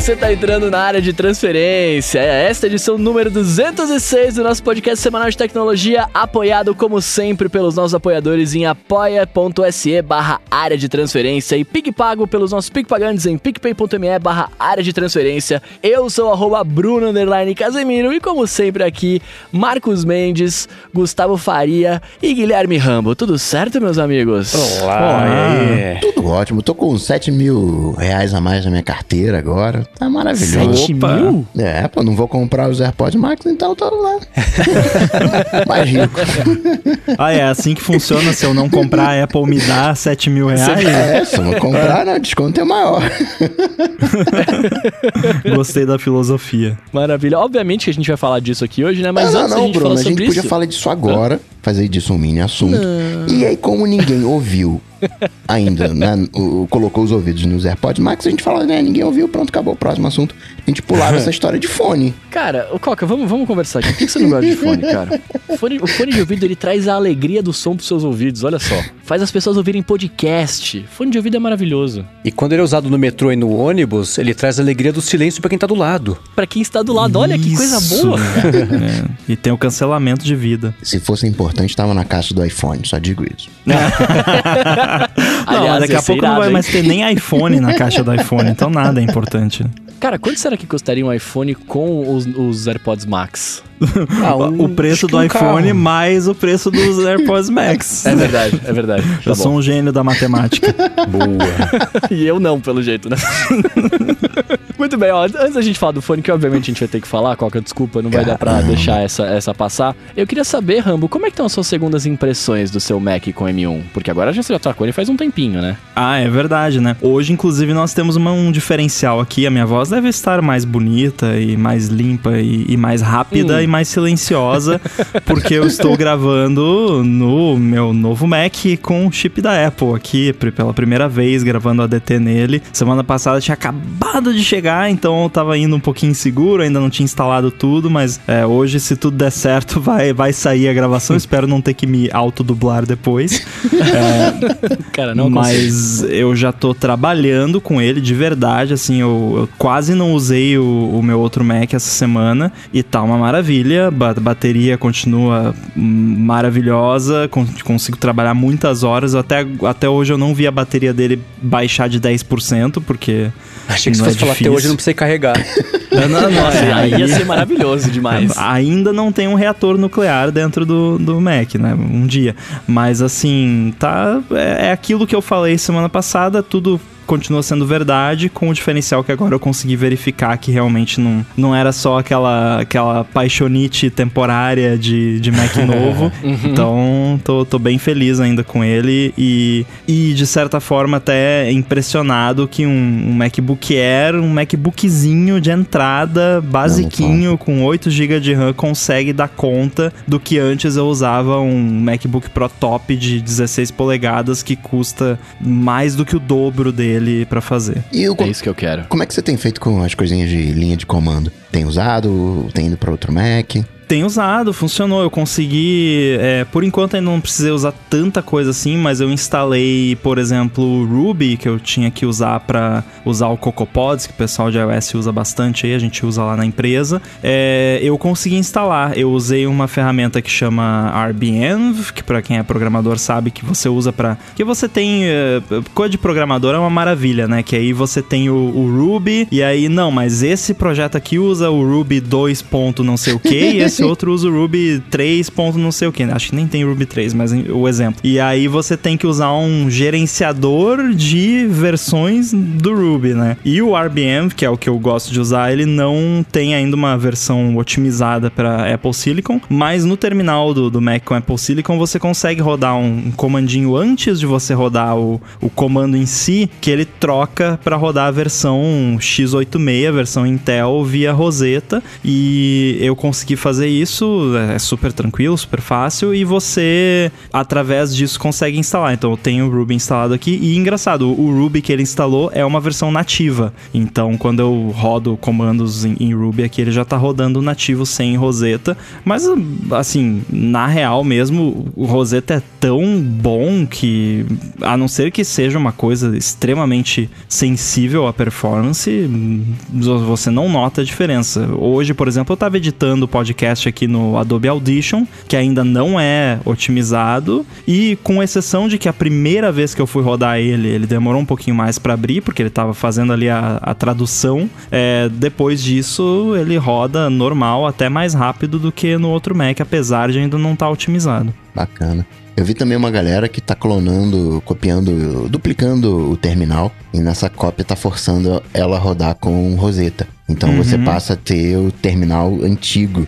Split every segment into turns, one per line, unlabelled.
você tá entrando na área de transferência. É esta edição número 206 do nosso podcast semanal de tecnologia, apoiado como sempre pelos nossos apoiadores em apoia.se barra área de transferência e PicPago pelos nossos PicPagantes em picpay.me barra área de transferência. Eu sou arroba Bruno Underline Casemiro e como sempre aqui, Marcos Mendes, Gustavo Faria e Guilherme Rambo. Tudo certo, meus amigos?
Olá, Olá.
Tudo ótimo. Tô com 7 mil reais a mais na minha carteira agora. Tá maravilhoso.
7 mil?
É, pô, não vou comprar os AirPods Max, então tô lá. Mais rico.
Ah, é assim que funciona. Se eu não comprar, a Apple me dá 7 mil reais?
É, se eu não comprar, né, o desconto é maior.
Gostei da filosofia.
Maravilha. Obviamente que a gente vai falar disso aqui hoje, né? Mas
não,
antes
não,
a gente
Bruno,
falar
a gente
sobre
podia
isso...
falar disso agora, fazer disso um mini assunto.
Não.
E aí, como ninguém ouviu ainda, né, o- colocou os ouvidos nos AirPods Max, a gente fala, né, ninguém ouviu, pronto, acabou o próximo assunto. A gente pulava essa história de fone.
Cara, ô Coca, vamos, vamos conversar aqui. Por que você não gosta de fone, cara? O fone, o fone de ouvido, ele traz a alegria do som pros seus ouvidos, olha só. Faz as pessoas ouvirem podcast. Fone de ouvido é maravilhoso.
E quando ele é usado no metrô e no ônibus, ele traz a alegria do silêncio pra quem tá do lado.
Pra quem está do lado, olha que coisa
Isso.
boa.
É. E tem o cancelamento de vida.
Se fosse importante, tava na caixa do iPhone, só digo isso.
não,
Aliás,
daqui a
ser
pouco não
irado,
vai
hein?
mais ter nem iPhone na caixa do iPhone, então nada é importante.
Cara, quanto será que custaria um iPhone com os, os AirPods Max?
Ah, um-
o preço do
um
iPhone
carro.
mais o preço dos AirPods Max.
É verdade, é verdade. Tá
Eu sou
bom.
um gênio da matemática.
Boa.
E eu não, pelo jeito, né? Muito bem, ó, antes da gente falar do fone, que obviamente a gente vai ter que falar, qualquer desculpa, não vai dar pra deixar essa, essa passar. Eu queria saber, Rambo, como é que estão as suas segundas impressões do seu Mac com M1? Porque agora já você já tá com ele faz um tempinho, né?
Ah, é verdade, né? Hoje, inclusive, nós temos uma- um diferencial aqui. A minha voz deve estar mais bonita e mais limpa e, e mais rápida
Hum.
e mais silenciosa, porque eu estou gravando no meu novo Mac com o chip da Apple aqui, pela primeira vez, gravando ADT nele. Semana passada tinha acabado de chegar, então eu tava indo um pouquinho inseguro, ainda não tinha instalado tudo, mas é, hoje, se tudo der certo, vai, vai sair a gravação. Espero não ter que me autodublar depois.
Cara, não consigo.
Mas eu já tô trabalhando com ele de verdade, assim, eu, eu quase não usei o, o meu outro Mac essa semana e tá uma maravilha, ba- bateria continua maravilhosa, con- consigo trabalhar muitas horas, até, até hoje eu não vi a bateria dele baixar de 10%, porque...
Achei que você
Não é
fosse falar até
difícil.
Hoje eu não precisei carregar.
Não, não, não,
Nossa, aí ia ser maravilhoso demais.
Ainda não tem um reator nuclear dentro do, do Mac, né? Um dia. Mas assim, tá. É, é aquilo que eu falei semana passada, tudo continua sendo verdade, com o diferencial que agora eu consegui verificar que realmente não, não era só aquela, aquela paixonite temporária de, de Mac novo. Então, tô, tô bem feliz ainda com ele e, e de certa forma até impressionado que um, um MacBook Air, um MacBookzinho de entrada, basiquinho, com 8 GB de RAM, consegue dar conta do que antes eu usava um MacBook Pro top de 16 polegadas que custa mais do que o dobro dele pra fazer.
E o,
É isso que eu quero.
como é que você tem feito com as coisinhas de linha de comando? Tem usado? Tem ido para outro Mac?
Tem usado, funcionou. Eu consegui. é, por enquanto ainda não precisei usar tanta coisa assim, mas eu instalei, por exemplo, o Ruby, que eu tinha que usar para usar o CocoaPods, que o pessoal de iOS usa bastante aí, a gente usa lá na empresa. É, eu consegui instalar. Eu usei uma ferramenta que chama RBenv, que para quem é programador sabe que você usa para que você tem é, coisa de programador é uma maravilha, né? Que aí você tem o, o Ruby e aí não, mas esse projeto aqui usa o Ruby 2. ponto não sei o que e esse outro usa o Ruby 3. ponto não sei o que. Acho que nem tem Ruby 3, mas o exemplo. E aí você tem que usar um gerenciador de versões do Ruby, né? E o RBM, que é o que eu gosto de usar, ele não tem ainda uma versão otimizada para Apple Silicon, mas no terminal do, do Mac com Apple Silicon você consegue rodar um, um comandinho antes de você rodar o, o comando em si, que ele troca para rodar a versão x86, a versão Intel via Rosetta, e eu consegui fazer isso, é super tranquilo, super fácil, e você, através disso, consegue instalar. Então eu tenho o Ruby instalado aqui, e engraçado, o Ruby que ele instalou é uma versão nativa. Então quando eu rodo comandos em, em Ruby aqui, ele já tá rodando nativo sem Rosetta. Mas, assim, na real mesmo, o Rosetta é tão bom que, a não ser que seja uma coisa extremamente sensível à performance, você não nota a diferença. Hoje, por exemplo, eu estava editando o podcast aqui no Adobe Audition, que ainda não é otimizado, e com exceção de que a primeira vez que eu fui rodar ele, ele demorou um pouquinho mais para abrir, porque ele estava fazendo ali a, a tradução. É, depois disso, ele roda normal, até mais rápido do que no outro Mac, apesar de ainda não estar tá otimizado.
Bacana. Eu vi também uma galera que tá clonando, copiando, duplicando o terminal e nessa cópia tá forçando ela a rodar com Rosetta. Então uhum. você passa a ter o terminal antigo,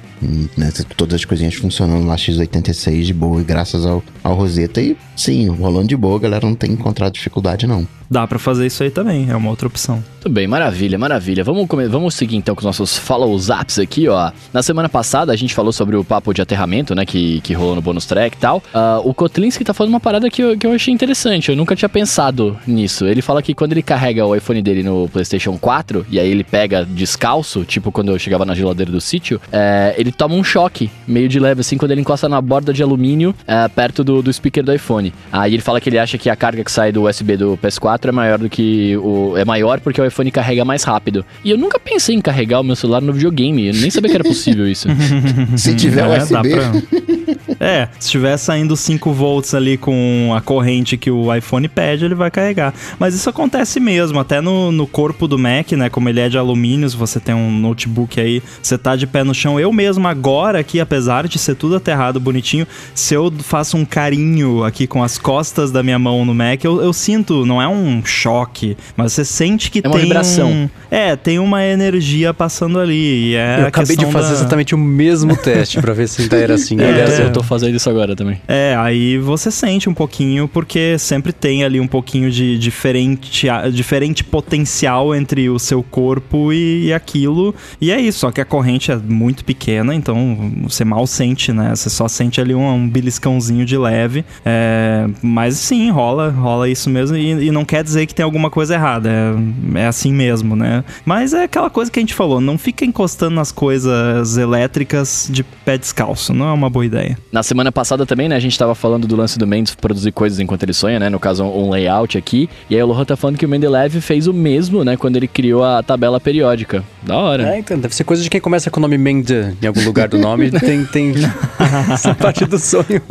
né? Todas as coisinhas funcionando lá x86 de boa, graças ao, ao Rosetta. E sim, rolando de boa, a galera não tem encontrado dificuldade, não.
Dá para fazer isso aí também, é uma outra opção.
Tudo bem, maravilha, maravilha. Vamos, vamos seguir então com os nossos follow-ups aqui, ó. Na semana passada a gente falou sobre o papo de aterramento, né, que, que rolou no bonus track e tal. Uh, o Kotlinski tá falando uma parada que eu, que eu achei interessante, eu nunca tinha pensado nisso. Ele fala que quando ele carrega o iPhone dele no PlayStation 4, e aí ele pega descalço, tipo quando eu chegava na geladeira do sítio, é, ele toma um choque meio de leve, assim, quando ele encosta na borda de alumínio é, perto do, do speaker do iPhone. Aí ele fala que ele acha que a carga que sai do USB do PS4 é maior do que o. É maior porque o iPhone carrega mais rápido. E eu nunca pensei em carregar o meu celular no videogame. Eu nem sabia que era possível isso.
Se tiver é, USB.
Pra... é, se estiver saindo 5 volts ali com a corrente que o iPhone pede, ele vai carregar. Mas isso acontece mesmo, até no, no corpo do Mac, né? Como ele é de alumínio, se você tem um notebook aí, você tá de pé no chão. Eu mesmo agora aqui, apesar de ser tudo aterrado bonitinho, se eu faço um carinho aqui com as costas da minha mão no Mac, eu, eu sinto, não é um choque, mas você sente que
é
tem
uma vibração. Um,
é, tem uma energia passando ali. É
eu acabei de fazer da... exatamente o mesmo teste para ver se ainda era assim.
É, Aliás, eu tô fazendo isso agora também.
É, aí você sente um pouquinho, porque sempre tem ali um pouquinho de diferente, diferente potencial entre o seu corpo e, e aquilo. E é isso, só que a corrente é muito pequena, então você mal sente, né? Você só sente ali um, um beliscãozinho de leve. É, mas sim, rola, rola isso mesmo. E, e não quer dizer que tem alguma coisa errada. É, é assim mesmo, né? Mas é aquela coisa que a gente falou, não fica encostando nas coisas elétricas de pé descalço, não é uma boa ideia.
Na semana passada também, né, a gente tava falando do lance do Mendes produzir coisas enquanto ele sonha, né? No caso, um layout aqui. E aí o Lohan tá falando que o Mendeleev fez o mesmo, né, quando ele criou a tabela periódica. Da hora.
É, então, deve ser coisa de quem começa com o nome Mende em algum lugar do nome, tem, tem essa parte do sonho.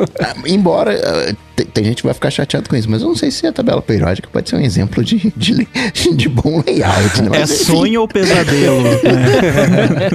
Embora uh, tem, tem, gente que vai ficar chateado com isso, mas eu não sei se a tabela periódica pode ser um exemplo de, de, de bom layout.
Né? é sonho ou pesadelo? né?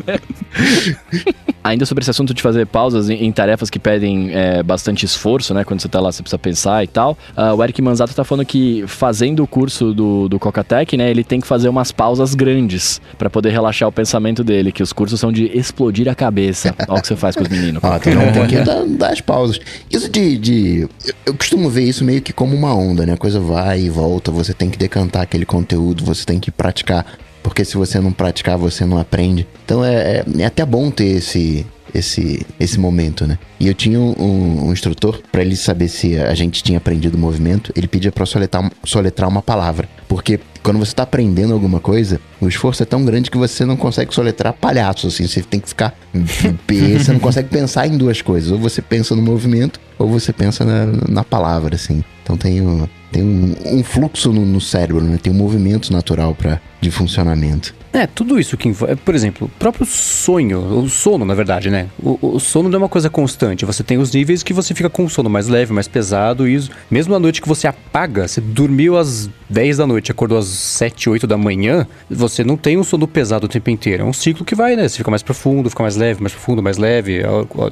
Ainda sobre esse assunto de fazer pausas em, em tarefas que pedem é, bastante esforço, né? Quando você tá lá, você precisa pensar e tal. Uh, o Eric Manzato tá falando que fazendo o curso do, do Cocatec, né? Ele tem que fazer umas pausas grandes para poder relaxar o pensamento dele, que os cursos são de explodir a cabeça. Olha o que você faz com os meninos.
ah, tem, tem que dar, dar, as pausas. Isso de, de... Eu costumo ver isso meio que como uma onda, né? A coisa vai e volta, você tem que decantar aquele conteúdo, você tem que praticar porque se você não praticar, você não aprende. Então é, é, é até bom ter esse, esse, esse momento, né? E eu tinha um, um instrutor, para ele saber se a gente tinha aprendido o movimento, ele pedia para soletrar, soletrar uma palavra. Porque quando você tá aprendendo alguma coisa, o esforço é tão grande que você não consegue soletrar palhaço, assim. Você tem que ficar. você não consegue pensar em duas coisas. Ou você pensa no movimento, ou você pensa na, na palavra, assim. Então tem, um, tem um, um fluxo no, no, cérebro, né? Tem um movimento natural pra, de funcionamento.
É, tudo isso que. Por exemplo, o próprio sonho, o sono, na verdade, né? O, o, sono não é uma coisa constante. Você tem os níveis que você fica com o sono mais leve, mais pesado. E mesmo na noite que você apaga, você dormiu às 10 da noite, acordou às 7, 8 da manhã, você não tem um sono pesado o tempo inteiro. É um ciclo que vai, né? Você fica mais profundo, fica mais leve, mais profundo, mais leve.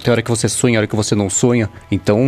Tem hora que você sonha, hora que você não sonha. Então,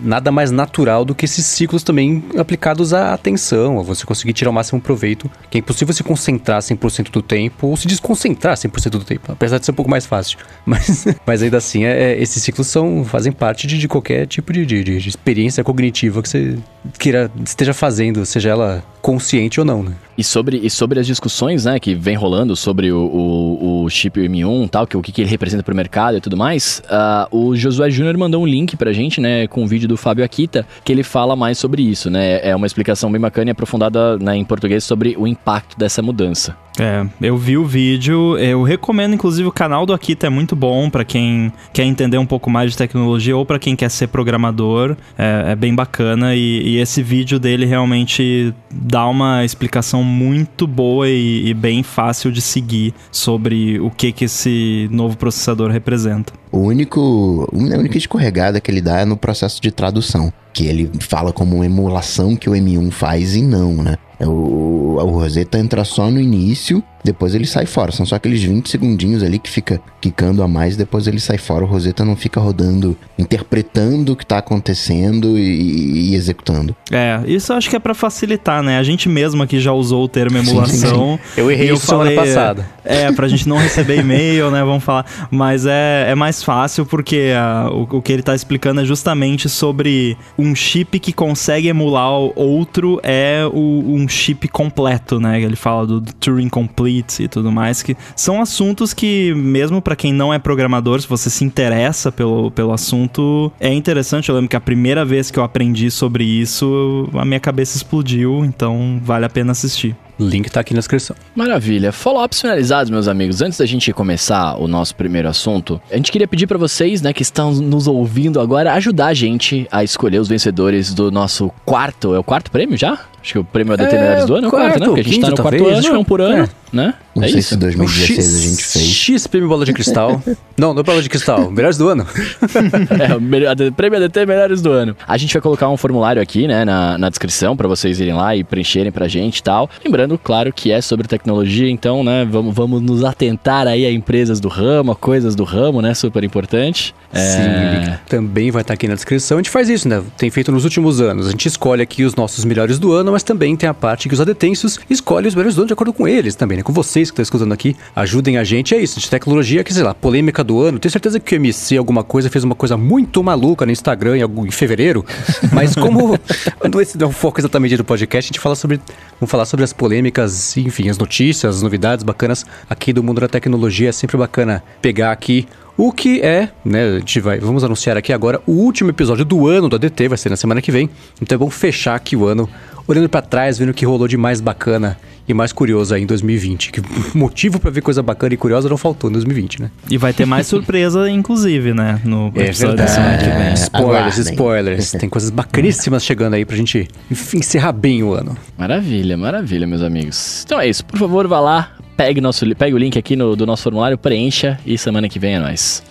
nada mais natural do que esses ciclos também aplicados à atenção, a você conseguir tirar o máximo proveito. Que é impossível se concentrar 100% do tempo ou se desconcentrar 100% do tempo, apesar de ser um pouco mais fácil. Mas, mas ainda assim, é, é, esses ciclos são, fazem parte de, de qualquer tipo de, de, de experiência cognitiva que você queira, esteja fazendo, seja ela consciente ou não, né?
E sobre, e sobre as discussões, né, que vem rolando sobre o, o, o chip M1 tal, que o que, que ele representa para o mercado e tudo mais, uh, o Josué Júnior mandou um link pra gente, né, com um vídeo do Fábio Akita, que ele fala mais sobre isso, né, é uma explicação bem bacana e aprofundada né, em português sobre o impacto dessa mudança.
É, eu vi o vídeo, eu recomendo inclusive o canal do Akita é muito bom para quem quer entender um pouco mais de tecnologia ou para quem quer ser programador, é, é bem bacana e, e, esse vídeo dele realmente dá uma explicação muito boa e, e bem fácil de seguir sobre o que que esse novo processador representa.
O único, a única escorregada que ele dá é no processo de tradução, que ele fala como uma emulação que o M1 faz e não, né? É o, o Rosetta entra só no início depois ele sai fora. São só aqueles 20 segundinhos ali que fica quicando a mais, depois ele sai fora. O Rosetta não fica rodando, interpretando o que tá acontecendo e, e executando.
É, isso eu acho que é para facilitar, né? A gente mesmo aqui já usou o termo emulação.
Sim, sim. Eu errei isso falei, semana passada.
É, pra gente não receber e-mail, né? Vamos falar. Mas é, é mais fácil porque uh, o, o que ele tá explicando é justamente sobre um chip que consegue emular o outro é o, um chip completo, né? Ele fala do, do Turing Complete e tudo mais, que são assuntos que, mesmo para quem não é programador, se você se interessa pelo, pelo assunto, é interessante. Eu lembro que a primeira vez que eu aprendi sobre isso, a minha cabeça explodiu, então vale a pena assistir.
Link tá aqui na descrição.
Maravilha. Follow-ups finalizados, meus amigos. Antes da gente começar o nosso primeiro assunto, a gente queria pedir para vocês, né, que estão nos ouvindo agora, ajudar a gente a escolher os vencedores do nosso quarto. É o quarto prêmio já? Acho que o prêmio é, Melhores do Ano é o quarto, né? Porque a gente tá no quarto talvez, ano, acho que é um por ano, é. né?
Não
é
sei isso? se 2016 X, a gente fez.
X prêmio Bola de Cristal. não, não é Bola de Cristal. Melhores do Ano.
é, o prêmio ADT Melhores do Ano. A gente vai colocar um formulário aqui, né, na, na descrição para vocês irem lá e preencherem pra gente e tal. Lembrando, claro, que é sobre tecnologia, então, né, vamos, vamos nos atentar aí a empresas do ramo, a coisas do ramo, né, super importante.
Sim, também vai estar aqui na descrição. A gente faz isso, né? Tem feito nos últimos anos. A gente escolhe aqui os nossos melhores do ano, mas também tem a parte que os adetensos escolhem os melhores do ano de acordo com eles também, né? Com vocês que estão escutando aqui, ajudem a gente. É isso, de tecnologia, que sei lá, polêmica do ano. Tenho certeza que o MC, alguma coisa, fez uma coisa muito maluca no Instagram em, em fevereiro. Mas como esse não é o foco exatamente do podcast, a gente fala sobre. Vamos falar sobre as polêmicas, enfim, as notícias, as novidades bacanas aqui do mundo da tecnologia. É sempre bacana pegar aqui o que é, né, a gente vai, vamos anunciar aqui agora o último episódio do ano do ADT, vai ser na semana que vem. Então é bom fechar aqui o ano, olhando para trás, vendo o que rolou de mais bacana e mais curioso aí em 2020. Que motivo para ver coisa bacana e curiosa não faltou em 2020, né?
E vai ter mais surpresa, inclusive, né? No
é episódio da semana que vem. É, spoilers, spoilers. Tem coisas bacaníssimas chegando aí pra gente encerrar bem o ano.
Maravilha, maravilha, meus amigos. Então é isso. Por favor, vá lá, pegue, nosso, pegue o link aqui no, do nosso formulário, preencha e semana que vem é nóis.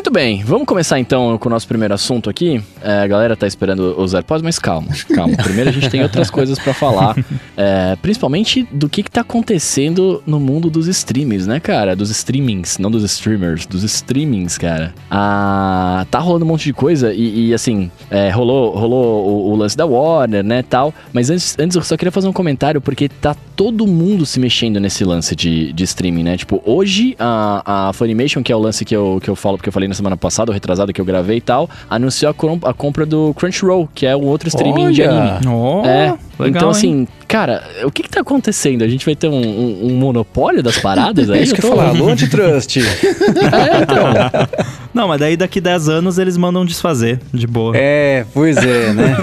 Muito bem, vamos começar então com o nosso primeiro assunto aqui. É, a galera tá esperando os AirPods, mas calma, calma. Primeiro a gente tem outras coisas para falar, é, principalmente do que, que tá acontecendo no mundo dos streams, né, cara? Dos streamings, não dos streamers, dos streamings, cara. Ah, tá rolando um monte de coisa e, e assim, é, rolou, rolou o, o, lance da Warner, né, tal. Mas antes, antes eu só queria fazer um comentário porque tá todo mundo se mexendo nesse lance de, de streaming, né? Tipo, hoje a, a Funimation, que é o lance que eu, que eu falo porque eu falei na semana passada, o retrasado que eu gravei e tal, anunciou a, a compra do Crunchyroll, que é um outro streaming Olha. de anime.
Oh,
é.
Legal,
então, assim, cara, o que que tá acontecendo? A gente vai ter um, um, um monopólio das paradas aí?
É isso que eu ia falar, no antitrust.
é, então. Não, mas daí daqui 10 anos eles mandam desfazer, de boa.
É, pois é, né?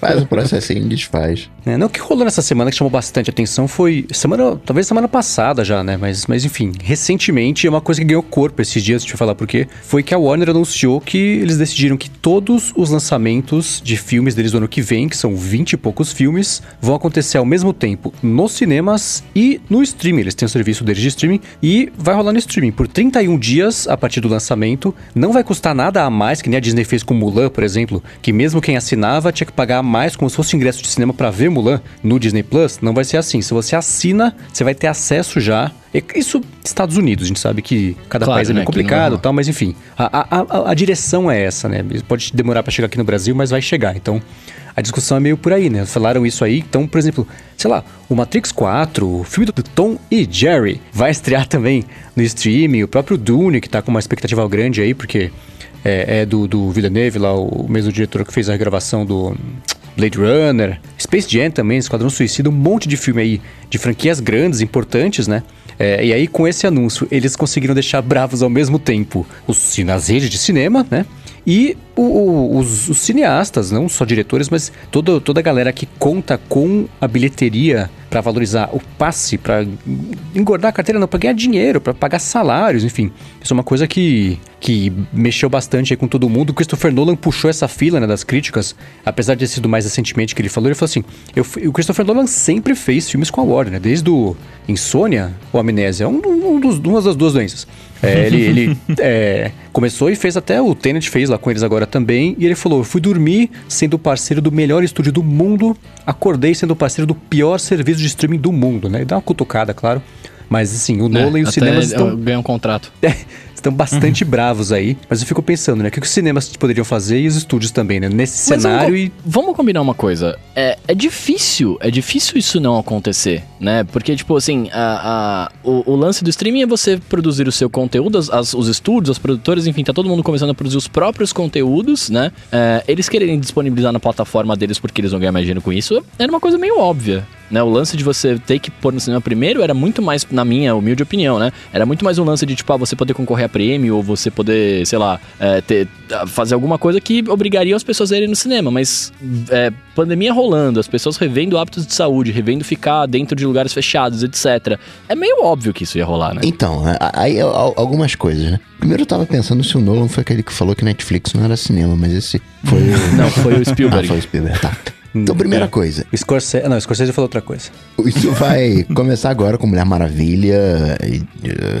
Faz o processinho e desfaz.
É, não, o que rolou nessa semana que chamou bastante atenção foi semana, talvez semana passada já, né? Mas, mas enfim, recentemente é uma coisa que ganhou corpo esses dias, deixa eu falar por quê. Foi que a Warner anunciou que eles decidiram que todos os lançamentos de filmes deles do ano que vem, que são 20 e poucos filmes, vão acontecer ao mesmo tempo nos cinemas e no streaming. Eles têm o serviço deles de streaming e vai rolar no streaming por 31 dias a partir do lançamento. Não vai custar nada a mais, que nem a Disney fez com Mulan, por exemplo, que mesmo quem assinava tinha que pagar mais como se fosse ingresso de cinema para ver Mulan no Disney Plus. Não vai ser assim. Se você assina, você vai ter acesso já isso, Estados Unidos, a gente sabe que cada claro, país é meio né, complicado e tal, mas enfim, a, a, a, direção é essa, né? Pode demorar para chegar aqui no Brasil, mas vai chegar. Então, a discussão é meio por aí, né? Falaram isso aí, então, por exemplo, sei lá, o Matrix 4, o filme do Tom e Jerry, vai estrear também no streaming, o próprio Dune, que tá com uma expectativa grande aí, porque é, é do, do Villeneuve, lá, o mesmo diretor que fez a regravação do Blade Runner, Space Jam também, Esquadrão Suicida, um monte de filme aí, de franquias grandes, importantes, né? É, e aí, com esse anúncio, eles conseguiram deixar bravos ao mesmo tempo os, nas redes de cinema, né? E o, o, os, os, cineastas, não só diretores, mas toda, toda a galera que conta com a bilheteria para valorizar o passe, para engordar a carteira, não, para ganhar dinheiro, para pagar salários, enfim. Isso é uma coisa que, que mexeu bastante com todo mundo. O Christopher Nolan puxou essa fila né, das críticas, apesar de ter sido mais recentemente que ele falou. Ele falou assim: eu, o Christopher Nolan sempre fez filmes com a Warner, né, desde o Insônia ou Amnésia, um, um dos, uma das duas doenças. É, ele, ele é, começou e fez até o Tenet fez lá com eles agora também. E ele falou: fui dormir sendo parceiro do melhor estúdio do mundo, acordei sendo parceiro do pior serviço de streaming do mundo, né? E dá uma cutucada, claro. Mas assim, o é, Nolan e os cinemas estão.
Ganham um contrato.
estão bastante uhum. bravos aí. Mas eu fico pensando, né? O que os cinemas poderiam fazer e os estúdios também, né? Nesse mas cenário
vamos,
e.
Vamos combinar uma coisa. É, é difícil, é difícil isso não acontecer, né? Porque, tipo assim, a, a o, o, lance do streaming é você produzir o seu conteúdo, as, as, os estúdios, as produtoras, enfim, tá todo mundo começando a produzir os próprios conteúdos, né? É, eles quererem disponibilizar na plataforma deles porque eles vão ganhar mais dinheiro com isso, era uma coisa meio óbvia, né? O lance de você ter que pôr no cinema primeiro era muito mais, na minha humilde opinião, né? Era muito mais um lance de, tipo, ah, você poder concorrer a prêmio ou você poder, sei lá, é, ter, fazer alguma coisa que obrigaria as pessoas a irem no cinema. Mas é, pandemia rolando, as pessoas revendo hábitos de saúde, revendo ficar dentro de lugares fechados, etc. É meio óbvio que isso ia rolar, né?
Então, aí algumas coisas, né? Primeiro eu tava pensando se o Nolan foi aquele que falou que Netflix não era cinema, mas esse foi
o... Não, foi o Spielberg.
ah, foi o Spielberg, tá. Então, primeira é. coisa.
Scorsese, não, Scorsese falou outra coisa.
Isso vai começar agora com Mulher Maravilha,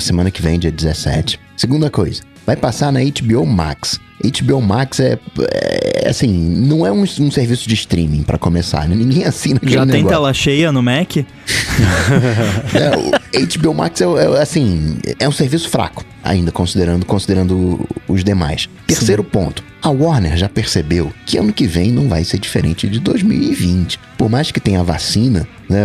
semana que vem, dia 17. Segunda coisa, vai passar na HBO Max. HBO Max é, é assim, não é um, um, serviço de streaming para começar, né? Ninguém assina
Já tem negócio. tela cheia no Mac? é,
HBO Max é, é, assim, é um serviço fraco ainda considerando considerando os demais. Terceiro Sim. ponto, a Warner já percebeu que ano que vem não vai ser diferente de 2020. Por mais que tenha vacina, né,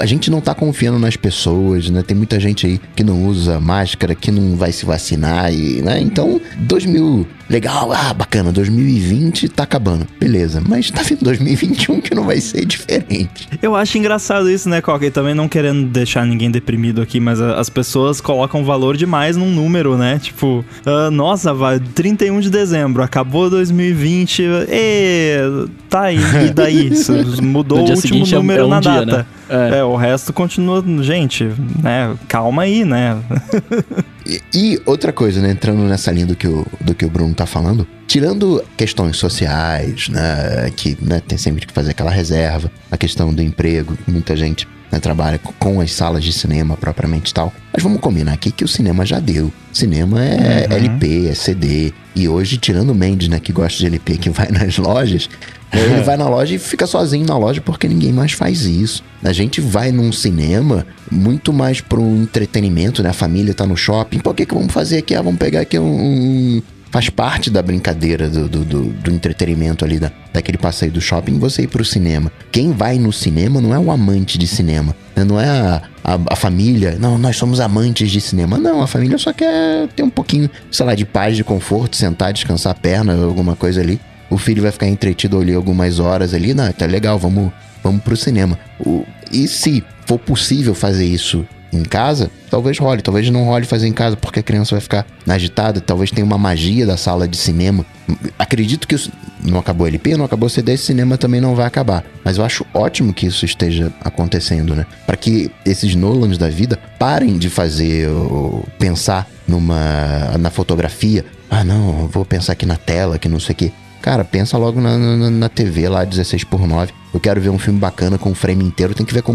a gente não tá confiando nas pessoas, né? Tem muita gente aí que não usa máscara, que não vai se vacinar e, né? Então, 2000 legal, ah, bacana, 2020 tá acabando. Beleza, mas tá vindo 2021 que não vai ser diferente.
Eu acho engraçado isso, né, Coca? E também não querendo deixar ninguém deprimido aqui, mas as pessoas colocam valor demais num número, né? Tipo, uh, nossa, vai 31 de dezembro, acabou 2020, e tá aí, e daí? Isso mudou o último é número é um na dia, data. Né? É. é. o resto continua, gente, né? Calma aí, né?
e, e, outra coisa, né? Entrando nessa linha do que o, do que o Bruno tá falando, tirando questões sociais, né? Que né, tem sempre que fazer aquela reserva, a questão do emprego, muita gente né, trabalha com as salas de cinema propriamente tal. Mas vamos combinar aqui que o cinema já deu. Cinema é uhum. LP, é CD. E hoje, tirando o Mendes, né, que gosta de LP, que vai nas lojas, ele vai na loja e fica sozinho na loja porque ninguém mais faz isso. A gente vai num cinema muito mais para um entretenimento, né? A família tá no shopping. Por que, que vamos fazer aqui? Ah, vamos pegar aqui um, faz parte da brincadeira do, do, do, do, entretenimento ali, da, daquele passeio do shopping, você ir pro cinema. Quem vai no cinema não é um amante de cinema, né? não é a, a, a, família, não, nós somos amantes de cinema. Não, a família só quer ter um pouquinho, sei lá, de paz, de conforto, sentar, descansar a perna, alguma coisa ali o filho vai ficar entretido ali algumas horas ali, não, tá legal, vamos, vamos pro cinema. O, e se for possível fazer isso em casa, talvez role, talvez não role fazer em casa, porque a criança vai ficar agitada, talvez tenha uma magia da sala de cinema. Acredito que isso não acabou LP, não acabou CD, esse cinema também não vai acabar. Mas eu acho ótimo que isso esteja acontecendo, né? Para que esses Nolans da vida parem de fazer, pensar numa na fotografia. Ah, não, vou pensar aqui na tela, que não sei o quê. Cara, pensa logo na, na, na, TV lá, 16 por 9 Eu quero ver um filme bacana com o frame inteiro. Tem que ver com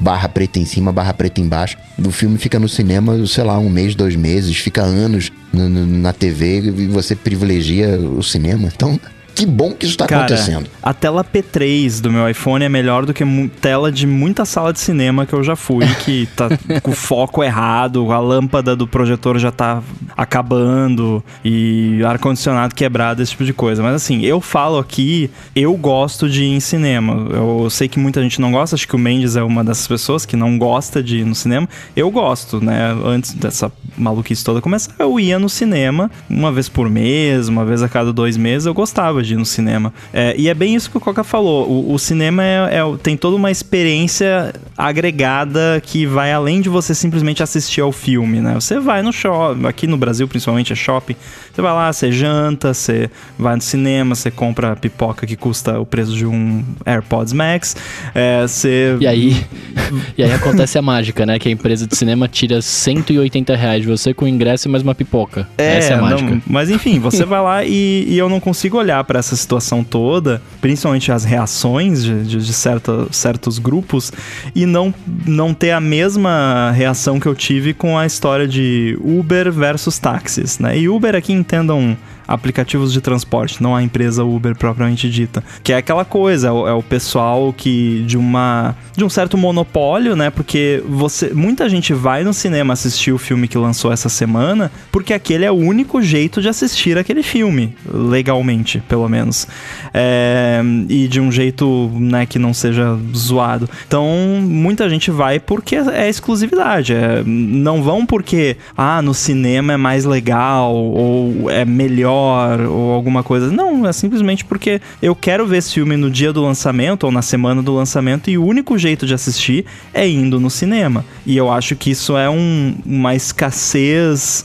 barra preta em cima, barra preta embaixo. O filme fica no cinema, sei lá, um mês, dois meses. Fica anos na, TV e você privilegia o cinema. Então, que bom que isso está acontecendo.
A tela P3 do meu iPhone é melhor do que tela de muita sala de cinema que eu já fui, que tá com o foco errado, a lâmpada do projetor já tá acabando e ar-condicionado quebrado, esse tipo de coisa. Mas assim, eu falo aqui, eu gosto de ir em cinema. Eu sei que muita gente não gosta, acho que o Mendes é uma dessas pessoas que não gosta de ir no cinema. Eu gosto, né? Antes dessa maluquice toda começar, eu ia no cinema uma vez por mês, uma vez a cada dois meses, eu gostava ir no cinema. É, e é bem isso que o Coca falou. O, o cinema é, é, tem toda uma experiência agregada que vai além de você simplesmente assistir ao filme, né? Você vai no shopping, aqui no Brasil principalmente é shopping. Você vai lá, você janta, você vai no cinema, você compra pipoca que custa o preço de um AirPods Max. É, você...
E aí, e aí acontece a mágica, né? Que a empresa de cinema tira 180 reais de você com ingresso e mais uma pipoca.
É,
Essa é a mágica.
Não, mas enfim, você vai lá e, e, eu não consigo olhar para essa situação toda, principalmente as reações de, de, de certa, certos grupos, e não, não ter a mesma reação que eu tive com a história de Uber versus táxis, né? E Uber aqui entendam aplicativos de transporte, não a empresa Uber propriamente dita. Que é aquela coisa, é o, é o, pessoal que de uma de um certo monopólio, né? Porque você muita gente vai no cinema assistir o filme que lançou essa semana, porque aquele é o único jeito de assistir aquele filme, legalmente, pelo menos. É, e de um jeito, né, que não seja zoado. Então, muita gente vai porque é exclusividade. É, não vão porque, ah, no cinema é mais legal ou é melhor ou alguma coisa. Não, é simplesmente porque eu quero ver esse filme no dia do lançamento ou na semana do lançamento e o único jeito de assistir é indo no cinema. E eu acho que isso é um, uma escassez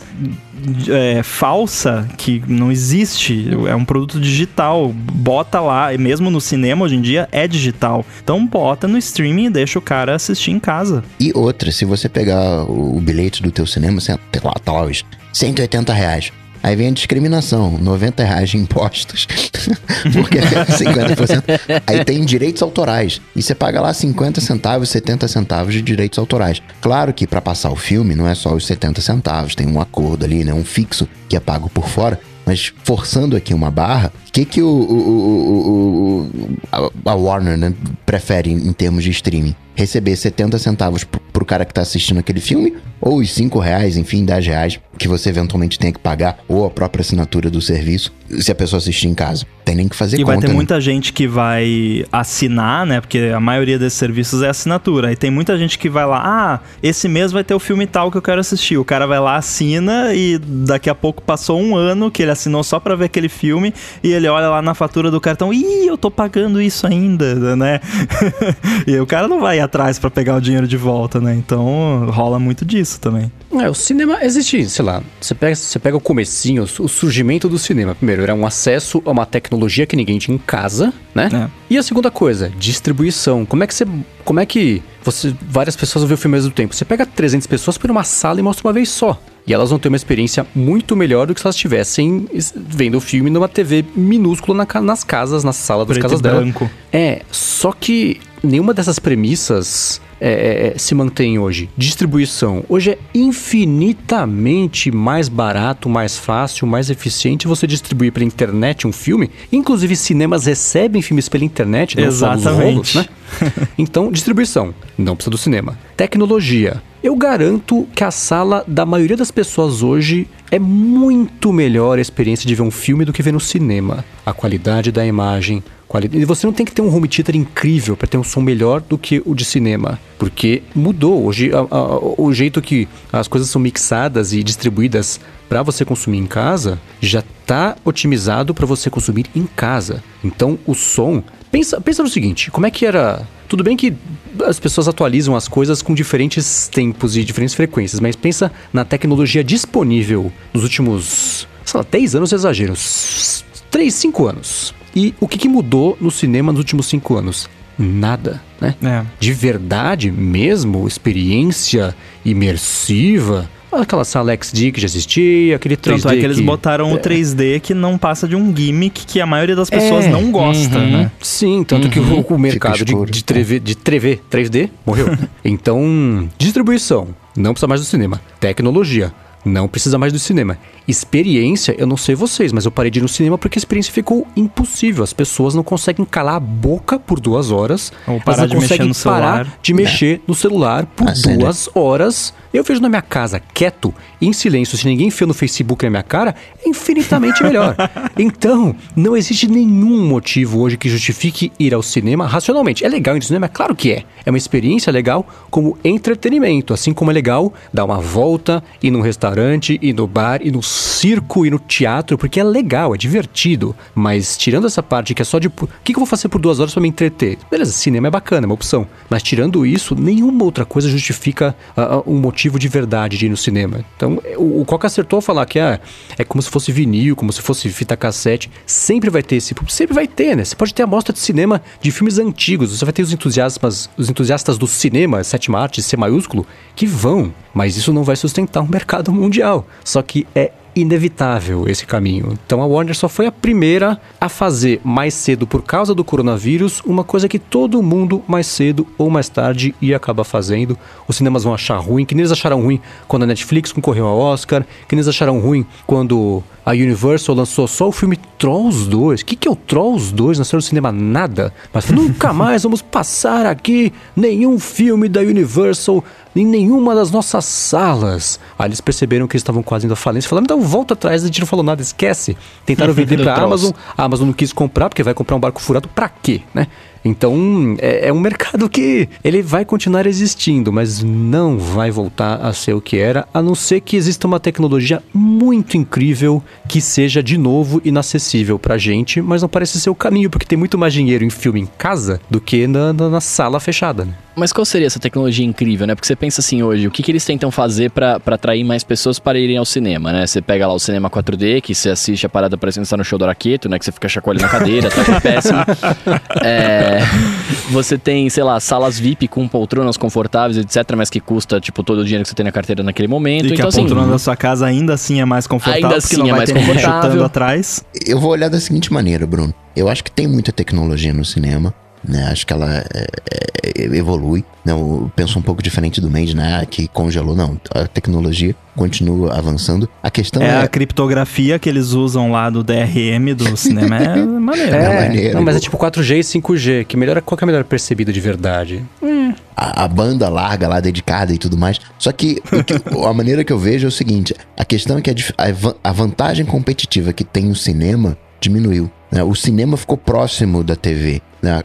é, falsa que não existe. É um produto digital. Bota lá, e mesmo no cinema hoje em dia é digital. Então bota no streaming e deixa o cara assistir em casa.
E outra, se você pegar o bilhete do teu cinema, tá lá, tá lá hoje, 180 reais. Aí vem a discriminação, 90 reais de impostos, porque 50%. Aí tem direitos autorais, e você paga lá 50 centavos, 70 centavos de direitos autorais. Claro que para passar o filme não é só os 70 centavos, tem um acordo ali, né, um fixo que é pago por fora, mas forçando aqui uma barra, que, que o, o, o, a Warner né, prefere em termos de streaming? Receber 70 centavos pro, pro cara que tá assistindo aquele filme, ou os 5 reais, enfim, 10 reais, que você eventualmente tenha que pagar, ou a própria assinatura do serviço, se a pessoa assistir em casa. Tem nem que fazer
e
conta.
E vai ter
né?
muita gente que vai assinar, né? Porque a maioria desses serviços é assinatura. E tem muita gente que vai lá, ah, esse mês vai ter o filme tal que eu quero assistir. O cara vai lá, assina e daqui a pouco passou um ano que ele assinou só pra ver aquele filme e ele olha lá na fatura do cartão, ih, eu tô pagando isso ainda, né? e o cara não vai atrás para pegar o dinheiro de volta, né? Então rola muito disso também.
É, o cinema existe, sei lá, você pega, você pega o comecinho, o surgimento do cinema. Primeiro, era um acesso a uma tecnologia que ninguém tinha em casa, né? É. E a segunda coisa, distribuição. Como é que você, como é que você, várias pessoas vão ver o filme ao mesmo tempo? Você pega 300 pessoas por uma sala e mostra uma vez só. E elas vão ter uma experiência muito melhor do que se elas estivessem vendo o filme numa TV minúscula na, nas casas, na sala das
Preto
casas
dela. Branco.
É, só que nenhuma dessas premissas é, é, é, se mantém hoje. Distribuição. Hoje é infinitamente mais barato, mais fácil, mais eficiente você distribuir pela internet um filme. Inclusive, cinemas recebem filmes pela internet, não
Exatamente.
Só rolos, né? então, distribuição. Não precisa do cinema. Tecnologia. Eu garanto que a sala da maioria das pessoas hoje é muito melhor a experiência de ver um filme do que ver no cinema. A qualidade da imagem, qualidade. E você não tem que ter um home theater incrível para ter um som melhor do que o de cinema, porque mudou. Hoje a, a, o jeito que as coisas são mixadas e distribuídas para você consumir em casa já está otimizado para você consumir em casa. Então o som Pensa, pensa no seguinte, como é que era... Tudo bem que as pessoas atualizam as coisas com diferentes tempos e diferentes frequências, mas pensa na tecnologia disponível nos últimos, sei lá, 10 anos, exagero, 3, 5 anos. E o que, que mudou no cinema nos últimos 5 anos? Nada, né?
É.
De verdade mesmo, experiência imersiva, Aquela sala XD que já existia, aquele 3D.
Tanto é que eles
que...
botaram o 3D que não passa de um gimmick que a maioria das pessoas
É,
não gosta,
uhum.
né?
Sim, tanto que o, o mercado de, de, 3V, de 3V, 3D morreu. então, distribuição, não precisa mais do cinema. Tecnologia, não precisa mais do cinema. Experiência, eu não sei vocês, mas eu parei de ir no cinema porque a experiência ficou impossível. As pessoas não conseguem calar a boca por duas horas.
Ou parar
elas
de
não
mexer
conseguem parar de mexer no celular por
Ah,
duas horas. Eu vejo na minha casa, quieto, em silêncio, se ninguém enfiou no Facebook na minha cara, é infinitamente melhor. Então, não existe nenhum motivo hoje que justifique ir ao cinema racionalmente. É legal ir no cinema? Claro que é. É uma experiência legal como entretenimento, assim como é legal dar uma volta, ir num restaurante, ir no bar, ir no circo, ir no teatro, porque é legal, é divertido. Mas tirando essa parte que é só de. O que, que eu vou fazer por duas horas pra me entreter? Beleza, cinema é bacana, é uma opção. Mas tirando isso, nenhuma outra coisa justifica uh, um motivo de verdade de ir no cinema. Então, o, o Coca acertou a falar que ah, é como se fosse vinil, como se fosse fita cassete. Sempre vai ter esse. Sempre vai ter, né? Você pode ter a mostra de cinema de filmes antigos. Você vai ter os entusiastas, os entusiastas do cinema, sétima arte, C maiúsculo, que vão. Mas isso não vai sustentar um mercado mundial. Só que é inevitável esse caminho. Então a Warner só foi a primeira a fazer mais cedo por causa do coronavírus uma coisa que todo mundo mais cedo ou mais tarde ia acabar fazendo. Os cinemas vão achar ruim, que nem eles acharam ruim quando a Netflix concorreu ao Oscar, que nem eles acharam ruim quando a Universal lançou só o filme Trolls 2. O que, que é o Trolls 2? Não saiu no cinema nada. Mas nunca mais vamos passar aqui nenhum filme da Universal em nenhuma das nossas salas. Aí eles perceberam que eles estavam quase indo à falência. Falaram, então volta atrás, a gente não falou nada, esquece. Tentaram vender pra Amazon, a Amazon não quis comprar, porque vai comprar um barco furado pra quê, né? Então, é, é, um mercado que ele vai continuar existindo, mas não vai voltar a ser o que era, a não ser que exista uma tecnologia muito incrível que seja de novo inacessível pra gente, mas não parece ser o caminho, porque tem muito mais dinheiro em filme em casa do que na, na, na sala fechada, né?
Mas qual seria essa tecnologia incrível, né? Porque você pensa assim hoje, o que, que eles tentam fazer para atrair mais pessoas para irem ao cinema, né? Você pega lá o cinema 4D, que você assiste a parada parecendo estar no show do Araqueto, né? Que você fica chacoalhando na cadeira, tá péssimo. É, você tem, sei lá, salas VIP com poltronas confortáveis, etc., mas que custa, tipo, todo o dinheiro que você tem na carteira naquele momento.
E
então,
que a
assim,
poltrona da sua casa ainda assim é mais confortável,
ainda
porque
assim
não
é
vai
mais
ter
confortável.
chutando atrás.
Eu vou olhar da seguinte maneira, Bruno. Eu acho que tem muita tecnologia no cinema. Né, acho que ela é, é, evolui. Né, eu penso um pouco diferente do Made, né? Que congelou. Não, a tecnologia continua avançando. A questão
É
é.
a criptografia que eles usam lá do DRM do cinema. É maneiro.
É, maneiro.
não, mas é tipo 4G e 5G, que melhor, qual que é a melhor percebida de verdade?
a, a banda larga lá dedicada e tudo mais. Só que, que- a maneira que eu vejo é o seguinte: a questão é que a, a vantagem competitiva que tem o cinema diminuiu. né? O cinema ficou próximo da TV. Né?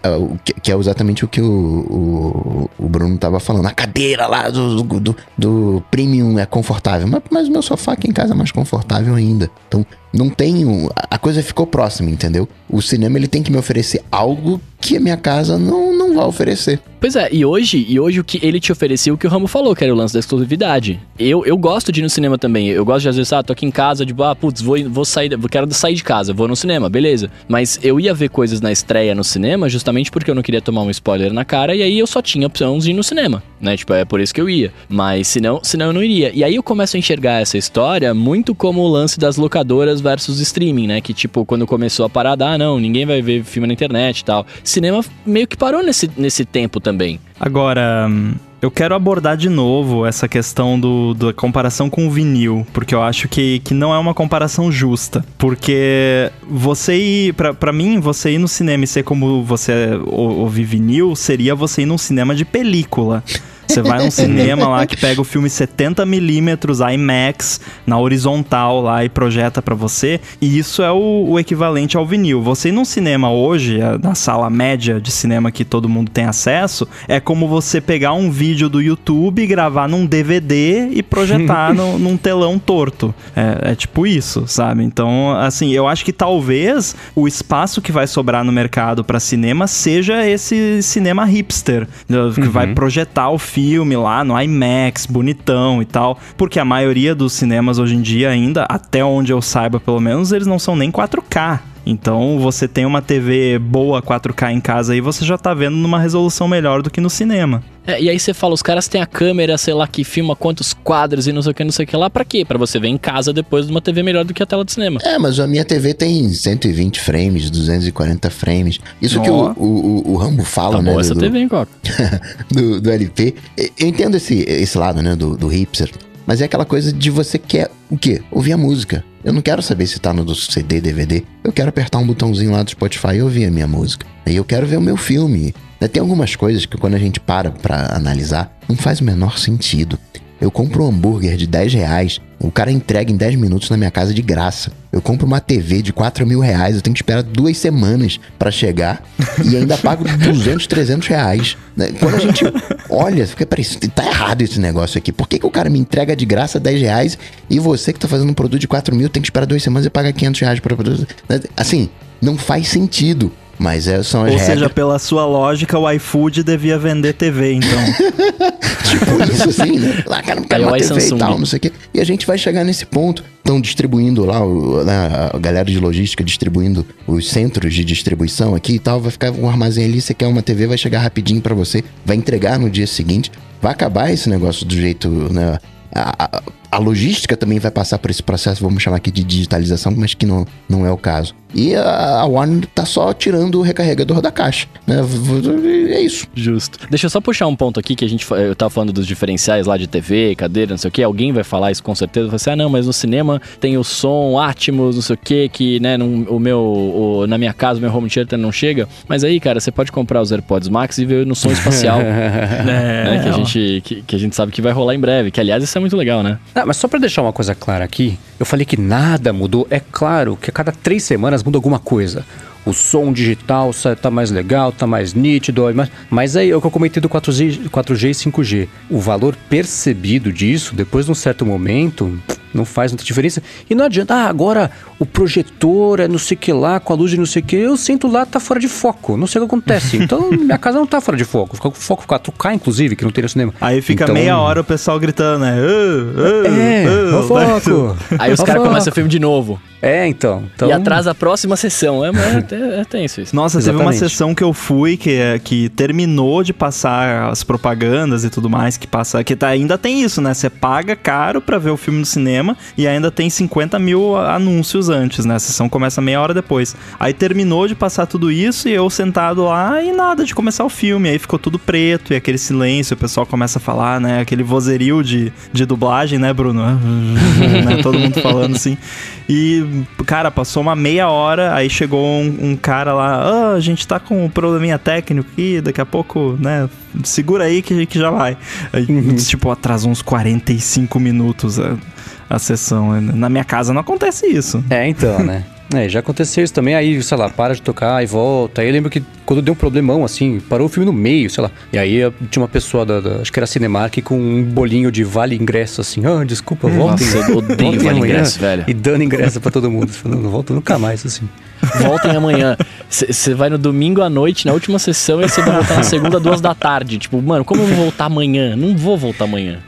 Que, é exatamente o que o, o, o Bruno tava falando. A cadeira lá do, do, do- do premium é confortável. Mas, mas o meu sofá aqui em casa é mais confortável ainda. Então, não tenho. A coisa ficou próxima, entendeu? O cinema ele tem que me oferecer algo que a minha casa não, não vai oferecer.
Pois é, e hoje, e hoje o que ele te oferecia, o que o Ramo falou, que era o lance da exclusividade. Eu, eu gosto de ir no cinema também. Eu gosto de, às vezes, ah, tô aqui em casa, tipo, ah, putz, vou, vou sair, quero sair de casa, vou no cinema, beleza. Mas eu ia ver coisas na estreia no cinema justamente porque eu não queria tomar um spoiler na cara, e aí eu só tinha opção de ir no cinema, né? Tipo, é por isso que eu ia. Mas senão, senão eu não iria. E aí eu começo a enxergar essa história muito como o lance das locadoras versus streaming, né? Que, tipo, quando começou a parada, ah, não, ninguém vai ver filme na internet e tal. Cinema meio que parou nesse, nesse tempo também.
Agora, hum, eu quero abordar de novo essa questão do, da comparação com o vinil, porque eu acho que, que não é uma comparação justa. Porque você ir, pra, pra mim, você ir no cinema e ser como você ou- ouvir vinil, seria você ir num cinema de película. Você vai num cinema lá que pega o filme 70mm IMAX na horizontal lá e projeta pra você. E isso é o, o equivalente ao vinil. Você ir num cinema hoje, na sala média de cinema que todo mundo tem acesso, é como você pegar um vídeo do YouTube, gravar num DVD e projetar no- num telão torto. É, é tipo isso, sabe? Então, assim, eu acho que talvez o espaço que vai sobrar no mercado pra cinema seja esse cinema hipster, né, que vai projetar o filme lá no IMAX, bonitão e tal, porque a maioria dos cinemas hoje em dia ainda, até onde eu saiba pelo menos, eles não são nem 4K. Então, você tem uma TV boa 4K em casa aí, você já tá vendo numa resolução melhor do que no cinema.
É, e aí você fala, os caras têm a câmera, sei lá, que filma quantos quadros e não sei o que, não sei o que lá, pra quê? Pra você ver em casa depois de uma TV melhor do que a tela de cinema.
É, mas a minha TV tem 120 frames, 240 frames. Isso que o, o, o, Rambo fala,
Tá
né?
bom essa
do,
TV, hein, Coca?
do, do LP. Eu entendo esse, esse lado, né, do, do hipster. Mas é aquela coisa de você quer o quê? Ouvir a música. Eu não quero saber se tá no CD, DVD. Eu quero apertar um botãozinho lá do Spotify e ouvir a minha música. E eu quero ver o meu filme. Né, Tem algumas coisas que quando a gente para pra analisar, não faz o menor sentido. Eu compro um hambúrguer de 10 reais O cara entrega em 10 minutos na minha casa de graça. Eu compro uma TV de 4 mil reais, eu tenho que esperar duas semanas pra chegar e ainda pago 200, 300 reais. Né? Quando a gente olha, fica, peraí, tá errado esse negócio aqui. Por que, que o cara me entrega de graça 10 reais e você que tá fazendo um produto de 4 mil tem que esperar duas semanas e pagar 500 reais pra produto? Né? Assim, não faz sentido. Mas é, são as
Ou
regras.
seja, pela sua lógica, o iFood devia vender TV, então.
tipo isso assim, né? Lá, cara, não quero uma TV
Samsung.
e tal, não sei o quê. E a gente vai chegar nesse ponto. Estão distribuindo lá, o- né, a galera de logística distribuindo os centros de distribuição aqui e tal. Vai ficar um armazém ali, você quer uma TV, vai chegar rapidinho pra você, vai entregar no dia seguinte. Vai acabar esse negócio do jeito, né? A, a- a logística também vai passar por esse processo, vamos chamar aqui de digitalização, mas que não, não é o caso. E a, Warner tá só tirando o recarregador da caixa, né? É isso.
Justo. Deixa eu só puxar um ponto aqui que a gente eu tava falando dos diferenciais lá de TV, cadeira, não sei o que. Alguém vai falar isso com certeza. Vai ser, ah, não, mas no cinema tem o som Atmos, não sei o que, que, né, num- o meu, o- na minha casa, o meu home theater não chega. Mas aí, cara, você pode comprar os AirPods Max e ver no som espacial,
É,
né, que a gente, que, que a gente sabe que vai rolar em breve. Que aliás, isso é muito legal, né?
Ah, mas só pra deixar uma coisa clara aqui, eu falei que nada mudou. É claro que a cada três semanas muda alguma coisa. O som digital sa- tá mais legal, tá mais nítido, mas, mas aí é o que eu comentei do 4G, 4G e 5G. O valor percebido disso, depois de um certo momento, não faz muita diferença. E não adianta, ah, agora o projetor é não sei o que lá, com a luz de não sei o que, eu sinto lá, tá fora de foco. Não sei o que acontece. Então, minha casa não tá fora de foco. Fica com foco 4K, inclusive, que não tem no cinema.
Aí fica
Então-
meia hora o pessoal gritando, né? "Ah, ah,
É,
ah",
ó foco.
Aí os caras começam o filme de novo.
É, então. então...
E atrasa a próxima sessão. É, mas é, é tenso isso.
Nossa, teve uma
Exatamente.
sessão que eu fui que, é- que terminou de passar as propagandas e tudo mais que passa. Que tá, ainda tem isso, né? Você paga caro pra ver o filme no cinema e ainda tem 50 mil anúncios antes, né? A sessão começa meia hora depois. Aí terminou de passar tudo isso e eu sentado lá e nada de começar o filme. Aí ficou tudo preto e aquele silêncio, o pessoal começa a falar, né? Aquele vozerio de, de dublagem, né, Bruno? né? Todo mundo falando assim. E, cara, passou uma meia hora, aí chegou um, um cara lá, ah, a gente tá com um probleminha técnico aqui, daqui a pouco, né, segura aí que, que já vai. Aí, tipo, atrasou uns 45 minutos a, a sessão. Na minha casa não acontece isso.
É, então, né? É, já aconteceu isso também, aí, sei lá, para de tocar e volta. Aí eu lembro que quando deu um problemão, assim, parou o filme no meio, sei lá. E aí tinha uma pessoa da, da- acho que era Cinemark, com um bolinho de vale ingresso, assim. Ah, desculpa, voltem.
Nossa, eu odeio vale
amanhã."
ingresso, velho.
E dando ingresso pra todo mundo. Falando, não volto nunca mais, assim.
Voltem amanhã. Você vai no domingo à noite, na última sessão, e você vai voltar na segunda, duas da tarde. Tipo, mano, como eu vou voltar amanhã? Não vou voltar amanhã.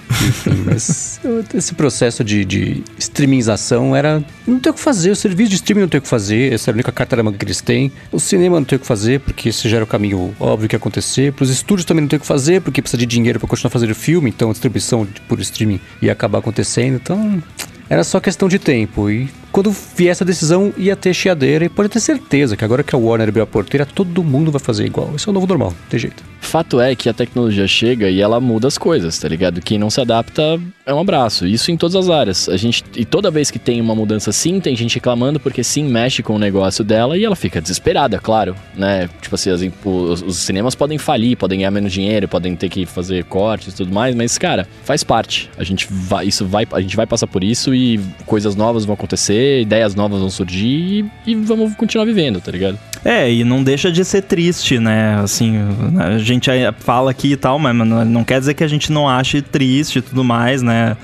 Esse processo de, de streamingização era. Não tem o que fazer, o serviço de streaming não tem o que fazer, essa é a única carta na manga que eles têm. O cinema não tem o que fazer, porque esse já era o caminho óbvio que ia acontecer. Para os estúdios também não tem o que fazer, porque precisa de dinheiro para continuar fazendo filme, então a distribuição por streaming ia acabar acontecendo. Então. Era só questão de tempo. E quando vier essa decisão, ia ter chiadeira. E pode ter certeza que agora que a Warner abriu a porteira, todo mundo vai fazer igual. Esse é o novo normal, não tem jeito.
Fato é que a tecnologia chega e ela muda as coisas, tá ligado? Quem não se adapta é um abraço. Isso em todas as áreas. A gente e toda vez que tem uma mudança sim, tem gente reclamando porque sim mexe com o negócio dela e ela fica desesperada, claro, né? Tipo assim, as os, os cinemas podem falir, podem ganhar menos dinheiro, podem ter que fazer cortes e tudo mais, mas cara, faz parte. A gente vai, isso vai, a gente vai passar por isso e coisas novas vão acontecer, ideias novas vão surgir e, e vamos continuar vivendo, tá ligado?
É, e não deixa de ser triste, né? Assim, a gente aí fala aqui e tal, mas não quer dizer que a gente não ache triste e tudo mais, né?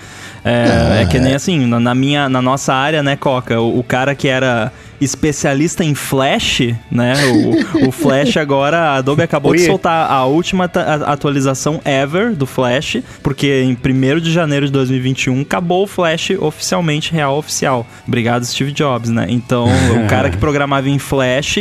É, é que nem assim, na na minha, na nossa área, né, Coca? O, o cara que era especialista em Flash, né? O, o Flash agora, a Adobe acabou de
Oi.
soltar a última atualização ever do Flash, porque em 1 de janeiro de 2021 acabou o Flash oficialmente, real oficial. Obrigado, Steve Jobs, né? Então, o cara que programava em Flash,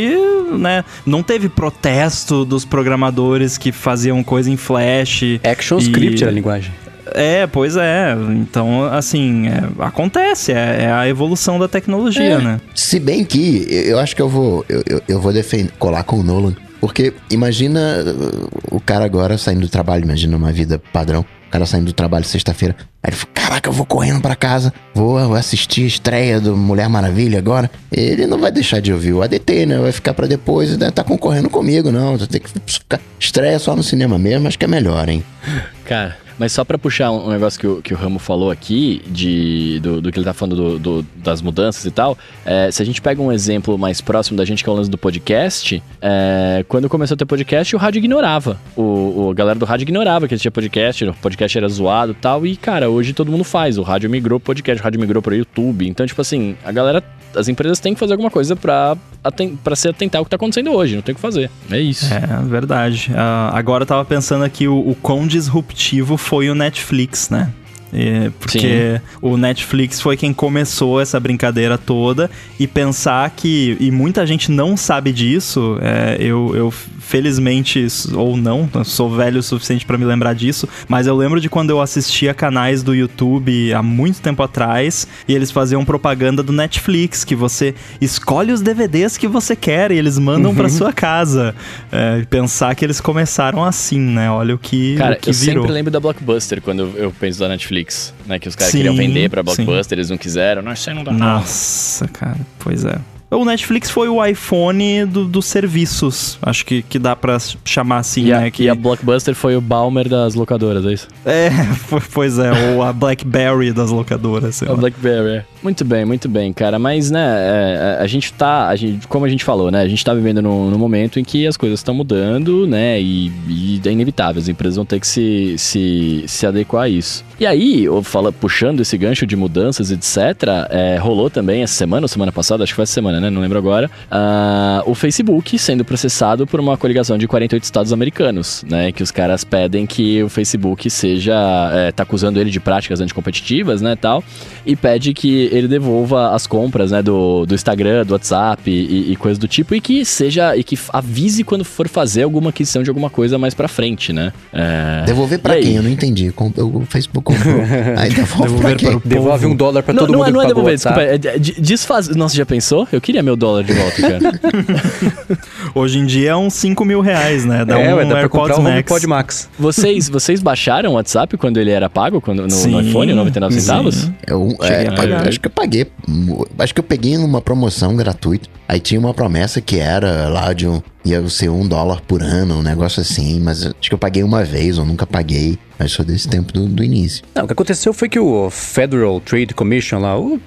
né? Não teve protesto dos programadores que faziam coisa em Flash.
Action
E-
script era a linguagem.
É, pois é. Então, assim, é, acontece. É, é a evolução da tecnologia, né?
Se bem que eu, acho que eu vou eu, eu, eu vou defender, colar com o Nolan. Porque imagina uh, o cara agora saindo do trabalho, imagina uma vida padrão. O cara saindo do trabalho sexta-feira. Aí ele fala, caraca, eu vou correndo pra casa, vou assistir a estreia do Mulher Maravilha agora. Ele não vai deixar de ouvir o ADT, né? Vai ficar pra depois, né? Tá concorrendo comigo, não. Tem que ficar estreia só no cinema mesmo, acho que é melhor, hein?
Cara, Mas só pra puxar um negócio que o, que o Ramo falou aqui, de, do, do que ele tá falando do- do- das mudanças e tal, é, se a gente pega um exemplo mais próximo da gente, que é o lance do podcast, é, quando começou a ter podcast, o rádio ignorava. O, o- a galera do rádio ignorava que existia podcast, o podcast era zoado e tal, e cara, hoje todo mundo faz. O rádio migrou pro podcast, o rádio migrou pro YouTube. Então, tipo assim, a galera, as empresas têm que fazer alguma coisa pra, pra se atentar ao que tá acontecendo hoje, não tem o que fazer. É isso.
É, verdade. Ah, agora eu tava pensando aqui o, o quão disruptivo foi o Netflix, né? É, porque o Netflix foi quem começou essa brincadeira toda e pensar que, e muita gente não sabe disso, é, eu, eu felizmente, ou não, sou velho o suficiente pra me lembrar disso, mas eu lembro de quando eu assistia canais do YouTube há muito tempo atrás e eles faziam propaganda do Netflix, que você escolhe os DVDs que você quer e eles mandam pra sua casa. É, pensar que eles começaram assim, né? Olha o que,
Cara,
o que
eu
virou.
sempre lembro da Blockbuster quando eu, eu penso da Netflix, né? Que os caras
Sim,
queriam vender pra
sim.
Blockbuster, eles não quiseram. Não, isso aí não dá.
Nossa, cara, pois é. O Netflix foi o iPhone do- dos serviços. Acho que, que dá pra chamar assim,
E a,
né? Que...
e a Blockbuster foi o Balmer das locadoras, é isso?
É, pois é, ou a Blackberry das locadoras, sei
A
lá.
Blackberry. é. Muito bem, muito bem, cara. Mas, né, é, a gente tá, a gente, como a gente falou, né, a gente tá vivendo num, momento em que as coisas estão mudando, né, e, e é inevitável, as empresas vão ter que se, se, se adequar a isso. E aí, fala, puxando esse gancho de mudanças, etc., é, rolou também essa semana, semana passada, acho que foi essa semana, né, não lembro agora, ah, o Facebook sendo processado por uma coligação de 48 estados americanos, né, que os caras pedem que o Facebook seja, é, tá acusando ele de práticas anticompetitivas, né, tal, e pede que ele devolva as compras, né, do, do Instagram, do WhatsApp e, e coisas do tipo, e que seja, e que avise quando for fazer alguma aquisição de alguma coisa mais pra frente, né. É...
Devolver pra
E aí?
quem? Eu não entendi. O Facebook comprou. Aí devolve pra
Devolver
quem?
para o
Devolve um dólar pra
Não,
todo
não,
mundo
é- não é
que pagou
devolver, desculpa. É, de- desfaz... Nossa, já pensou? Eu queria meu dólar de volta, cara.
Hoje em dia é uns 5 mil reais, né? Dá
é,
um
ué, dá
AirPods
o
Max.
Max.
vocês, vocês baixaram o WhatsApp quando ele era pago quando, no, no
Sim,
iPhone, 99 centavos?
Eu, é, acho que eu paguei. Acho que eu peguei numa promoção gratuita. Aí tinha uma promessa que era lá de um. Ia ser um dólar por ano, um negócio assim. Mas acho que eu paguei uma vez, ou nunca paguei. Mas sou desse tempo do, do início.
Não, o que aconteceu foi que o Federal Trade Commission lá, o-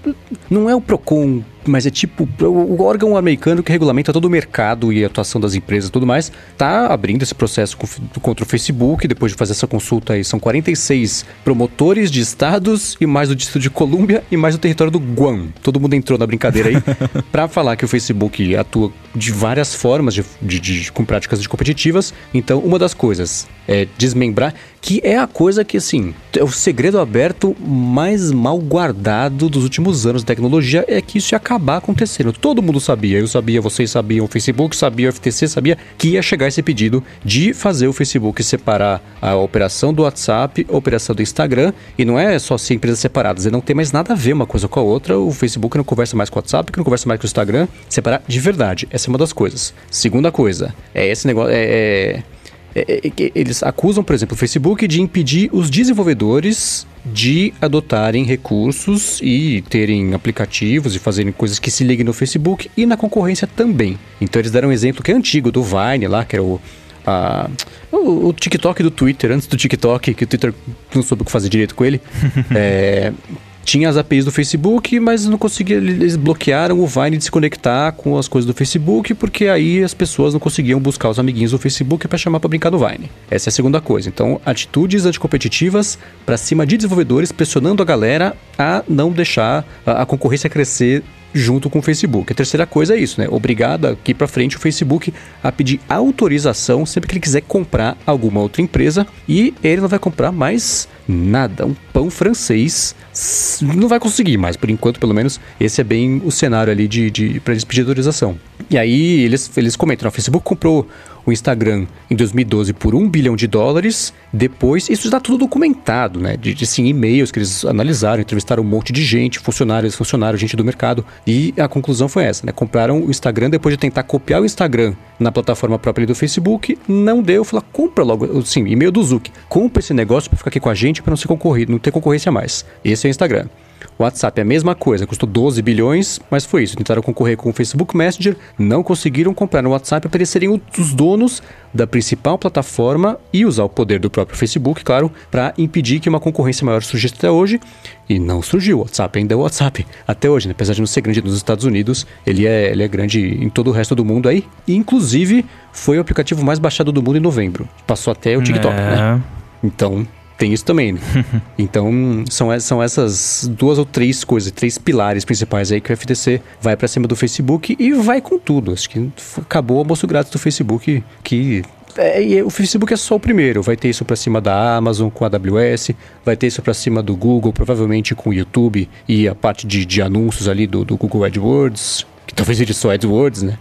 não é o Procon, mas é tipo o, o órgão americano que regulamenta todo o mercado e a atuação das empresas e tudo mais, tá abrindo esse processo contra o Facebook, depois de fazer essa consulta aí, são 46 promotores de estados e mais do Distrito de Colômbia e mais do território do Guam. Todo mundo entrou na brincadeira aí pra falar que o Facebook atua de várias formas de, de- de- com práticas de competitivas. Então, uma das coisas é desmembrar, que é a coisa que, assim, é o segredo aberto mais mal guardado dos últimos anos da tecnologia é que isso ia acabar acontecendo. Todo mundo sabia, eu sabia, vocês sabiam, o Facebook sabia, o FTC sabia que ia chegar esse pedido de fazer o Facebook separar a operação do WhatsApp, a operação do Instagram, e não é só ser empresas separadas, é não ter mais nada a ver uma coisa com a outra, o Facebook não conversa mais com o WhatsApp, que não conversa mais com o Instagram, separar de verdade, essa é uma das coisas. Segunda coisa, é esse negócio, é- é é, é, que eles acusam, por exemplo, o Facebook de impedir os desenvolvedores de adotarem recursos e terem aplicativos e fazerem coisas que se liguem no Facebook e na concorrência também. Então eles deram um exemplo que é antigo do Vine lá, que era o a- o, o TikTok do Twitter, antes do TikTok, que o Twitter não soube o que fazer direito com ele. é, tinha as APIs do Facebook, mas não conseguia. Eles bloquearam o Vine de se conectar com as coisas do Facebook, porque aí as pessoas não conseguiam buscar os amiguinhos do Facebook para chamar para brincar no Vine. Essa é a segunda coisa. Então, atitudes anticompetitivas para cima de desenvolvedores, pressionando a galera a não deixar a, concorrência crescer junto com o Facebook. A terceira coisa é isso, né? Obrigado daqui para frente o Facebook a pedir autorização sempre que ele quiser comprar alguma outra empresa e ele não vai comprar mais nada. Um pão francês não vai conseguir mais, por enquanto, pelo menos. Esse é bem o cenário ali de, de para eles pedir autorização. E aí eles, eles comentam: "Ó, o Facebook comprou o Instagram em 2012 por um bilhão de dólares. Depois, isso está tudo documentado, né? De, de sim, e-mails que eles analisaram, entrevistaram um monte de gente, funcionários, funcionários, gente do mercado. E a conclusão foi essa, né? Compraram o Instagram depois de tentar copiar o Instagram na plataforma própria do Facebook. Não deu. Falou, compra logo, sim, e-mail do Zuc. Compra esse negócio para ficar aqui com a gente para não ser concorrido, não ter concorrência mais. Esse é o Instagram. WhatsApp é a mesma coisa, custou 12 bilhões, mas foi isso. Tentaram concorrer com o Facebook Messenger, não conseguiram comprar no WhatsApp para eles serem os donos da principal plataforma e usar o poder do próprio Facebook, claro, para impedir que uma concorrência maior surgisse até hoje. E não surgiu. O WhatsApp ainda é o WhatsApp até hoje, né? apesar de não ser grande nos Estados Unidos, ele é, ele é grande em todo o resto do mundo aí. E, inclusive, foi o aplicativo mais baixado do mundo em novembro. Passou até o TikTok,
É.
né? Então, tem isso também, né? então, são, são essas duas ou três coisas, três pilares principais aí que o FTC vai pra cima do Facebook e vai com tudo. Acho que acabou o almoço grátis do Facebook, que... é, e o Facebook é só o primeiro, vai ter isso pra cima da Amazon com a AWS, vai ter isso pra cima do Google, provavelmente com o YouTube e a parte de, de anúncios ali do, do Google AdWords, que talvez seja só AdWords, né?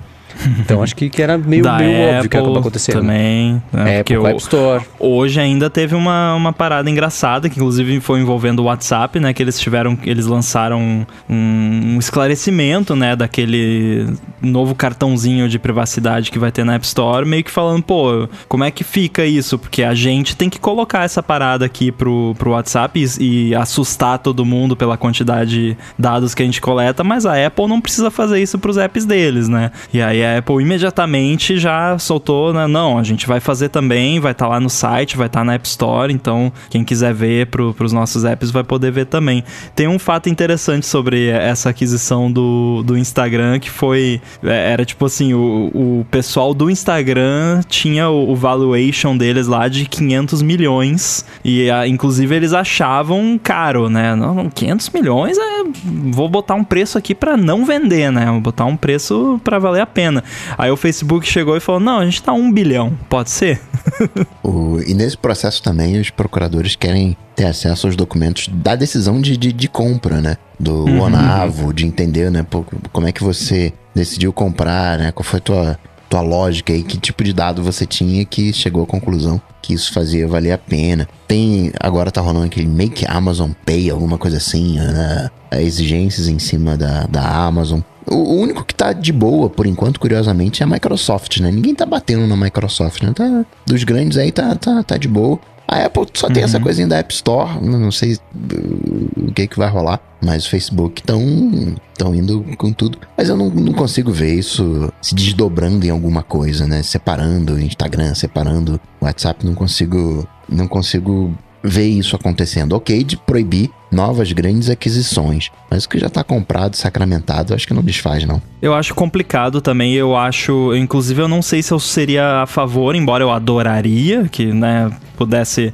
Então acho que, que era meio,
da
meio óbvio
Apple
que ia acabar acontecendo.
também. Né?
Apple,
o-
App Store.
Hoje ainda teve uma, uma parada engraçada, que inclusive foi envolvendo o WhatsApp, né? Que eles tiveram, eles lançaram um, um esclarecimento, né? Daquele novo cartãozinho de privacidade que vai ter na App Store, meio que falando, pô, como é que fica isso? Porque a gente tem que colocar essa parada aqui pro, pro WhatsApp e, e assustar todo mundo pela quantidade de dados que a gente coleta, mas a Apple não precisa fazer isso pros apps deles, né? E aí a Apple imediatamente já soltou, né? Não, a gente vai fazer também, vai estar lá no site, vai estar na App Store, então quem quiser ver pro, pros nossos apps vai poder ver também. Tem um fato interessante sobre essa aquisição do, do Instagram, que foi, é, era tipo assim, o, o pessoal do Instagram tinha o, o valuation deles lá de 500 milhões, e a- inclusive eles achavam caro, né? Não, não, 500 milhões é, vou botar um preço aqui pra não vender, né? Vou botar um preço pra valer a pena. Aí o Facebook chegou e falou: não, a gente tá um bilhão, pode ser?
O- e nesse processo também os procuradores querem ter acesso aos documentos da decisão de, de, de compra, né? Do
Uhum.
ONAVO, de entender, né? pô, como é que você decidiu comprar, né? Qual foi a tua, tua lógica aí, que tipo de dado você tinha que chegou à conclusão que isso fazia valer a pena. Tem, agora tá rolando aquele Make Amazon Pay, alguma coisa assim, né? Exigências em cima da, da Amazon. O único que tá de boa, por enquanto, curiosamente, é a Microsoft, né? Ninguém tá batendo na Microsoft, né? Tá, dos grandes aí tá, tá, tá de boa. A Apple só tem essa coisinha da App Store, não não sei uh, o que que vai rolar, mas o Facebook estão tão indo com tudo. Mas eu não, não consigo ver isso se desdobrando em alguma coisa, né? Separando o Instagram, separando o WhatsApp, não consigo, não consigo ver isso acontecendo. Ok, de proibir novas grandes aquisições, mas o que já tá comprado, sacramentado, acho que não desfaz, não.
Eu acho complicado também, eu acho, inclusive eu não sei se eu seria a favor, embora eu adoraria que, né, pudesse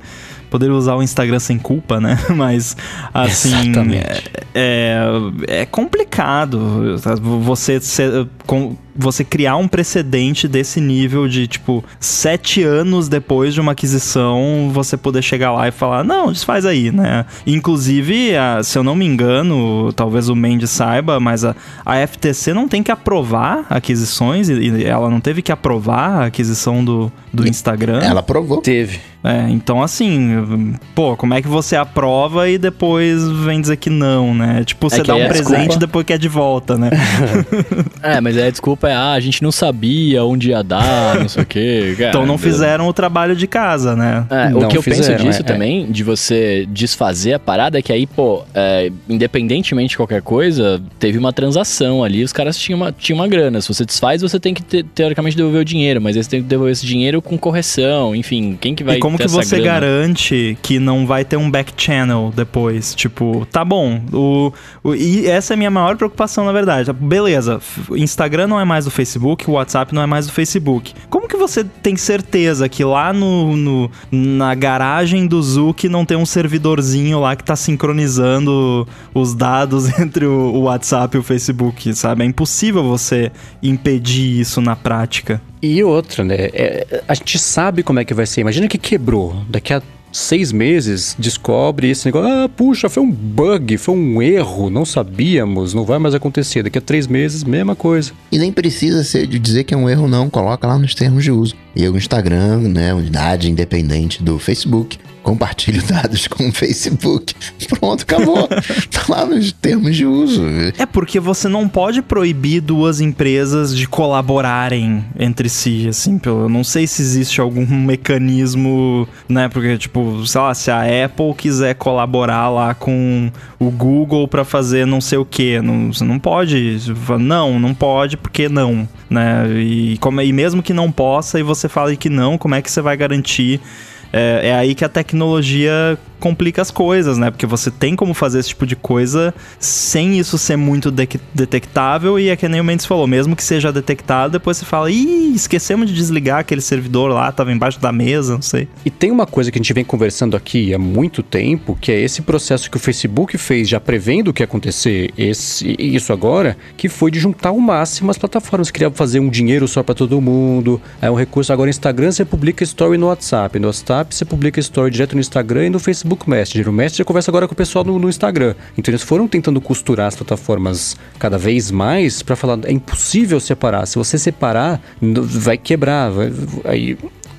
poder usar o Instagram sem culpa, né? Mas assim,
Exatamente.
é, é complicado você ser, com- você criar um precedente desse nível de tipo sete anos depois de uma aquisição você poder chegar lá e falar não desfaz aí, né? Inclusive, a- se eu não me engano, talvez o Mendes saiba, mas a, a FTC não tem que aprovar aquisições e, e ela não teve que aprovar a aquisição do, do Instagram.
Ela provou.
Teve.
É, então assim, pô, como é que você aprova e depois vem dizer que não, né? Tipo, você
que
dá um
a
presente
desculpa-
e depois quer de volta, né?
É, mas a desculpa é, ah, a gente não sabia onde ia dar, não sei o quê.
então não fizeram o trabalho de casa, né?
É, o que eu penso
fizeram,
disso
é, é.
também, de você desfazer a parada, é que aí, pô, é, independentemente de qualquer coisa, teve uma transação ali, os caras tinham uma, tinham uma grana. Se você desfaz, você tem que, te- teoricamente, devolver o dinheiro, mas aí você tem que devolver esse dinheiro com correção, enfim, quem que vai
e como
ter
que
essa
você
grana?
garante que não vai ter um back channel depois? Tipo, tá bom. O, o- e essa é a minha maior preocupação, na verdade. Beleza, Instagram não é mais do Facebook, o WhatsApp não é mais do Facebook. Como que você tem certeza que lá no, no- na garagem do Zuki não tem um servidorzinho lá que tá sincronizando os dados entre o, o WhatsApp e o Facebook, sabe? É impossível você impedir isso na prática.
E outra, né? é, a gente sabe como é que vai ser. Imagina que quebrou. Daqui a seis meses descobre esse negócio. Ah, puxa, foi um bug, foi um erro. Não sabíamos, não vai mais acontecer. Daqui a três meses, mesma coisa.
E nem precisa ser de dizer que é um erro, não. Coloca lá nos termos de uso. E o Instagram, né, unidade independente do Facebook, compartilho dados com o Facebook. Pronto, acabou. tá lá nos termos de uso.
É porque você não pode proibir duas empresas de colaborarem entre si, assim, eu não sei se existe algum mecanismo, né, porque tipo, sei lá, se a Apple quiser colaborar lá com o Google para fazer não sei o que, não, você não pode, não, não pode porque não, né? E como e mesmo que não possa e você fala que não, como é que você vai garantir é, é, aí que a tecnologia complica as coisas, né? Porque você tem como fazer esse tipo de coisa sem isso ser muito de detectável e é que nem o Mendes falou, mesmo que seja detectado, depois você fala, ih, esquecemos de desligar aquele servidor lá, tava embaixo da mesa, não sei.
E tem uma coisa que a gente vem conversando aqui há muito tempo, que é esse processo que o Facebook fez já prevendo o que ia acontecer esse, isso agora, que foi de juntar ao máximo as plataformas, queria fazer um dinheiro só para todo mundo, é um recurso agora Instagram você publica story no WhatsApp, no WhatsApp você publica story direto no Instagram e no Facebook Facebook Messenger. O Messenger conversa agora com o pessoal no, no Instagram. Então eles foram tentando costurar as plataformas cada vez mais para falar é impossível separar. Se você separar, vai quebrar. Vai, aí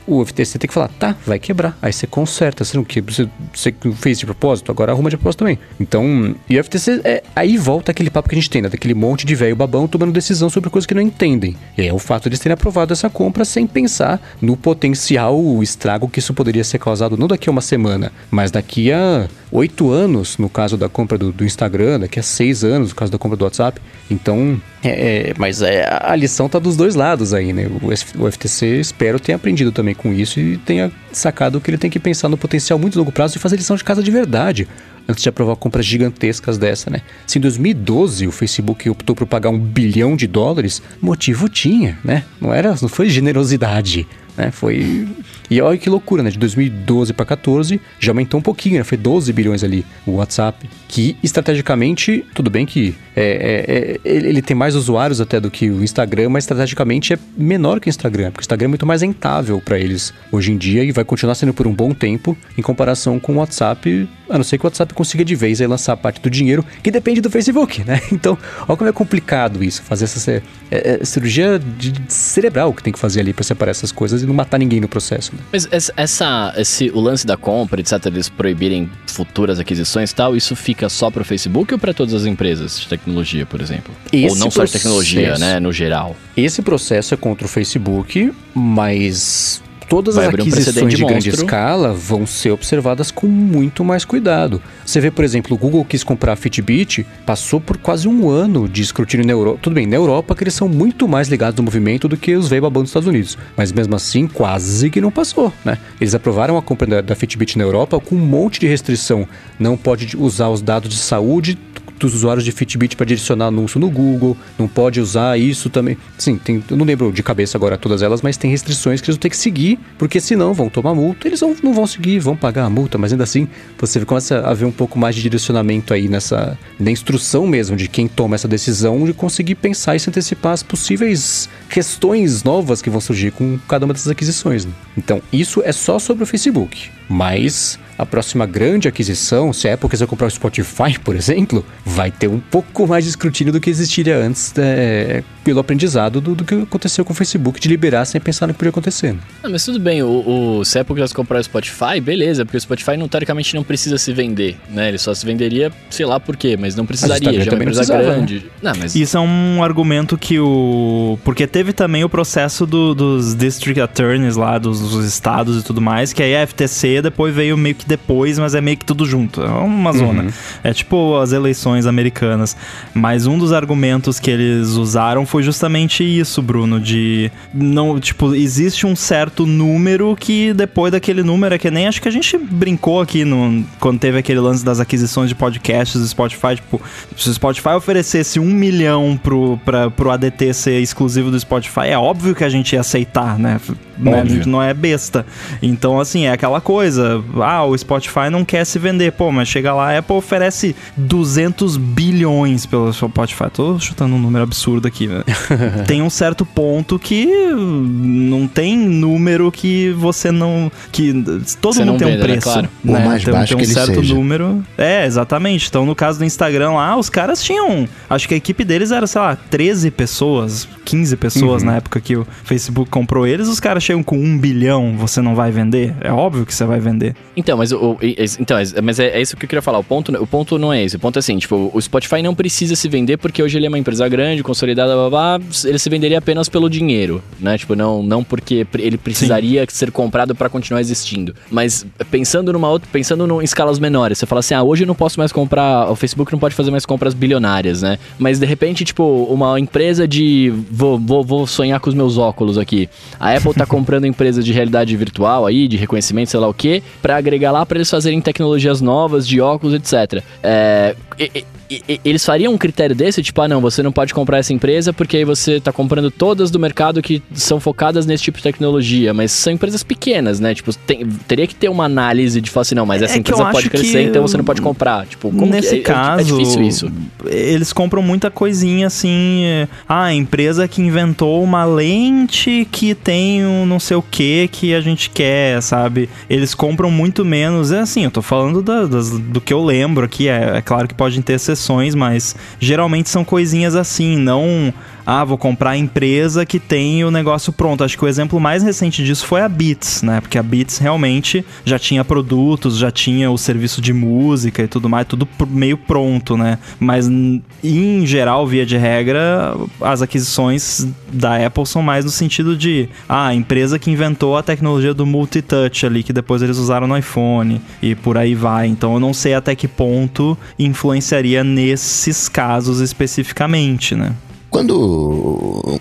o FTC tem que falar, tá, vai quebrar. Aí você conserta. Você não, você, você fez de propósito, agora arruma de propósito também. Então, e o FTC, é, aí volta aquele papo que a gente tem, né? Daquele monte de velho babão tomando decisão sobre coisas que não entendem. E é o fato de eles terem aprovado essa compra sem pensar no potencial estrago que isso poderia ser causado, não daqui a uma semana, mas daqui a oito anos, no caso da compra do, do, Instagram, daqui a seis anos, no caso da compra do WhatsApp. Então, é, é, mas é, a lição tá dos dois lados aí, né? O, FTC, espero, tenha aprendido também com isso e tenha sacado que ele tem que pensar no potencial muito longo prazo e fazer lição de casa de verdade antes de aprovar compras gigantescas dessa, né? Se em 2012 o Facebook optou por pagar um bilhão de dólares, motivo tinha, né? Não era, não foi generosidade, né? Foi e olha que loucura, né? De 2012 para 14 já aumentou um pouquinho, né? Foi 12 bilhões ali o WhatsApp, que estrategicamente, tudo bem que é, é, é, ele tem mais usuários até do que o Instagram, mas estrategicamente é menor que o Instagram, porque o Instagram é muito mais rentável para eles hoje em dia e vai continuar sendo por um bom tempo em comparação com o WhatsApp, a não ser que o WhatsApp consiga de vez aí lançar parte do dinheiro que depende do Facebook, né? Então, olha como é complicado isso, fazer essa é, é, cirurgia de cerebral que tem que fazer ali para separar essas coisas e não matar ninguém no processo.
Mas essa, esse, o lance da compra, etc., eles proibirem futuras aquisições e tal, isso fica só para o Facebook ou para todas as empresas de tecnologia, por exemplo? Esse ou não só de tecnologia, né, no geral?
Esse processo é contra o Facebook, mas todas as aquisições um de, de grande escala vão ser observadas com muito mais cuidado. Você vê, por exemplo, o Google quis comprar a Fitbit, passou por quase um ano de escrutínio na Europa. Tudo bem, na Europa que eles são muito mais ligados no movimento do que os babão dos Estados Unidos. Mas mesmo assim, quase que não passou, né? Eles aprovaram a compra da, da Fitbit na Europa com um monte de restrição. Não pode usar os dados de saúde dos usuários de Fitbit para direcionar anúncio no Google, não pode usar isso também. Sim, tem, eu não lembro de cabeça agora todas elas, mas tem restrições que eles vão ter que seguir, porque senão vão tomar multa, eles vão, não vão seguir, vão pagar a multa, mas ainda assim você começa a ver um pouco mais de direcionamento aí nessa na instrução mesmo de quem toma essa decisão de conseguir pensar e se antecipar as possíveis questões novas que vão surgir com cada uma dessas aquisições. Né? Então, isso é só sobre o Facebook, mas a próxima grande aquisição, se a Apple quiser comprar o Spotify, por exemplo, vai ter um pouco mais de escrutínio do que existiria antes é, pelo aprendizado do, do, que aconteceu com o Facebook de liberar sem pensar no que podia acontecer.
Não, mas tudo bem, o, o, se a Apple quisesse comprar o Spotify, beleza, porque o Spotify não, teoricamente não precisa se vender, né? Ele só se venderia, sei lá por quê, mas não precisaria, mas já é uma empresa grande. Né?
Não, mas... Isso é um argumento que o... Porque teve também o processo do, dos District Attorneys lá, dos, dos, estados e tudo mais, que aí a FTC depois veio meio que depois, mas é meio que tudo junto. É uma zona. Uhum. É tipo as eleições americanas. Mas um dos argumentos que eles usaram foi justamente isso, Bruno, de não, tipo, existe um certo número que depois daquele número é que nem acho que a gente brincou aqui no, quando teve aquele lance das aquisições de podcasts do Spotify, tipo, se o Spotify oferecesse um milhão pro, pra, pro ADT ser exclusivo do Spotify, é óbvio que a gente ia aceitar, né? Né? A gente não é besta. Então, assim, é aquela coisa. Ah, o Spotify não quer se vender. Pô, mas chega lá, a Apple oferece 200 bilhões pelo Spotify. Tô chutando um número absurdo aqui, né? tem um certo ponto que não tem número que você não. que todo você mundo tem um né? preço. Né? Claro.
Né? mais
tem,
baixo
tem um
que
certo
seja.
número. É, exatamente. Então, no caso do Instagram lá, os caras tinham. Acho que a equipe deles era, sei lá, 13 pessoas, 15 pessoas
Uhum.
na época que o Facebook comprou eles, os caras chegam com um bilhão, você não vai vender? É óbvio que você vai vender.
Então, mas, o, e- e- então, é- mas é, é isso que eu queria falar. O ponto, o ponto não é esse. O ponto é assim, tipo, o Spotify não precisa se vender porque hoje ele é uma empresa grande, consolidada, blá, blá, ele se venderia apenas pelo dinheiro, né? Tipo, não, não porque ele precisaria ser comprado para continuar existindo. Mas pensando numa outra, pensando em escalas menores, você fala assim, ah, hoje eu não posso mais comprar, o Facebook não pode fazer mais compras bilionárias, né? Mas de repente, tipo, uma empresa de vou, vou, vou sonhar com os meus óculos aqui. A Apple tá comprando empresas de realidade virtual aí, de reconhecimento, sei lá o quê, pra agregar lá pra eles fazerem tecnologias novas de óculos, etc. É, e- eles fariam um critério desse, tipo, ah, não, você não pode comprar essa empresa porque aí você tá comprando todas do mercado que são focadas nesse tipo de tecnologia, mas são empresas pequenas, né? Tipo, tem- teria que ter uma análise de falar assim, não, mas
É
essa
eu
empresa pode crescer, então você não pode comprar. Tipo, como
Nesse
que, é- é-
caso,
é difícil isso.
Eles compram muita coisinha assim. é, Ah, a empresa que inventou uma lente que tem um não sei o que que a gente quer, sabe? Eles compram muito menos. É assim, eu tô falando da- das- do que eu lembro aqui. É, é claro que podem ter exceções, mas geralmente são coisinhas assim, não. Ah, vou comprar a empresa que tem o negócio pronto. Acho que o exemplo mais recente disso foi a Beats, né? Porque a Beats realmente já tinha produtos, já tinha o serviço de música e tudo mais, tudo meio pronto, né? Mas em geral, via de regra, as aquisições da Apple são mais no sentido de ah, a empresa que inventou a tecnologia do multitouch ali, que depois eles usaram no iPhone e por aí vai. Então eu não sei até que ponto influenciaria nesses casos especificamente, né?
Quando o, o-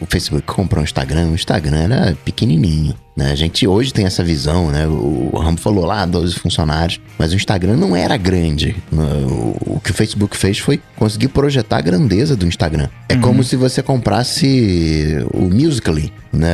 o Facebook comprou o Instagram, o Instagram era pequenininho. Né? A gente hoje tem essa visão, né? O, o Rambo falou lá, 12 funcionários, mas o Instagram não era grande. O, o que o Facebook fez foi conseguir projetar a grandeza do Instagram. É como se você comprasse o Musical.ly né?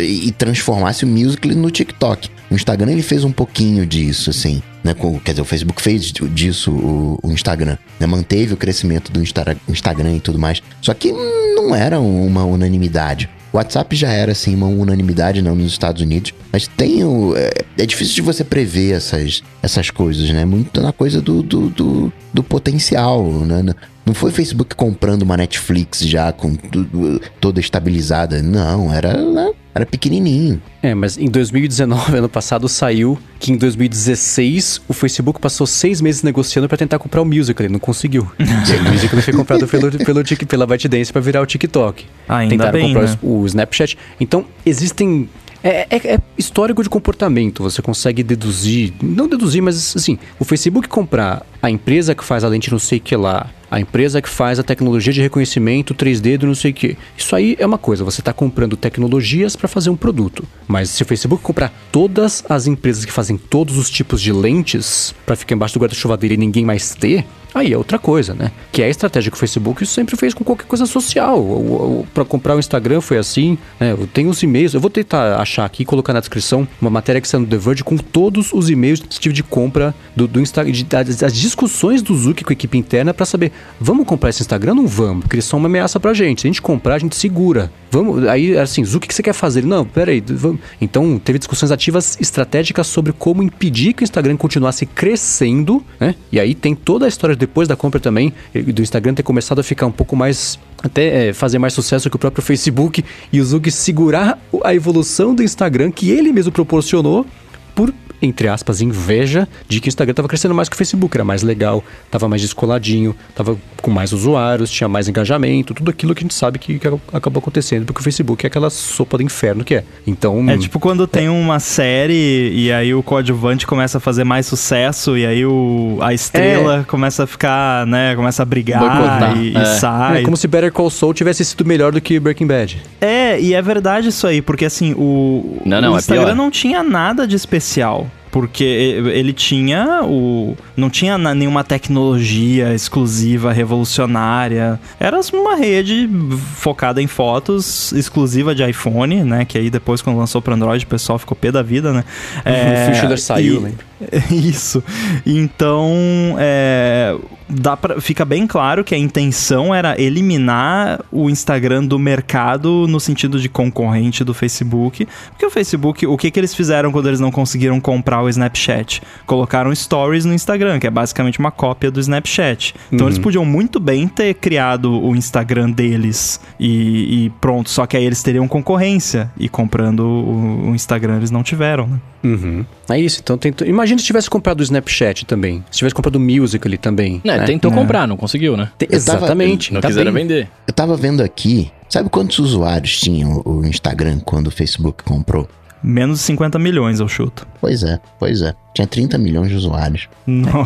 e transformasse o Musical.ly no TikTok. O Instagram ele fez um pouquinho disso, assim. Né? Com- Quer dizer, o Facebook fez disso o, o Instagram. Né? Manteve o crescimento do Insta- Instagram e tudo mais. Só que não era uma unanimidade. O WhatsApp já era, assim, uma unanimidade, não nos Estados Unidos. Mas tem o. É, é difícil de você prever essas, essas coisas, né? Muito na coisa do, do, do, do potencial, né? Não foi o Facebook comprando uma Netflix já com tudo, toda estabilizada. Não, era, né? era pequenininho.
É, mas em 2019, ano passado, saiu que em 2016 o Facebook passou seis meses negociando pra tentar comprar o Musical.ly, não conseguiu. e o Musical.ly foi comprado pelo, pelo, pela ByteDance pra virar o TikTok.
Ainda
Tentaram
bem,
comprar
né?
o, Snapchat. Então, existem... É, é- é histórico de comportamento, você consegue deduzir, não deduzir, mas assim, o Facebook comprar a empresa que faz a lente não sei o que lá, a empresa que faz a tecnologia de reconhecimento 3D do não sei o que. Isso aí é uma coisa, você está comprando tecnologias para fazer um produto. Mas se o Facebook comprar todas as empresas que fazem todos os tipos de lentes para ficar embaixo do guarda-chuva dele e ninguém mais ter, aí é outra coisa, né? Que é a estratégia que o Facebook sempre fez com qualquer coisa social. Para comprar o Instagram foi assim, né? Eu tenho os e-mails, eu vou tentar achar aqui e colocar na descrição uma matéria que saiu no The Verge com todos os e-mails que tive de compra do, do Instagram, de- das, discussões do Zuki com a equipe interna para saber, vamos comprar esse Instagram ou não vamos? Porque eles são uma ameaça pra gente. Se a gente comprar, a gente segura. Vamos, aí assim, Zuki, o que você quer fazer? Ele, Não, peraí, vamos. Então, teve discussões ativas estratégicas sobre como impedir que o Instagram continuasse crescendo, né? E aí tem toda a história depois da compra também, do Instagram ter começado a ficar um pouco mais até eh, fazer mais sucesso que o próprio Facebook e o Zuki segurar a evolução do Instagram que ele mesmo proporcionou por entre aspas, inveja de que o Instagram estava crescendo mais que o Facebook, era mais legal, estava mais descoladinho, estava com mais usuários, tinha mais engajamento, tudo aquilo que a gente sabe que, que acabou acontecendo, porque o Facebook é aquela sopa do inferno que é. Então,
É tipo quando tem uma série e aí o coadjuvante começa a fazer mais sucesso e aí o, a estrela começa a ficar, né, começa a brigar e, e
é.
sai.
é como se Better Call Saul tivesse sido melhor do que Breaking Bad.
É, e é verdade isso aí, porque assim, o,
Não, não,
o
é
Instagram não tinha nada de especial. Porque ele tinha o. Não tinha nenhuma tecnologia exclusiva, revolucionária. Era uma rede focada em fotos, exclusiva de iPhone, né? Que aí depois, quando lançou para Android, o pessoal ficou pé da vida, né?
o Phil Schiller saiu,
e-
lembra?
Isso. Então, é, dá pra, fica bem claro que a intenção era eliminar o Instagram do mercado no sentido de concorrente do Facebook. Porque o Facebook, o que, que eles fizeram quando eles não conseguiram comprar o Snapchat? Colocaram stories no Instagram, que é basicamente uma cópia do Snapchat. Então
Uhum.
eles podiam muito bem ter criado o Instagram deles e, e pronto. Só que aí eles teriam concorrência. E comprando o, o Instagram eles não tiveram, né?
Uhum. É isso, então tento... imagina se tivesse comprado o Snapchat também. Se tivesse comprado o Musical.ly também.
É,
né?
tentou
É.
comprar, não conseguiu, né?
Te-
Eu tava-
Exatamente.
Não
tá
quiseram
bem.
vender.
Eu tava vendo aqui, sabe quantos usuários tinham o Instagram quando o Facebook comprou?
Menos de 50 milhões, eu chuto.
Pois é, pois é. Tinha 30 milhões de usuários.
Nossa.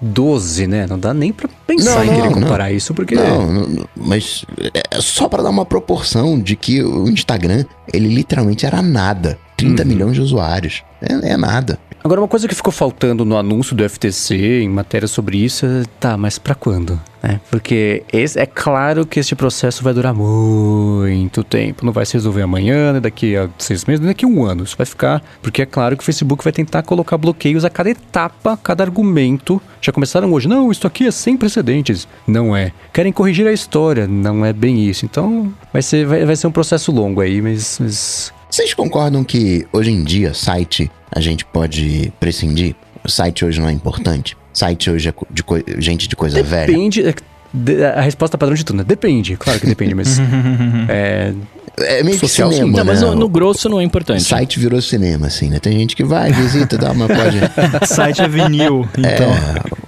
2012, né? Não dá nem pra pensar
Não,
em querer
não,
comparar isso, porque...
Não, não, não, mas é só pra dar uma proporção de que o Instagram, ele literalmente era nada. 30
Uhum.
milhões de usuários. É, é nada.
Agora, uma coisa que ficou faltando no anúncio do FTC, em matéria sobre isso, é, tá, mas pra quando? É, porque esse- é claro que este processo vai durar muito tempo. Não vai se resolver amanhã, nem daqui a seis meses, nem daqui a um ano. Isso vai ficar. Porque é claro que o Facebook vai tentar colocar bloqueios a cada etapa, cada argumento. Já começaram hoje. Não, isso aqui é sem precedentes. Não é. Querem corrigir a história. Não é bem isso. Então, vai ser, vai, vai ser um processo longo aí, mas- mas
Vocês concordam que hoje em dia site a gente pode prescindir? O site hoje não é importante? Site hoje é de gente de coisa velha?
Depende. é, A resposta padrão de tudo, né? Depende, claro que depende, mas. é,
É meio que
Social, sim.
cinema,
Não, mas
né?
no, no grosso não é importante.
Site virou cinema, assim, né? Tem gente que vai, visita, dá uma pode.
site é vinil, então.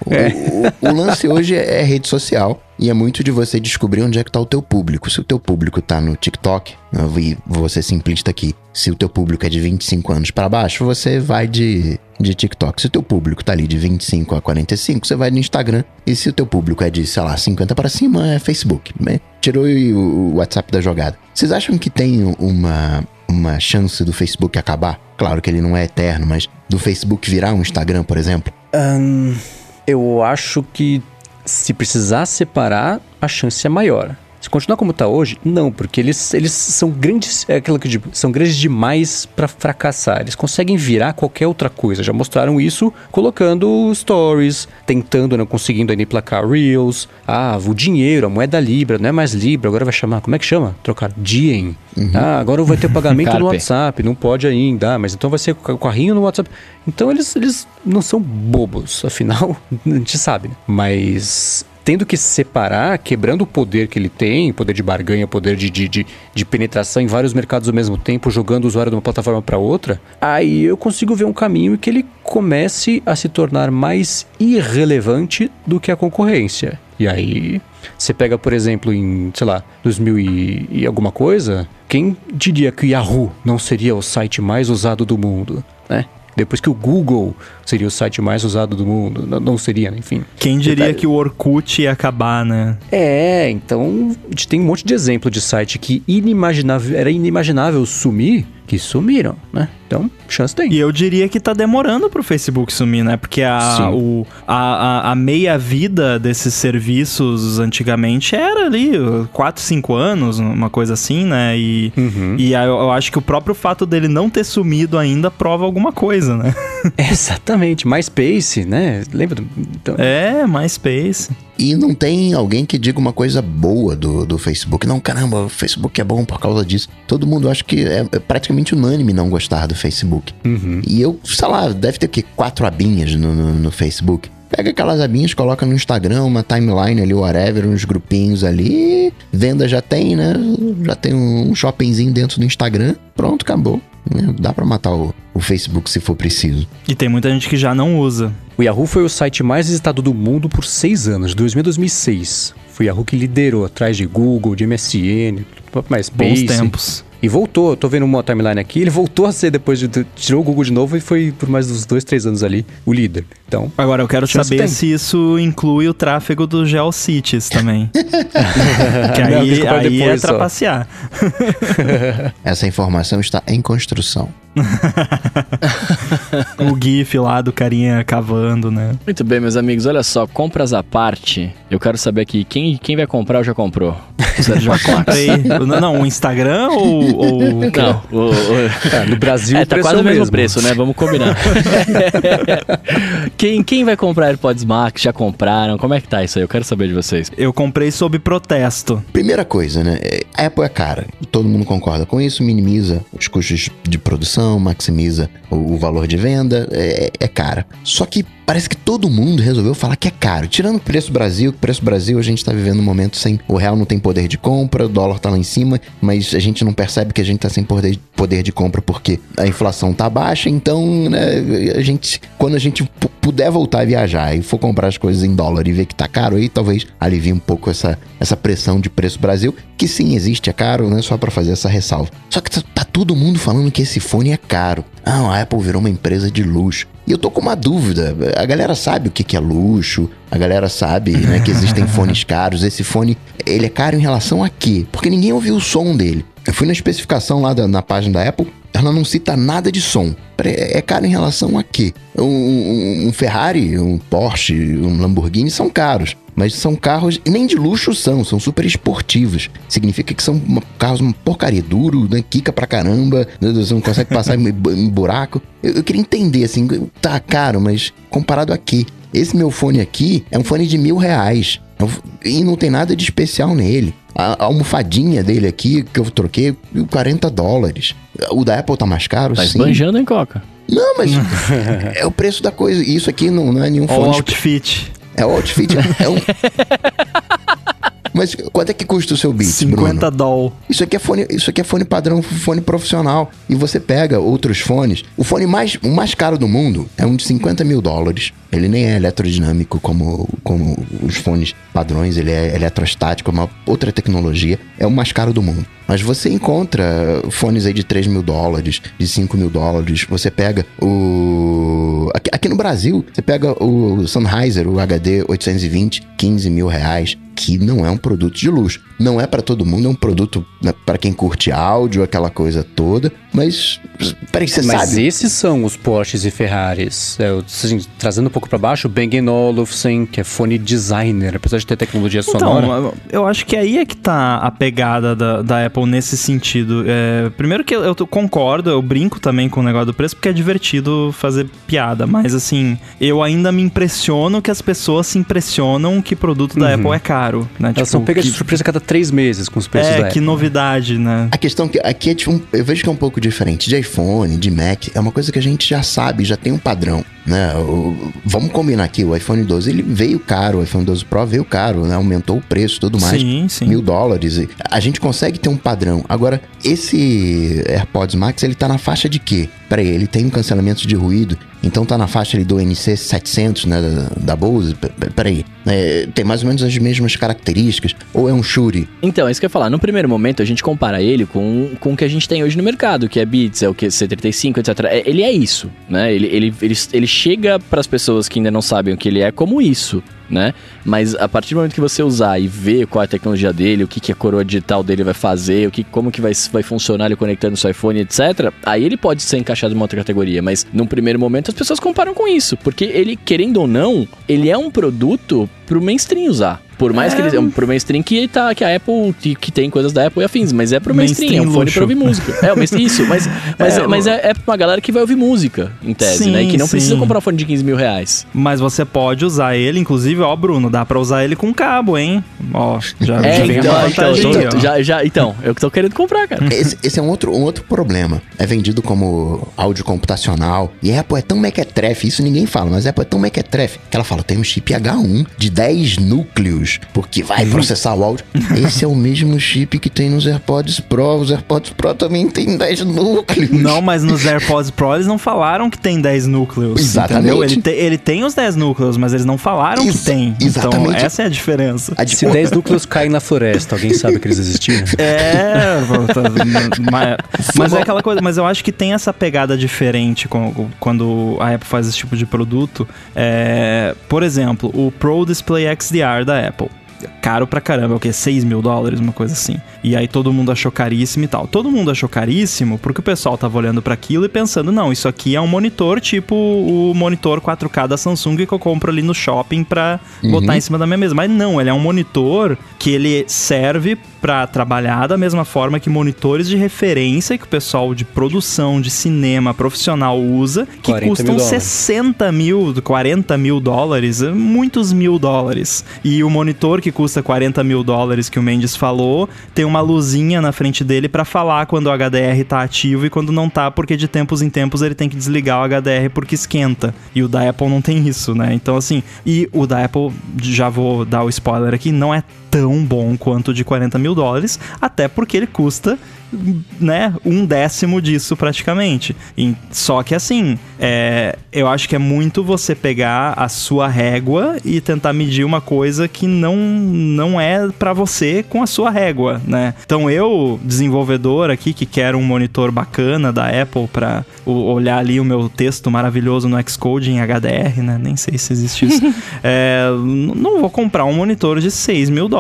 O, o- o lance hoje é rede social e é muito de você descobrir onde é que tá o teu público. Se o teu público tá no TikTok, eu vi você simplista aqui. Se o teu público é de 25 anos pra baixo, você vai de, de TikTok. Se o teu público tá ali de 25 a 45, você vai no Instagram. E se o teu público é de, sei lá, 50 para cima, é Facebook. né? Tirou o, WhatsApp da jogada. Vocês acham que tem uma, uma chance do Facebook acabar? Claro que ele não é eterno, mas do Facebook virar um Instagram, por exemplo?
Ahn, eu acho que se precisar separar, a chance é maior. Se continuar como está hoje, não, porque eles, eles são grandes, é aquilo que eu digo, são grandes demais para fracassar. Eles conseguem virar qualquer outra coisa. Já mostraram isso colocando stories, tentando, não conseguindo ainda emplacar reels. Ah, o dinheiro, a moeda libra, não é mais libra, agora vai chamar, como é que chama? Trocar Diem. Ah, agora vai ter pagamento no WhatsApp, não pode ainda, ah, mas então vai ser o carrinho no WhatsApp. Então eles, eles não são bobos, afinal, a gente sabe, né? Mas tendo que separar, quebrando o poder que ele tem, poder de barganha, poder de, de, de, de penetração em vários mercados ao mesmo tempo, jogando o usuário de uma plataforma para outra, aí eu consigo ver um caminho que ele comece a se tornar mais irrelevante do que a concorrência. E aí, você pega, por exemplo, em, sei lá, 2000 e, e alguma coisa, quem diria que o Yahoo não seria o site mais usado do mundo, né? Depois que o Google seria o site mais usado do mundo, não, seria, né? enfim.
Quem diria
Detalhe.
que o Orkut ia acabar, né?
É, então a gente tem um monte de exemplo de site que inimaginável, era inimaginável sumir, que sumiram, né? Então, chance tem.
E eu diria que tá demorando pro Facebook sumir, né? Porque a, o, a, a, a meia-vida desses serviços antigamente era ali 4, 5 anos, uma coisa assim, né? E,
Uhum.
e eu, eu acho que o próprio fato dele não ter sumido ainda prova alguma coisa, né?
Exatamente, MySpace, né? Lembra? do- Então,
É, MySpace.
E não tem alguém que diga uma coisa boa do, do Facebook. Não, caramba, o Facebook é bom por causa disso. Todo mundo acha que é, é praticamente unânime não gostar do Facebook.
Uhum.
E eu, sei lá, deve ter o quê? Quatro abinhas no, no, no Facebook. Pega aquelas abinhas, coloca no Instagram, uma timeline ali, whatever, uns grupinhos ali. Venda já tem, né? Já tem um shoppingzinho dentro do Instagram. Pronto, acabou. Né? Dá pra matar o, o Facebook se for preciso.
E tem muita gente que já não usa.
O Yahoo foi o site mais visitado do mundo por seis anos, de 2000 a 2006. Foi o Yahoo que liderou, atrás de Google, de MSN,
Bons
MySpace.
tempos.
E voltou, tô vendo uma timeline aqui, ele voltou a ser depois de. Tirou o Google de novo e foi por mais uns dois, três anos ali o líder. Então.
Agora eu quero saber
tem.
se isso inclui o tráfego do GeoCities também. que
Não,
aí,
vai
aí é trapacear.
Essa informação está em construção.
o GIF lá do carinha cavando, né?
Muito bem, meus amigos, olha só, compras à parte. Eu quero saber aqui, quem, quem vai comprar ou já comprou?
já comprei. não, não, o Instagram ou. ou...
Não, o, o...
É, no Brasil
é, tá quase
é
o mesmo,
mesmo
preço, né? Vamos combinar. quem, quem vai comprar AirPods Max? Já compraram? Como é que tá isso aí? Eu quero saber de vocês.
Eu comprei sob protesto.
Primeira coisa, né? A Apple é cara. Todo mundo concorda com isso, minimiza os custos de produção, maximiza o, o valor de venda, é, é cara. Só que parece que todo mundo resolveu falar que é caro. Tirando o preço Brasil, o preço Brasil a gente tá vivendo um momento sem. O real não tem poder de compra, o dólar tá lá em cima, mas a gente não percebe que a gente tá sem poder, poder de compra porque a inflação tá baixa, então, né, a gente. Quando a gente puder voltar a viajar e for comprar as coisas em dólar e ver que tá caro, aí talvez alivie um pouco essa, essa pressão de preço Brasil, que sim existe, é caro, né? Só para fazer essa ressalva. Só que tá, tá todo mundo falando que esse fone é caro. Ah, a Apple virou uma empresa de luxo. E eu tô com uma dúvida. A galera sabe o que é luxo, a galera sabe né, que existem fones caros. Esse fone, ele é caro em relação a quê? Porque ninguém ouviu o som dele. Eu fui na especificação lá da, na página da Apple, ela não cita nada de som. É caro em relação a quê? Um, um, um Ferrari, um Porsche, um Lamborghini são caros. Mas são carros, nem de luxo são, são super esportivos. Significa que são uma, carros uma porcaria, duro, né? Quica pra caramba, né, você não consegue passar em, em, buraco. Eu, eu queria entender, assim, tá caro, mas comparado aqui. Esse meu fone aqui é um fone de mil reais. E não tem nada de especial nele. A, a almofadinha dele aqui, que eu troquei, 40 dólares. O da Apple tá mais caro,
tá
sim.
Tá esbanjando, hein, Coca?
Não, mas é o preço da coisa. Isso aqui não, não é nenhum fone.
O outfit.
É o outfit. é um... Mas quanto é que custa o seu Beats,
50 doll.
Isso aqui é fone, isso aqui é fone padrão, fone profissional. E você pega outros fones. O fone mais, o mais caro do mundo é um de 50 mil dólares. Ele nem é eletrodinâmico como, como os fones padrões, ele é eletrostático, é uma outra tecnologia. É o mais caro do mundo. Mas você encontra fones aí de 3 mil dólares, de 5 mil dólares. Você pega o. Aqui, aqui no Brasil, você pega o Sennheiser, o HD 820, 15 mil reais que não é um produto de luxo. Não é para todo mundo, é um produto né, para quem curte áudio, aquela coisa toda. Mas, peraí, você
mas
sabe.
Mas esses são os Porsches e Ferraris. É, assim, trazendo um pouco para baixo, o Bang Olufsen, que é fone designer, apesar de ter tecnologia
então,
sonora.
Eu acho que aí é que tá a pegada da, da Apple nesse sentido. É, primeiro que eu, eu concordo, eu brinco também com o negócio do preço, porque é divertido fazer piada. Mas assim, eu ainda me impressiono que as pessoas se impressionam que produto da uhum. Apple é caro. Né?
Elas tipo, são pegas que... de surpresa a cada três meses com os preços
é,
da
que
Apple.
novidade, né?
A questão que aqui é tipo, um, eu vejo que é um pouco diferente. De iPhone, de Mac, é uma coisa que a gente já sabe, já tem um padrão, né? O, vamos combinar aqui, o iPhone 12 ele veio caro, o iPhone 12 Pro veio caro, né? Aumentou o preço tudo mais.
Sim, sim.
Mil dólares. A gente consegue ter um padrão. Agora, esse AirPods Max, ele tá na faixa de quê? Peraí, ele tem um cancelamento de ruído, então tá na faixa ali do NC 700, né, da, da Bose. Peraí, é, tem mais ou menos as mesmas características, ou é um Shure?
Então, é isso que eu ia falar. No primeiro momento, a gente compara ele com, com o que a gente tem hoje no mercado, que é Beats, é o que C35, etc. É, ele é isso, né? Ele, ele, ele, ele chega para as pessoas que ainda não sabem o que ele é como isso né? Mas a partir do momento que você usar e ver qual é a tecnologia dele, o que, que a coroa digital dele vai fazer, o que, como que vai, vai funcionar ele conectando seu iPhone, etc., aí ele pode ser encaixado em uma outra categoria. Mas num primeiro momento as pessoas comparam com isso, porque ele, querendo ou não, ele é um produto pro mainstream usar. Por mais é. que ele é pro mainstream que, tá, que a Apple, que, tem coisas da Apple e afins, mas é pro mainstream, mainstream é um fone luxo. pra ouvir música. É, mas isso, mas, mas, é, mas é, é pra uma galera que vai ouvir música, em tese, sim, né? E que não sim. precisa comprar um fone de 15 mil reais.
Mas você pode usar ele, inclusive, ó, Bruno, dá pra usar ele com cabo, hein? Ó, já,
é, já vem então, uma então, então, já, já, então, eu tô querendo comprar, cara.
Esse, esse, é um outro, um outro problema. É vendido como áudio computacional. E a Apple é tão mequetrefe, isso ninguém fala, mas a Apple é tão mequetrefe que ela fala, tem um chip H1 de 10 núcleos, porque vai processar o áudio. Esse é o mesmo chip que tem nos AirPods Pro. Os AirPods Pro também tem 10 núcleos.
Não, mas nos AirPods Pro eles não falaram que tem 10 núcleos. Exatamente. Ele, te, ele, tem os 10 núcleos, mas eles não falaram Ex que tem. Então, exatamente. Então, essa é a diferença. A
Se 10 núcleos caem na floresta, alguém sabe que eles existiam?
É, mas, mas é aquela coisa. Mas eu acho que tem essa pegada diferente quando a Apple faz esse tipo de produto. É, por exemplo, o Pro Display XDR da Apple caro pra caramba, o que? 6 mil dólares, uma coisa assim. E aí todo mundo achou caríssimo e tal. Todo mundo achou caríssimo porque o pessoal tava olhando para aquilo e pensando, não, isso aqui é um monitor tipo o monitor 4K da Samsung que eu compro ali no shopping pra uhum. botar em cima da minha mesa. Mas não, ele é um monitor que ele serve para trabalhar da mesma forma que monitores de referência que o pessoal de produção de cinema profissional usa, que custam mil 60 mil, 40 mil dólares, muitos mil dólares. E o monitor que custa 40 mil dólares que o Mendes falou, tem uma luzinha na frente dele para falar quando o HDR tá ativo e quando não tá, porque de tempos em tempos ele tem que desligar o HDR porque esquenta. E o da Apple não tem isso, né? Então, assim, e o da Apple, já vou dar o spoiler aqui, não é tão bom quanto de 40 mil dólares, até porque ele custa né, um décimo disso praticamente. E, só que assim, é, eu acho que é muito você pegar a sua régua e tentar medir uma coisa que não, não é para você com a sua régua, né? Então eu, desenvolvedor aqui que quero um monitor bacana da Apple para olhar ali o meu texto maravilhoso no Xcode em HDR, né? Nem sei se existe isso. é, não vou comprar um monitor de 6 mil dólares,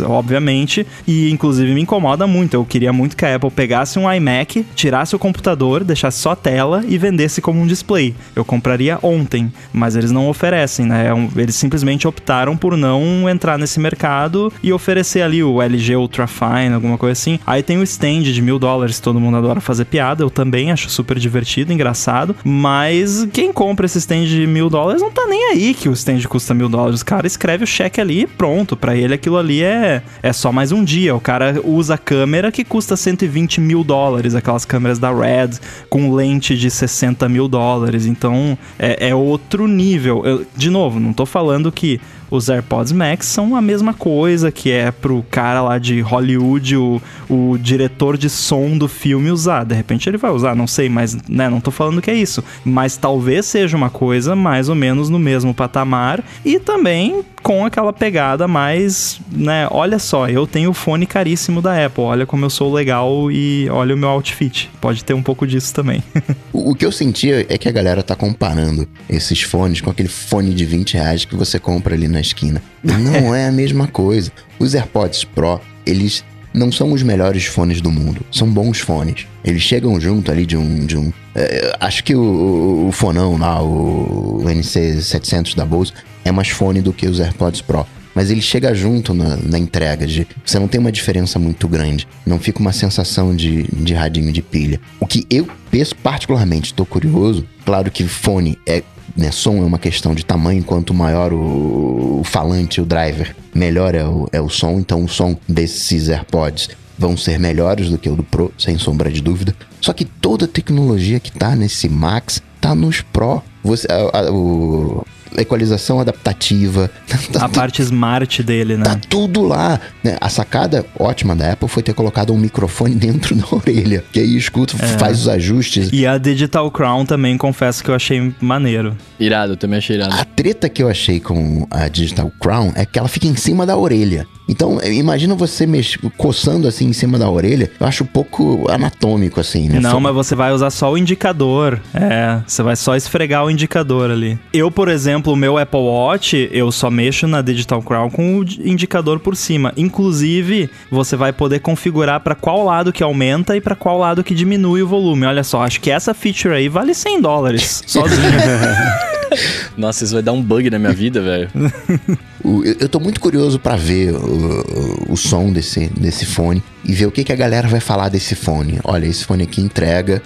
obviamente, e inclusive me incomoda muito. Eu queria muito que a Apple pegasse um iMac, tirasse o computador, deixasse só tela e vendesse como um display. Eu compraria ontem, mas eles não oferecem, né? É eles simplesmente optaram por não entrar nesse mercado e oferecer ali o LG Ultrafine, alguma coisa assim. Aí tem o stand de mil dólares, todo mundo adora fazer piada, eu também acho super divertido, engraçado, mas quem compra esse stand de mil dólares não tá nem aí que o stand custa mil dólares. O cara escreve o cheque ali e pronto, para ele aquilo ali é, é só mais um dia. O cara usa câmera que custa 120 mil dólares, aquelas câmeras da Red com lente de 60 mil dólares. Então é, é outro nível. Eu, de novo, não tô falando que os AirPods Max são a mesma coisa que é pro cara lá de Hollywood, o, o diretor de som do filme usar. De repente ele vai usar, não sei, mas né, não tô falando que é isso. Mas talvez seja uma coisa mais ou menos no mesmo patamar e também com aquela pegada mais, né, olha só, eu tenho o fone caríssimo da Apple, olha como eu sou legal e olha o meu outfit. Pode ter um pouco disso também.
o, o que eu sentia é que a galera tá comparando esses fones com aquele fone de 20 reais que você compra ali esquina. Não é a mesma coisa. Os AirPods Pro, eles não são os melhores fones do mundo. São bons fones. Eles chegam junto ali de um. De um é, acho que o, o, o, fonão lá, o, o NC700 da Bose, é mais fone do que os AirPods Pro. Mas ele chega junto na, na, entrega de. Você não tem uma diferença muito grande. Não fica uma sensação de, de radinho de pilha. O que eu particularmente, estou curioso. Claro que fone é né, som é uma questão de tamanho, quanto maior o, o falante, o driver, melhor é o, é o som. Então, o som desses AirPods vão ser melhores do que o do Pro, sem sombra de dúvida. Só que toda a tecnologia que tá nesse Max tá nos Pro. Você, a, a, o, equalização adaptativa.
Tá a parte smart dele, né?
Tá tudo lá. Né? A sacada ótima da Apple foi ter colocado um microfone dentro da orelha. Que aí escuta, é. faz os ajustes.
E a Digital Crown também, confesso que eu achei maneiro.
Irado, também achei irado.
A treta que eu achei com a Digital Crown é que ela fica em cima da orelha. Então, imagina você mex... coçando assim em cima da orelha. Eu acho um pouco anatômico, assim, né?
Não, mas você vai usar só o indicador. É, você vai só esfregar o indicador ali. Eu, por exemplo, o meu Apple Watch, eu só mexo na Digital Crown com o indicador por cima. Inclusive, você vai poder configurar para qual lado que aumenta e para qual lado que diminui o volume. Olha só, acho que essa feature aí vale 100 dólares sozinha.
Nossa, isso vai dar um bug na minha vida, velho.
eu tô muito curioso para ver o, o, som desse, desse fone e ver o que, que a galera vai falar desse fone. Olha, esse fone aqui entrega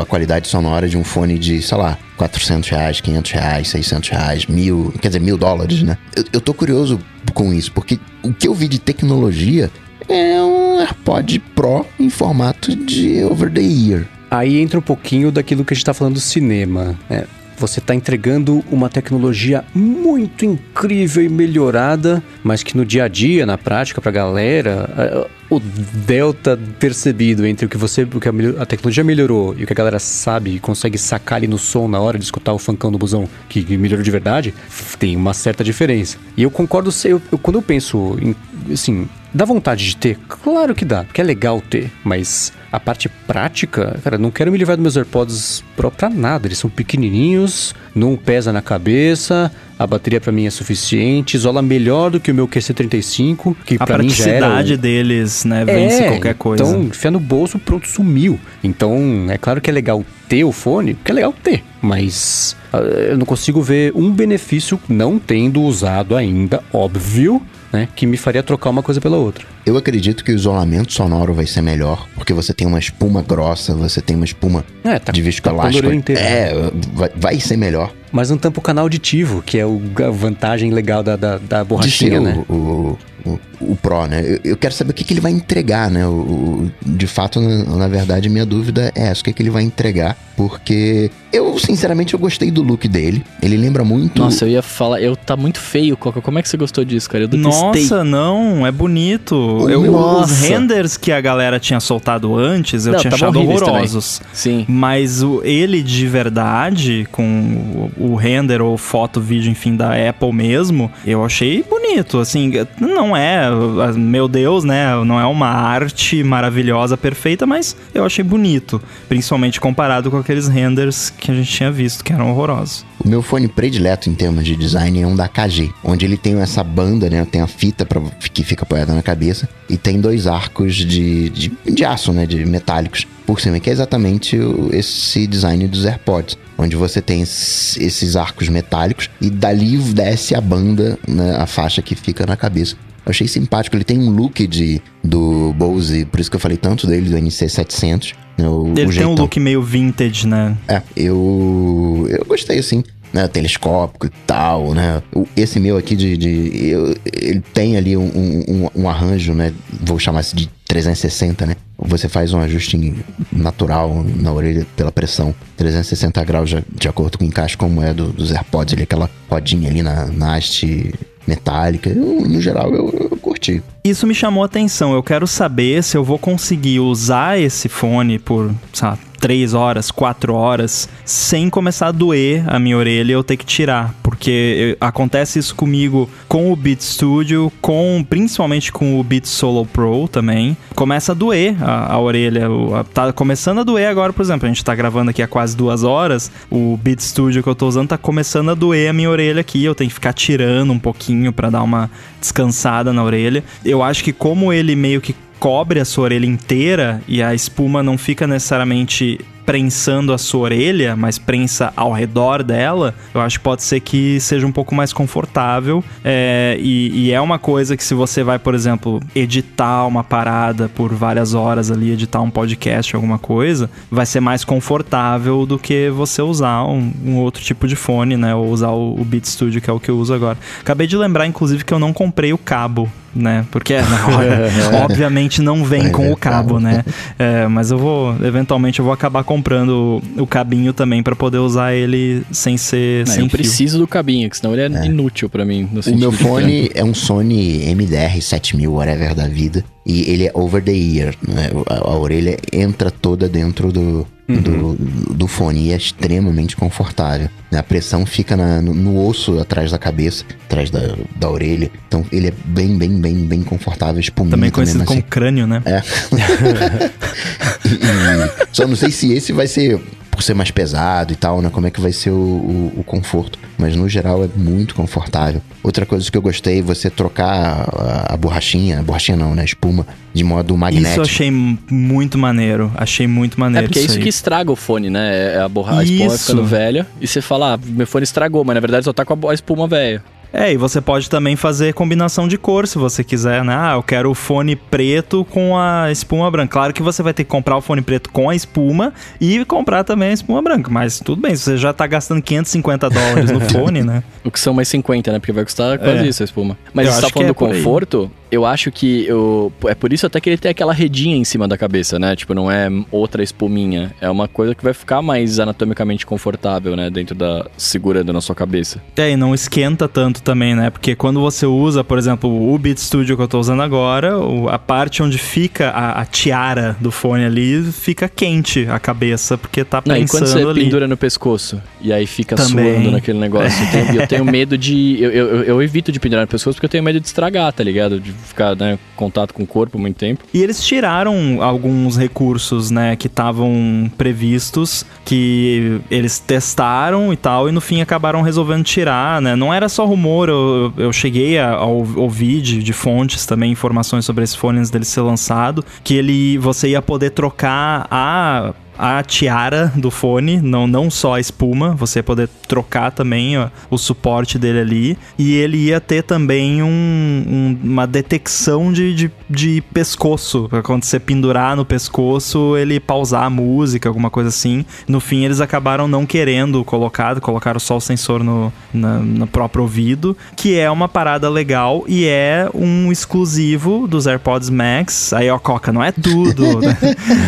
a qualidade sonora de um fone de, sei lá, 400 reais, 500 reais, 600 reais, mil, quer dizer, mil dólares, né? Eu, eu tô curioso com isso, porque o que eu vi de tecnologia é um AirPod Pro em formato de over the ear.
Aí entra um pouquinho daquilo que a gente tá falando do cinema. Né? Você está entregando uma tecnologia muito incrível e melhorada, mas que no dia a dia, na prática, para a galera, o delta percebido entre o que você, o que a, tecnologia melhorou e o que a galera sabe e consegue sacar ali no som na hora de escutar o funkão do busão que melhorou de verdade, tem uma certa diferença. E eu concordo, eu, eu, quando eu penso em, assim, Dá vontade de ter? Claro que dá, porque é legal ter, mas a parte prática, cara, não quero me livrar dos meus AirPods Pro pra nada. Eles são pequenininhos, não pesa na cabeça, a bateria pra mim é suficiente, isola melhor do que o meu QC35, que
A
pra mim já era...
praticidade
um-
deles, né, vence
É,
qualquer coisa.
Então, enfia no bolso, pronto, sumiu. Então, é claro que é legal ter o fone, porque é legal ter, mas ah, eu não consigo ver um benefício não tendo usado ainda, óbvio, né, que me faria trocar uma coisa pela outra.
Eu acredito que o isolamento sonoro vai ser melhor, porque você tem uma espuma grossa, você tem uma espuma
É, tá-
de
tá
viscoelástico.
pondo a orelha inteira.
é, vai, vai ser melhor.
Mas não tampa o canal auditivo, que é o- a vantagem legal da, da, da
de
borrachinha,
ser
né?
o, o, o, o Pro, né? Eu, eu quero saber o que, que ele vai entregar, né? O, o- de fato, na, na verdade, minha dúvida é essa: o que, que ele vai entregar? Porque eu, sinceramente, eu gostei do look dele. Ele lembra muito.
Nossa, eu ia falar, eu tá muito feio, Coca. Como é que você gostou disso, cara? Eu detestei.
Nossa, não, é bonito. Eu, os renders que a galera tinha soltado antes, eu
Não,
tinha
tavam
achado horrorosos.
Sim.
Mas o, ele de verdade, com o, o render ou foto, vídeo, enfim, da Apple mesmo, eu achei bonito. Assim, não é, meu Deus, né? Não é uma arte maravilhosa, perfeita, mas eu achei bonito. Principalmente comparado com aqueles renders que a gente tinha visto, que eram horrorosos.
O meu fone predileto em termos de design é um da KG, onde ele tem essa banda, né? Tem a fita pra, que fica apoiada na cabeça e tem dois arcos de, de, de aço, né? De metálicos por cima, que é exatamente esse design dos AirPods, onde você tem es- esses arcos metálicos e dali desce a banda, né? A faixa que fica na cabeça. Eu achei simpático, ele tem um look de, do Bose, por isso que eu falei tanto dele, do NC700. Né, o,
Ele
o
tem um look meio vintage, né?
É, eu. Eu gostei, assim. Né, telescópico e tal, né? Esse meu aqui de. de- eu- ele tem ali um, um, um- arranjo, né? Vou chamar de 360, né? Você faz um ajuste natural na orelha pela pressão. 360 graus de, de acordo com o encaixe, como é do- dos AirPods, ali, aquela rodinha ali na, na haste metálica. Eu, no geral, eu, eu curti.
Isso me chamou a atenção. Eu quero saber se eu vou conseguir usar esse fone por, lá, 3 horas, 4 horas, sem começar a doer a minha orelha eu ter que tirar. Porque acontece isso comigo com o Beat Studio, com principalmente com o Beat Solo Pro também. Começa a doer a, a orelha. A- tá começando a doer agora, por exemplo. A gente tá gravando aqui há quase duas horas. O Beat Studio que eu tô usando tá começando a doer a minha orelha aqui. Eu tenho que ficar tirando um pouquinho pra dar uma descansada na orelha. Acho que como ele meio que cobre a sua orelha inteira e a espuma não fica necessariamente prensando a sua orelha, mas prensa ao redor dela, eu acho que pode ser que seja um pouco mais confortável. É, e, e é uma coisa que se você vai, por exemplo, editar uma parada por várias horas ali, editar um podcast, alguma coisa, vai ser mais confortável do que você usar um, um outro tipo de fone, né? Ou usar o, o Beat Studio, que é o que eu uso agora. Acabei de lembrar, inclusive, que eu não comprei o cabo né? Porque não, obviamente não vem com o cabo, né? É, mas eu vou, eventualmente, eu vou acabar comprando o, cabinho também pra poder usar ele sem ser
Não,
sem
eu
fio.
preciso do cabinho, que senão ele é, inútil pra mim. no
O meu fone é um Sony MDR 7000, whatever da vida. E ele é over the ear, né? A, a orelha entra toda dentro do, do, do fone e é extremamente confortável. né? A pressão fica na- no, no osso atrás da cabeça, atrás da, da orelha. Então ele é bem, bem, bem, bem confortável, espuminha
Também conhecido
mesmo
como
assim.
crânio, né?
É. E- e só não sei se esse vai ser por ser mais pesado e tal, né? Como é que vai ser o, o- o conforto. Mas no geral é muito confortável. Outra coisa que eu gostei, você trocar a, a borrachinha, a borrachinha não, né? A espuma, de modo
Isso
magnético.
eu achei muito maneiro. Achei muito
É
maneiro.
porque é isso
aí.
que estraga o fone, né? É A, borra... a espuma
Isso.
ficando velha e você fala, ah, meu fone estragou, mas na verdade só tá com a a espuma velha.
É, e você pode também fazer combinação de cor se você quiser, né? Ah, eu quero o fone preto com a espuma branca. Claro que você vai ter que comprar o fone preto com a espuma e comprar também a espuma branca. Mas tudo bem, você já tá gastando 550 dólares no fone, né?
O que são mais 50, né? Porque vai custar quase
É.
isso a espuma. Mas
Eu
você tá falando
é
do
por aí.
Eu acho que eu... é por isso até que ele tem aquela redinha em cima da cabeça, né? Tipo, não é outra espuminha. É uma coisa que vai ficar mais anatomicamente confortável, né? Dentro da... segurando na sua cabeça.
É, e não esquenta tanto também, né? Porque quando você usa, por exemplo, o Beat Studio que eu tô usando agora, a parte onde fica a, a tiara do fone ali fica quente a cabeça, porque tá
Não, e quando você
ali.
pendura no pescoço e aí fica
Também.
suando naquele negócio, eu tenho, eu tenho medo de. Eu, eu, eu evito de pendurar no pescoço porque eu tenho medo de estragar, tá ligado? De
ficar, né, contato com o corpo muito tempo.
E eles tiraram alguns recursos, né, que estavam previstos, que eles testaram e tal, e no fim acabaram resolvendo tirar, né? Não era só rumor, eu, eu cheguei a, a ouvir de, de fontes também informações sobre esse fone antes dele ser lançado, que ele você ia poder trocar a a tiara do fone, não, não só a espuma, você ia poder trocar também ó, o suporte dele ali. E ele ia ter também um, um, uma detecção de, de, de pescoço, quando você pendurar no pescoço, ele pausar a música, alguma coisa assim. No fim, eles acabaram não querendo colocar, colocaram só o sensor no, na, no próprio ouvido, que é uma parada legal e é um exclusivo dos AirPods Max. Aí, ó, Coca, não é tudo, né?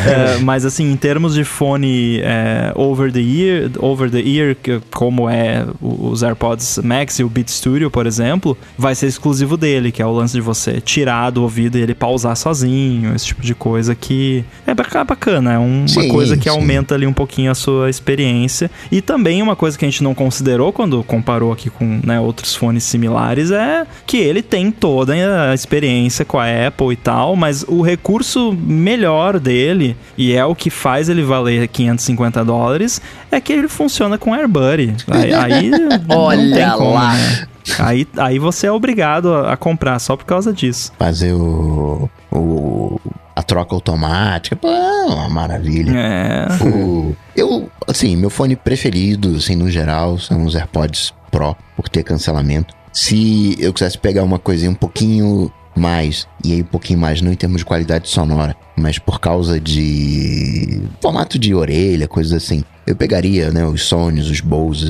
é, mas assim, em termos de fone é, over the ear, over the ear, como é os AirPods Max e o Beat Studio, por exemplo, vai ser exclusivo dele, que é o lance de você tirar do ouvido e ele pausar sozinho, esse tipo de coisa que é bacana, é uma sim, coisa que sim. aumenta ali um pouquinho a sua experiência. E também uma coisa que a gente não considerou quando comparou aqui com né, outros fones similares é que ele tem toda a experiência com a Apple e tal, mas o recurso melhor dele, e é o que faz ele valer 550 dólares é que ele funciona com AirBuddy. Aí, aí
Olha como, lá. Né?
Aí, aí você é obrigado a, a, comprar só por causa disso.
Fazer o, o a troca automática, pô, é uma maravilha.
É.
O, eu, assim, meu fone preferido, assim, no geral, são os AirPods Pro, por ter cancelamento. Se eu quisesse pegar uma coisinha um pouquinho mais, e aí um pouquinho mais, não em termos de qualidade sonora, mas por causa de formato de orelha, coisas assim. Eu pegaria, né, os Sonys, os Bose,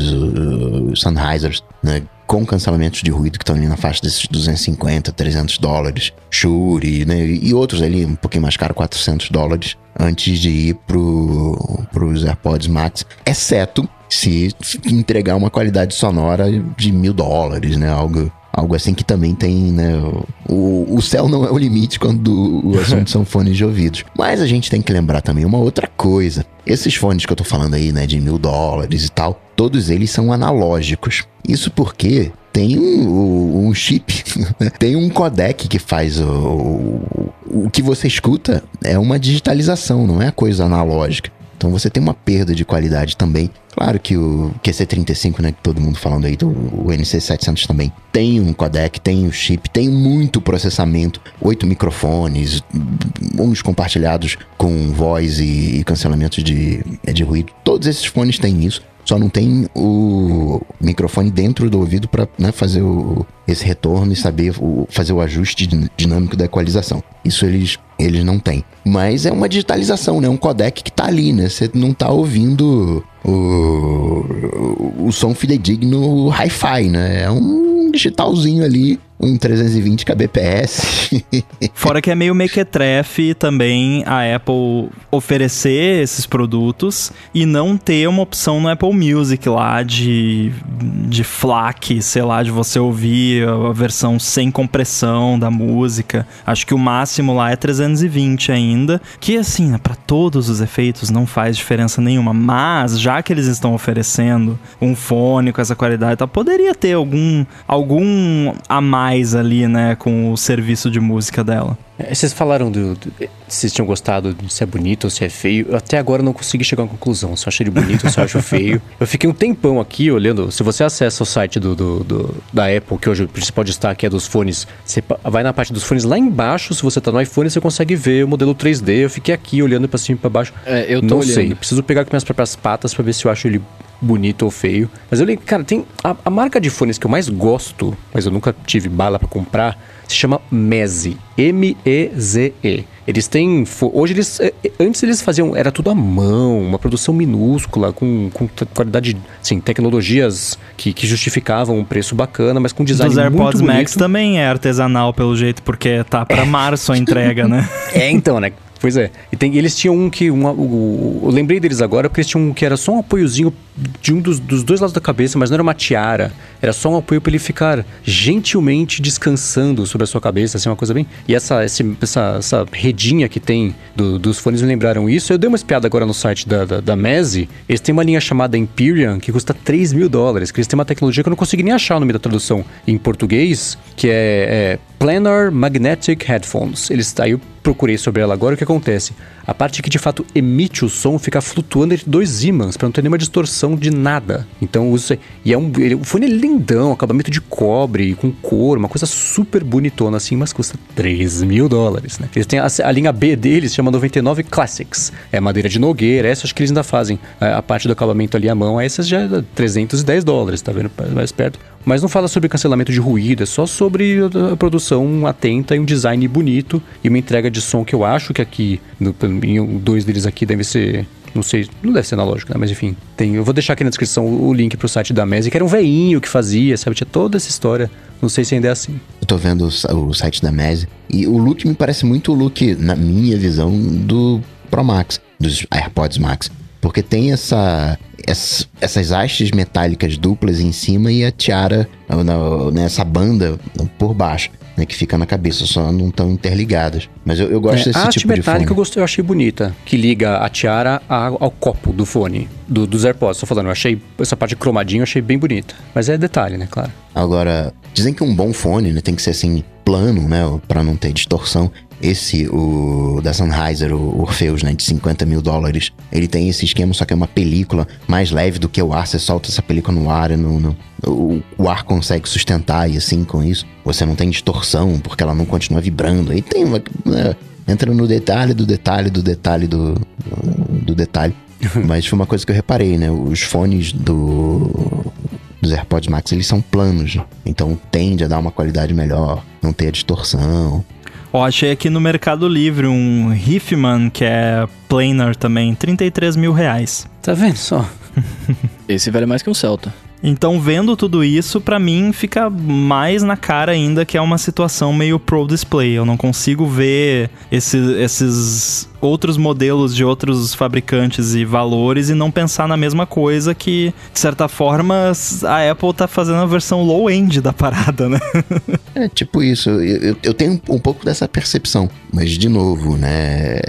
os Sennheisers, né, com cancelamentos de ruído que estão ali na faixa desses 250, 300 dólares, Shure, né, e outros ali um pouquinho mais caro, 400 dólares, antes de ir pro, pros AirPods Max, exceto se entregar uma qualidade sonora de mil dólares, né, algo Algo assim que também tem, né? O, o céu não é o limite quando o assunto são fones de ouvidos. Mas a gente tem que lembrar também uma outra coisa. Esses fones que eu tô falando aí, né, de mil dólares e tal, todos eles são analógicos. Isso porque tem um, um chip, né? tem um codec que faz o, o, o que você escuta é uma digitalização, não é coisa analógica. Então você tem uma perda de qualidade também. Claro que o QC35, né, que todo mundo falando aí, o NC700 também tem um codec, tem um chip, tem muito processamento, oito microfones, uns compartilhados com voz e, e cancelamento de, de ruído. Todos esses fones têm isso. Só não tem o microfone dentro do ouvido para né, fazer o, esse retorno e saber o, fazer o ajuste dinâmico da equalização. Isso eles, eles não têm. Mas é uma digitalização, né? Um codec que tá ali, né? Você não tá ouvindo o, o, som fidedigno hi-fi, né? É um digitalzinho ali um 320 kbps.
Fora que é meio mequetrefe também a Apple oferecer esses produtos e não ter uma opção no Apple Music lá de, de FLAC, sei lá, de você ouvir a versão sem compressão da música. Acho que o máximo lá é 320 ainda, que assim, né, para todos os efeitos não faz diferença nenhuma, mas já que eles estão oferecendo um fone com essa qualidade, tá, poderia ter algum algum a mais mais ali, né, com o serviço de música dela.
É, vocês falaram do, do, Vocês tinham gostado de se é bonito ou se é feio. Eu até agora não consegui chegar a uma conclusão. Se eu achei ele bonito ou se eu acho feio. Eu fiquei um tempão aqui olhando. Se você acessa o site do, do, do, da Apple, que hoje o principal destaque é dos fones, você vai na parte dos fones lá embaixo. Se você tá no iPhone, você consegue ver o modelo 3D. Eu fiquei aqui olhando para cima e pra baixo.
É, eu tô Não olhando. sei.
Preciso pegar com minhas próprias patas para ver se eu acho ele bonito ou feio. Mas eu lembro, cara, tem a, a, marca de fones que eu mais gosto, mas eu nunca tive bala para comprar, se chama Meze. M-E-Z-E. Eles têm. Hoje eles. É, é, antes eles faziam. Era tudo à mão, uma produção minúscula, com, com qualidade. Sim, tecnologias que, que justificavam um preço bacana, mas com design Dos muito
AirPods
bonito.
Max também é artesanal, pelo jeito, porque tá para é. março a entrega, né?
É, então, né? Pois é. E tem, eles tinham um que. Uma, o, eu lembrei deles agora porque eles tinham um que era só um apoiozinho de um dos, dos dois lados da cabeça, mas não era uma tiara. Era só um apoio para ele ficar gentilmente descansando sobre a sua cabeça, assim, uma coisa bem. E essa, essa, essa redinha que tem do, dos fones me lembraram isso. Eu dei uma espiada agora no site da, da, da Mezi. Eles têm uma linha chamada Imperium que custa 3 mil dólares. Que eles têm uma tecnologia que eu não consegui nem achar no meio da tradução em português, que é, é Planar Magnetic Headphones. Eles, aí eu procurei sobre ela agora, o que acontece? A parte que de fato emite o som fica flutuando entre dois ímãs, para não ter nenhuma distorção de nada. Então usa. E é um. Ele, o fone é lindão, acabamento de cobre, com couro, uma coisa super bonitona assim, mas custa 3 mil dólares, né? Eles têm a, a linha B deles, chama 99 Classics. É madeira de nogueira, essa acho que eles ainda fazem. A, a parte do acabamento ali à mão, essas já é 310 dólares, tá vendo? Mais perto. Mas não fala sobre cancelamento de ruído, é só sobre a produção atenta e um design bonito e uma entrega de som que eu acho que aqui, no, dois deles aqui deve ser não sei, não deve ser analógico, né? Mas enfim, tem. Eu vou deixar aqui na descrição o, link pro site da Mesa, que era um veinho que fazia, sabe? Tinha toda essa história. Não sei se ainda é assim.
Eu tô vendo o, o site da Mese e o look me parece muito o look, na minha visão, do Pro Max, dos AirPods Max. Porque tem essa, essa, essas hastes metálicas duplas em cima e a tiara nessa banda por baixo. Né, que fica na cabeça, só não estão interligadas. Mas eu, eu gosto
é,
desse
a
tipo de
metálica
fone.
eu, gostei, eu achei bonita, que liga a tiara ao, ao copo do fone, do, dos AirPods. Tô falando, eu achei essa parte cromadinha, eu achei bem bonita. Mas é detalhe, né, claro.
Agora, dizem que um bom fone né, tem que ser assim, plano, né, para não ter distorção. Esse, o da Sennheiser, o Orpheus, né, de 50 mil dólares, ele tem esse esquema, só que é uma película mais leve do que o ar. Você solta essa película no ar, no, no o, o, ar consegue sustentar e assim com isso você não tem distorção porque ela não continua vibrando. Aí tem uma. Né, entra no detalhe do detalhe do detalhe do, do detalhe. Mas foi uma coisa que eu reparei, né? Os fones do dos AirPods Max, eles são planos, então tende a dar uma qualidade melhor, não ter a distorção.
Ó, achei aqui no Mercado Livre um Riffman, que é planar também, 33 mil reais.
Tá vendo só?
Esse vale mais que um Celta.
Então, vendo tudo isso, para mim fica mais na cara ainda que é uma situação meio pro display. Eu não consigo ver esse, esses outros modelos de outros fabricantes e valores e não pensar na mesma coisa que, de certa forma, a Apple tá fazendo a versão low-end da parada, né?
é, tipo isso. Eu, eu tenho um pouco dessa percepção. Mas, de novo, né?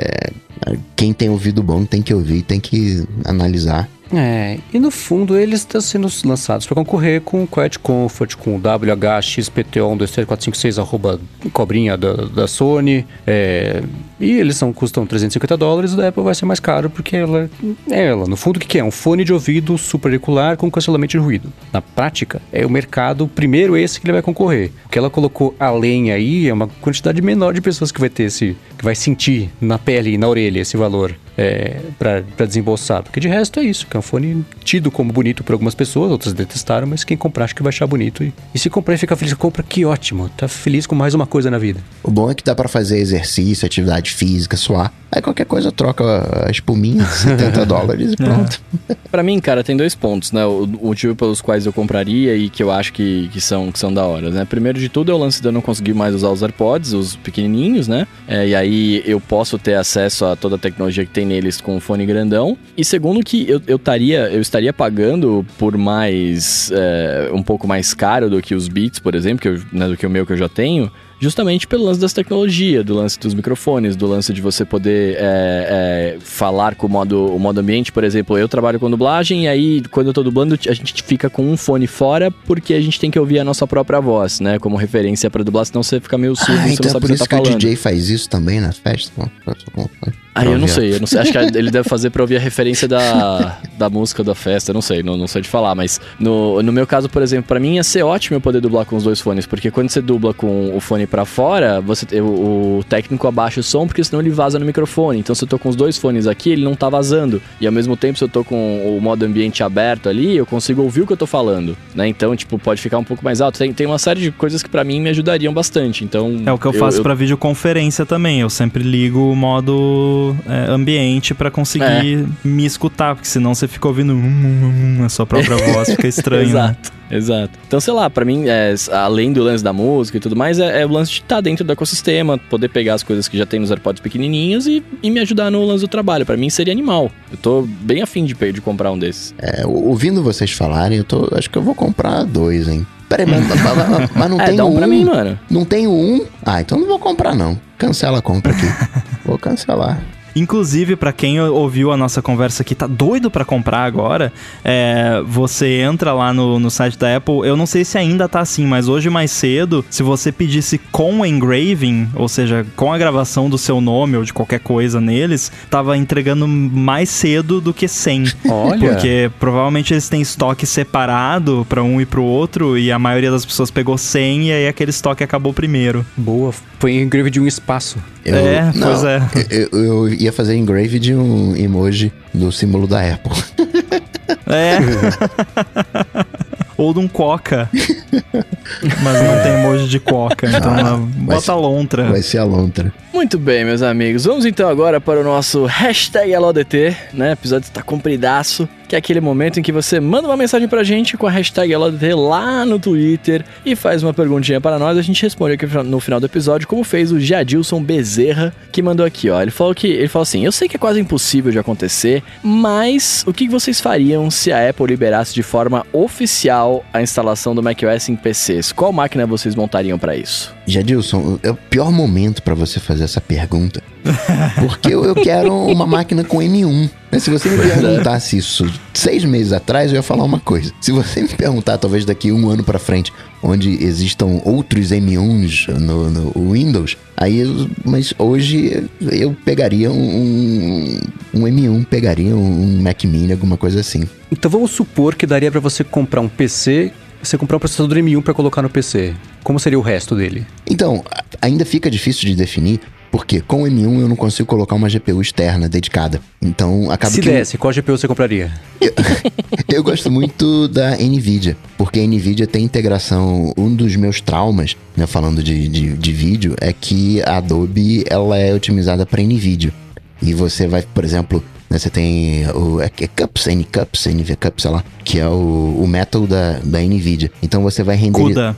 Quem tem ouvido bom tem que ouvir, tem que analisar.
É, e no fundo eles estão sendo lançados para concorrer com o Quiet Comfort, com o WHXPTO1234556, arroba cobrinha da, da Sony. É, e eles são, custam 350 dólares, o da Apple vai ser mais caro porque ela é ela. No fundo, o que, que é? Um fone de ouvido super auricular com cancelamento de ruído. Na prática, é o mercado, primeiro esse que ele vai concorrer. O que ela colocou além aí é uma quantidade menor de pessoas que vai ter esse, que vai sentir na pele e na orelha esse valor é, para desembolsar. Porque de resto é isso, que é um fone tido como bonito por algumas pessoas, outras detestaram, mas quem comprar acho que vai achar bonito. E, e se comprar e ficar feliz, compra, que ótimo, tá feliz com mais uma coisa na vida.
O bom é que dá para fazer exercício, atividade física, suar. Aí qualquer coisa troca a espuminha, 70 dólares e pronto.
É. para mim, cara, tem dois pontos, né? O, o, motivo pelos quais eu compraria e que eu acho que, que, são, que são da hora, né? Primeiro de tudo é o lance de eu não conseguir mais usar os AirPods, os pequenininhos, né? É, e aí eu posso ter acesso a toda a tecnologia que tem neles com o fone grandão. E segundo que eu, eu, taria, eu estaria pagando por mais... É, um pouco mais caro do que os Beats, por exemplo, que eu, né, do que o meu que eu já tenho justamente pelo lance das tecnologias, do lance dos microfones, do lance de você poder é, é, falar com o modo, o modo ambiente. Por exemplo, eu trabalho com dublagem e aí quando eu tô dublando a gente fica com um fone fora porque a gente tem que ouvir a nossa própria voz, né? Como referência para dublar, senão você fica meio surdo, ah,
você
então
não sabe
é por
isso
tá
que
falando.
o DJ faz isso também na festa?
Ah, eu não sei, eu não sei. Acho que ele deve fazer pra ouvir a referência da, da música da festa, não sei, não, não sei de falar. Mas no, no meu caso, por exemplo, para mim ia ser ótimo eu poder dublar com os dois fones, porque quando você dubla com o fone para fora, você o, o, técnico abaixa o som, porque senão ele vaza no microfone. Então se eu tô com os dois fones aqui, ele não tá vazando. E ao mesmo tempo, se eu tô com o modo ambiente aberto ali, eu consigo ouvir o que eu tô falando, né? Então, tipo, pode ficar um pouco mais alto. Tem, tem uma série de coisas que para mim me ajudariam bastante. Então.
É o que eu, eu faço eu... para videoconferência também. Eu sempre ligo o modo é, ambiente para conseguir é. me escutar, porque senão você fica ouvindo a sua própria voz, fica estranho.
Exato.
Né?
Exato. Então, sei lá, para mim, é, além do lance da música e tudo mais, é, é o lance de estar tá dentro do ecossistema, poder pegar as coisas que já tem nos AirPods pequenininhos e, e me ajudar no lance do trabalho. para mim seria animal. Eu tô bem afim de, de comprar um desses.
É, ouvindo vocês falarem, eu tô, acho que eu vou comprar dois, hein? Peraí, mas, mas, mas não
é,
tem
dá um,
um
pra mim, mano.
Não tem um? Ah, então não vou comprar não. Cancela a compra aqui. vou cancelar.
Inclusive, pra quem ouviu a nossa conversa aqui, tá doido pra comprar agora, é, você entra lá no, no site da Apple. Eu não sei se ainda tá assim, mas hoje mais cedo, se você pedisse com engraving, ou seja, com a gravação do seu nome ou de qualquer coisa neles, tava entregando mais cedo do que sem.
Olha.
Porque provavelmente eles têm estoque separado pra um e pro outro, e a maioria das pessoas pegou 100 e aí aquele estoque acabou primeiro.
Boa, foi engrave de um espaço.
Eu-
É,
não,
pois é.
Eu, eu ia fazer engrave de um emoji do símbolo da Apple.
É. Ou de um coca. Mas não tem emoji de coca, então
Ah, vai
bota
ser-
lontra.
Vai ser a lontra.
Muito bem, meus amigos. Vamos então agora para o nosso hashtag AloDT, né? O episódio está compridaço, que é aquele momento em que você manda uma mensagem pra gente com a hashtag AloDT lá no Twitter e faz uma perguntinha para nós. A gente responde aqui no final do episódio, como fez o Jadilson Bezerra, que mandou aqui, ó. Ele falou que ele falou assim: Eu sei que é quase impossível de acontecer, mas o que vocês fariam se a Apple liberasse de forma oficial a instalação do macOS em PCs? Qual máquina vocês montariam para isso?
Jadilson, é o pior momento pra você fazer essa pergunta. Porque eu, eu quero uma máquina com M1. Mas se você me perguntasse isso seis meses atrás, eu ia falar uma coisa. Se você me perguntar, talvez daqui um ano pra frente, onde existam outros M1s no, no Windows, aí eu- mas hoje eu pegaria um, um M1, pegaria um Mac Mini, alguma coisa assim.
Então vamos supor que daria pra você comprar um PC, você comprar um processador M1 pra colocar no PC. Como seria o resto dele?
Então, ainda fica difícil de definir, porque com o M1 eu não consigo colocar uma GPU externa dedicada. Então, acaba
Se
que
desse, qual GPU você compraria?
eu gosto muito da Nvidia, porque a Nvidia tem integração. Um dos meus traumas, né, falando de, de, de vídeo, é que a Adobe ela é otimizada para Nvidia. E você vai, por exemplo, né, você tem o é, é Cups, N-Cups, NV-Cups, sei lá, que é o, o Metal da, da Nvidia. Então você vai renderizar.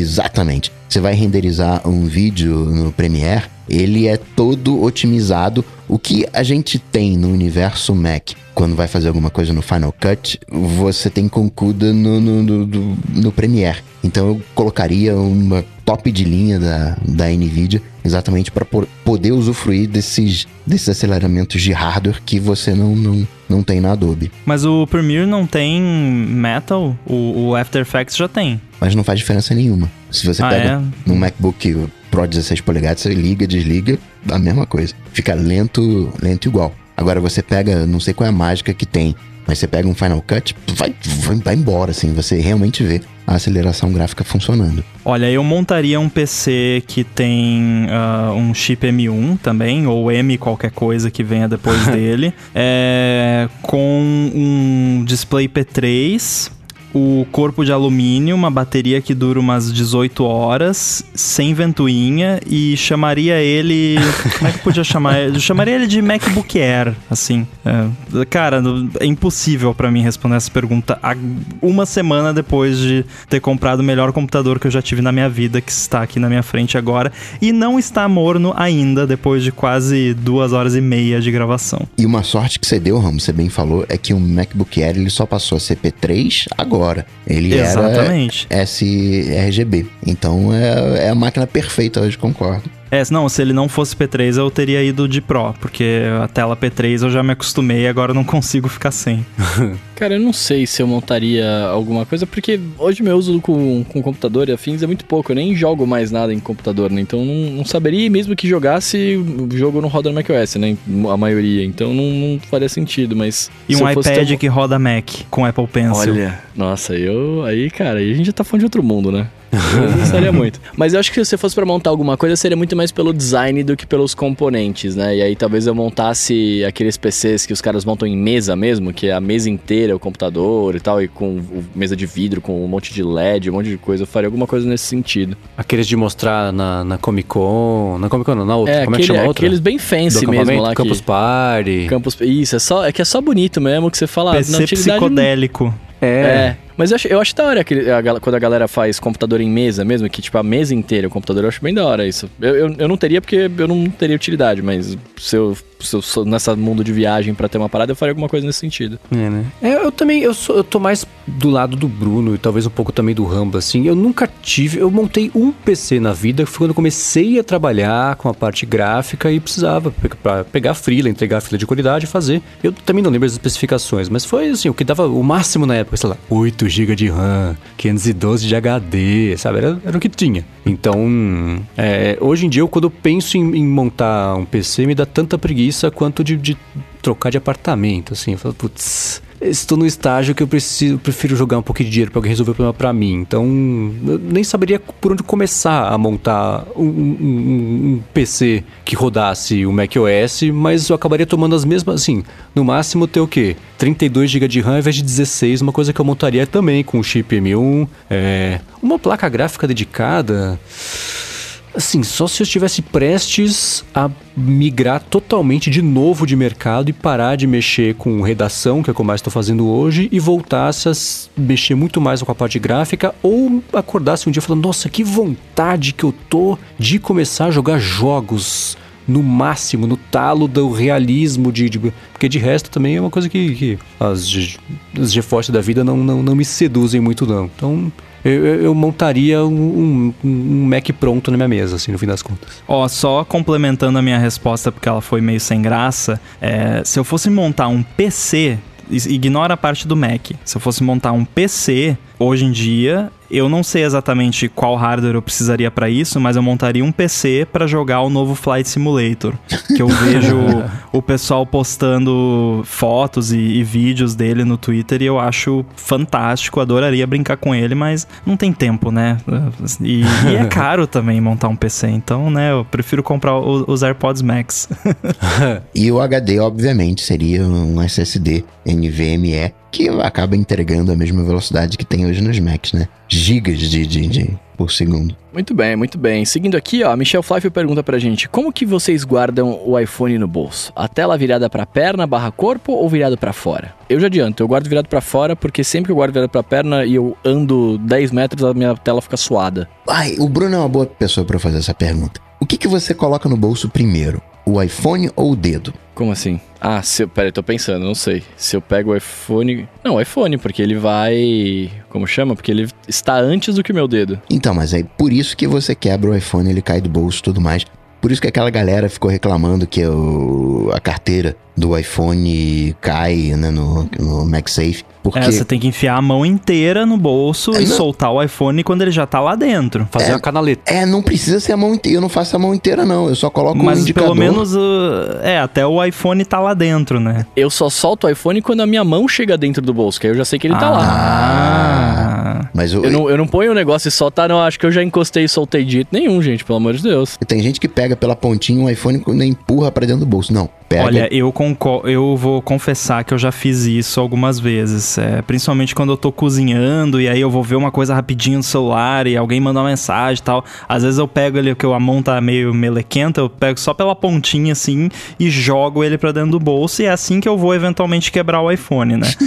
Exatamente. Você vai renderizar um vídeo no Premiere, ele é todo otimizado. O que a gente tem no universo Mac, quando vai fazer alguma coisa no Final Cut, você tem com CUDA no, no, no, no- no Premiere. Então eu colocaria uma top de linha da, da NVIDIA exatamente para poder usufruir desses, desses aceleramentos de hardware que você não, não, não tem na Adobe.
Mas o Premiere não tem Metal? O, o After Effects já tem.
Mas não faz diferença nenhuma. Se você
Ah,
pega
é?
no MacBook Pro 16 polegadas, você liga, desliga, a mesma coisa. Fica lento, lento igual. Agora você pega, não sei qual é a mágica que tem, mas você pega um Final Cut, vai, vai, vai embora, assim, você realmente vê a aceleração gráfica funcionando.
Olha, eu montaria um PC que tem ah, um chip M1 também, ou M qualquer coisa que venha depois dele, é, com um display P3, o corpo de alumínio, uma bateria que dura umas 18 horas, sem ventoinha, e chamaria ele. Como é que podia chamar ele? Chamaria ele de MacBook Air, assim. É, cara, é impossível pra mim responder essa pergunta uma semana depois de ter comprado o melhor computador que eu já tive na minha vida, que está aqui na minha frente agora, e não está morno ainda, depois de quase duas horas e meia de gravação.
E uma sorte que você deu, Ramos, você bem falou, é que o MacBook Air ele só passou a ser P3 agora. Ele
Exatamente.
era sRGB. Então é, é a máquina perfeita hoje, concordo.
É, não, se ele não fosse P3, eu teria ido de Pro, porque a tela P3 eu já me acostumei e agora eu não consigo ficar sem.
Cara, eu não sei se eu montaria alguma coisa, porque hoje meu uso com, com computador e afins é muito pouco. Eu nem jogo mais nada em computador, né? Então não, não saberia, mesmo que jogasse, o jogo não roda no macOS, né? A maioria. Então não, não faria sentido, mas.
E um iPad
ter-
que roda Mac com Apple Pencil.
Olha, nossa, eu. Aí, cara, aí a gente já tá falando de outro mundo, né? Eu gostaria muito. Mas eu acho que se você fosse pra montar alguma coisa, seria muito mais pelo design do que pelos componentes, né? E aí talvez eu montasse aqueles PCs que os caras montam em mesa mesmo, que é a mesa inteira, o computador e tal, e com o- mesa de vidro, com um monte de LED, um monte de coisa. Eu faria alguma coisa nesse sentido.
Aqueles de mostrar na, na Comic Con. Na Comic Con, não, na outra.
É,
Como é que
aquele-
chama a outra?
aqueles bem fancy
Do
mesmo lá.
Campus
que,
Party.
Campus Isso, é, só, é que é só bonito mesmo que você fala. na
PC
utilidade não-
psicodélico.
É.
É, mas eu acho, eu acho da hora aquele, a quando a galera faz computador em mesa mesmo, que tipo a mesa inteira, o computador, eu acho bem da hora isso. Eu, eu, eu não teria porque eu não teria utilidade, mas se eu se eu sou nessa mundo de viagem pra ter uma parada, eu faria alguma coisa nesse sentido.
É, né? É, eu também, eu, sou, eu tô mais do lado do Bruno e talvez um pouco também do Rambo, assim. Eu nunca tive, eu montei um PC na vida, foi quando eu comecei a trabalhar com a parte gráfica e precisava pe- pra pegar a frila, entregar a fila de qualidade e fazer. Eu também não lembro as especificações, mas foi assim, o que dava o máximo na época, sei lá, 8 GB de RAM, 512 de HD, sabe? Era, era o que tinha. Então, é, hoje em dia, eu, quando eu penso em, em montar um PC, me dá tanta preguiça quanto de, de trocar de apartamento, assim. Eu falo, putz, estou no estágio que eu preciso, prefiro jogar um pouquinho de dinheiro para alguém resolver o problema para mim. Então, eu nem saberia por onde começar a montar um- um- um PC que rodasse o macOS, mas eu acabaria tomando as mesmas, assim, no máximo ter o quê? 32 GB de RAM ao invés de 16, uma coisa que eu montaria também com o chip M1, é, uma placa gráfica dedicada. Assim, só se eu estivesse prestes a migrar totalmente de novo de mercado e parar de mexer com redação, que é o que eu mais estou fazendo hoje, e voltasse a mexer muito mais com a parte gráfica, ou acordasse um dia falando, nossa, que vontade que eu tô de começar a jogar jogos no máximo, no talo do realismo de, de- porque de resto também é uma coisa que, que as, as GeForce da vida não, não, não me seduzem muito não. Então eu, eu- montaria um, um- um Mac pronto na minha mesa, assim, no fim das contas.
Ó, só complementando a minha resposta, porque ela foi meio sem graça, é, se eu fosse montar um PC, ignora a parte do Mac. Se eu fosse montar um PC, hoje em dia, eu não sei exatamente qual hardware eu precisaria pra isso, mas eu montaria um PC pra jogar o novo Flight Simulator, que eu vejo o pessoal postando fotos e, e vídeos dele no Twitter e eu acho fantástico, adoraria brincar com ele, mas não tem tempo, né? E, e é caro também montar um PC, então, né, eu prefiro comprar o- os AirPods Max.
E o HD, obviamente, seria um SSD NVMe que acaba entregando a mesma velocidade que tem hoje nos Macs, né? Gigas de, de, de- por segundo.
Muito bem, muito bem. Seguindo aqui, ó, a Michelle Flávio pergunta pra gente: como que vocês guardam o iPhone no bolso? A tela virada pra perna barra corpo ou virado pra fora? Eu já adianto, eu guardo virado pra fora porque sempre que eu guardo virado pra perna e eu ando 10 metros, a minha tela fica suada.
Ai, o Bruno é uma boa pessoa pra fazer essa pergunta. O que, que você coloca no bolso primeiro? O iPhone ou o dedo?
Como assim? Ah, se eu, peraí, tô pensando, não sei. Se eu pego o iPhone. Não, o iPhone, porque ele vai. Como chama? Porque ele está antes do que o meu dedo.
Então, mas é por isso que você quebra o iPhone, ele cai do bolso e tudo mais. Por isso que aquela galera ficou reclamando que o, a carteira do iPhone cai né, no, no MagSafe. Porque
É, você tem que enfiar a mão inteira no bolso
É,
e
não.
soltar o iPhone quando ele já tá lá dentro.
Fazer uma canaleta.
É, não precisa ser a mão inteira. Eu não faço a mão inteira, não. Eu só coloco um
Mas
indicador.
pelo menos, uh, é, até o iPhone tá lá dentro, né?
Eu só solto o iPhone quando a minha mão chega dentro do bolso, que aí eu já sei que ele tá lá.
Ah.
Mas o-
Eu não, eu não ponho o negócio e soltar, não. Acho que eu já encostei e soltei de jeito nenhum, gente, pelo amor de Deus.
tem gente que pega pela pontinha o iPhone e empurra pra dentro do bolso. Não, pega.
Olha, eu, eu vou confessar que eu já fiz isso algumas vezes. é, principalmente quando eu tô cozinhando e aí eu vou ver uma coisa rapidinho no celular e alguém manda uma mensagem e tal. Às vezes eu pego ele, que a mão tá meio melequenta, eu pego só pela pontinha assim e jogo ele pra dentro do bolso e é assim que eu vou eventualmente quebrar o iPhone, né?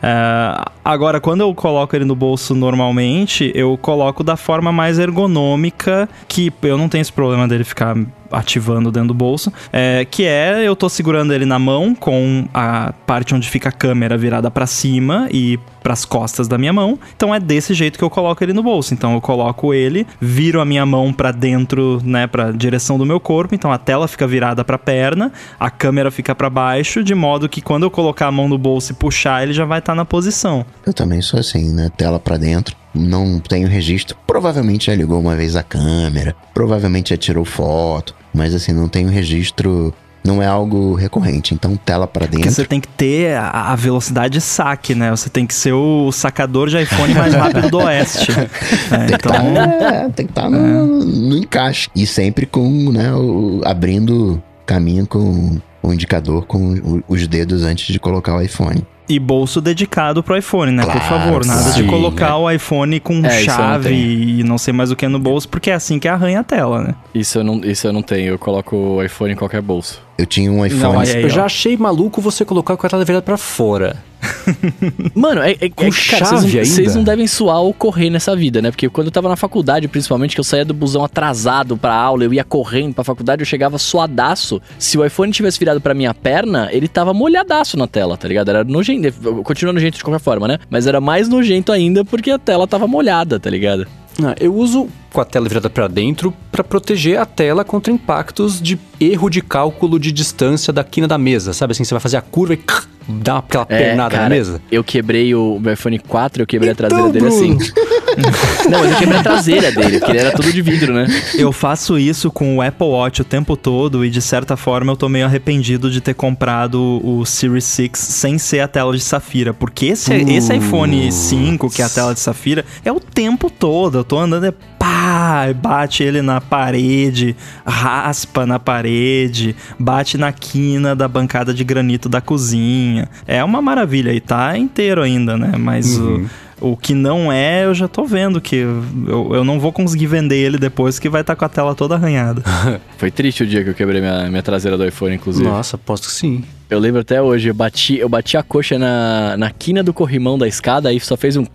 É, agora, quando eu coloco ele no bolso normalmente, eu coloco da forma mais ergonômica, que eu não tenho esse problema dele ficar ativando dentro do bolso, é, que é eu tô segurando ele na mão com a parte onde fica a câmera virada pra cima e pras costas da minha mão. Então é desse jeito que eu coloco ele no bolso. Então eu coloco ele, viro a minha mão pra dentro, né, para direção do meu corpo. Então a tela fica virada pra perna, a câmera fica pra baixo, de modo que quando eu colocar a mão no bolso e puxar, ele já vai estar na posição.
Eu também sou assim, né? Tela pra dentro. Não tenho registro. Provavelmente já ligou uma vez a câmera. Provavelmente já tirou foto. Mas assim, não tenho registro. Não é algo recorrente. Então, tela pra
Porque
dentro.
você tem que ter a, a velocidade de saque, né? Você tem que ser o sacador de iPhone mais rápido do Oeste. É, então,
É, tem que estar no, no encaixe. E sempre com, né, o- abrindo caminho com o indicador com os dedos antes de colocar o iPhone.
E bolso dedicado pro iPhone, né? Por
Claro,
favor, nada
sim,
de colocar o iPhone com
É, eu não
chave
tenho.
e não sei mais o que no bolso, porque é assim que arranha a tela, né?
Isso eu não, isso eu não tenho. Eu coloco o iPhone em qualquer bolso.
Eu tinha um
Não,
iPhone.
aí,
eu
ó.
já achei maluco você colocar com a tela virada pra fora.
Mano, é, é,
Com
é
chave
vocês não,
ainda?
vocês não devem suar ou correr nessa vida, né? Porque quando eu tava na faculdade, principalmente, que eu saía do busão atrasado pra aula, eu ia correndo pra faculdade, eu chegava suadaço. Se o iPhone tivesse virado pra minha perna, ele tava molhadaço na tela, tá ligado? Era nojento, continua nojento de qualquer forma, né? Mas era mais nojento ainda porque a tela tava molhada, tá ligado?
Ah, eu uso com a tela virada pra dentro pra proteger a tela contra impactos de erro de cálculo de distância da quina da mesa. Sabe assim, você vai fazer a curva e dá aquela pernada
É, cara,
na mesa.
Eu quebrei o meu iPhone 4, eu quebrei a traseira
Então,
dele assim. Não, eu quebrei a traseira dele, porque ele era tudo de vidro, né?
Eu faço isso com o Apple Watch o tempo todo e de certa forma eu tô meio arrependido de ter comprado o Series 6 sem ser a tela de safira, porque esse, esse iPhone 5, que é a tela de safira, é o tempo todo. Eu tô andando e pá, bate ele na parede, raspa na parede, bate na quina da bancada de granito da cozinha. É uma maravilha e tá inteiro ainda, né? Mas o o que não é, eu já tô vendo que eu, eu não vou conseguir vender ele depois que vai estar com a tela toda arranhada.
Foi triste o dia que eu quebrei minha, minha traseira do iPhone, inclusive.
Nossa, aposto que sim.
Eu lembro até hoje, eu bati, eu bati a coxa na, na quina do corrimão da escada, aí só fez um.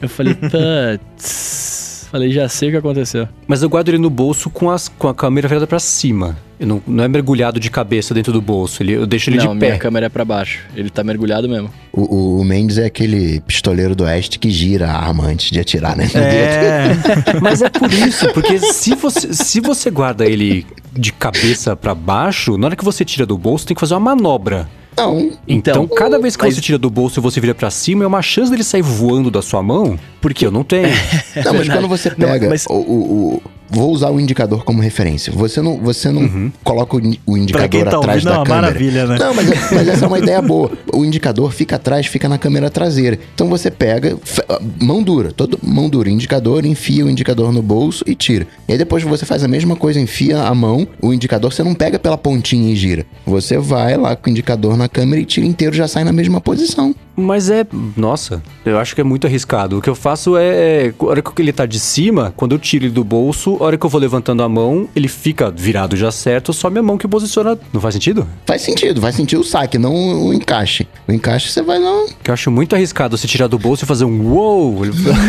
Eu falei, putz. Falei, já sei o que aconteceu.
Mas eu guardo ele no bolso com, as, com a câmera virada pra cima. Eu não, não é mergulhado de cabeça dentro do bolso. Ele, eu deixo ele
Não,
de
minha
pé.
câmera é pra baixo. Ele tá mergulhado mesmo.
O, o- o Mendes é aquele pistoleiro do oeste que gira a arma antes de atirar, né?
É,
Mas é por isso, porque se você, se você guarda ele de cabeça pra baixo, na hora que você tira do bolso, tem que fazer uma manobra.
Não,
Então,
Então,
cada vez que
mas-
você tira do bolso e você vira pra cima, é uma chance dele sair voando da sua mão, porque eu não tenho.
Não, mas quando você
Não,
pega
mas-
o, o- o- Vou usar o indicador como referência. Você não, você não coloca o, indicador
tá
atrás
ouvindo, é
da
uma
câmera.
maravilha, né?
Não, mas, mas essa é uma ideia boa. O indicador fica atrás, fica na câmera traseira. Então você pega, fe- mão dura, todo mão dura, indicador, enfia o indicador no bolso e tira. E aí depois você faz a mesma coisa, enfia a mão, o indicador você não pega pela pontinha e gira. Você vai lá com o indicador na câmera e tira inteiro, já sai na mesma posição.
Mas é. Nossa, eu acho que é muito arriscado. O que eu faço é. A hora que ele tá de cima, quando eu tiro ele do bolso, a hora que eu vou levantando a mão, ele fica virado já certo, só minha mão que posiciona. Não faz sentido?
Faz sentido, vai sentir o saque, não o encaixe. O encaixe você vai não.
Que eu acho muito arriscado você tirar do bolso e fazer um uou!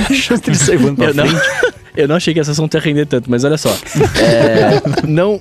A chance dele sair voando pra
Eu não,
frente.
eu não achei que essa ação ia render tanto, mas olha só. É, não.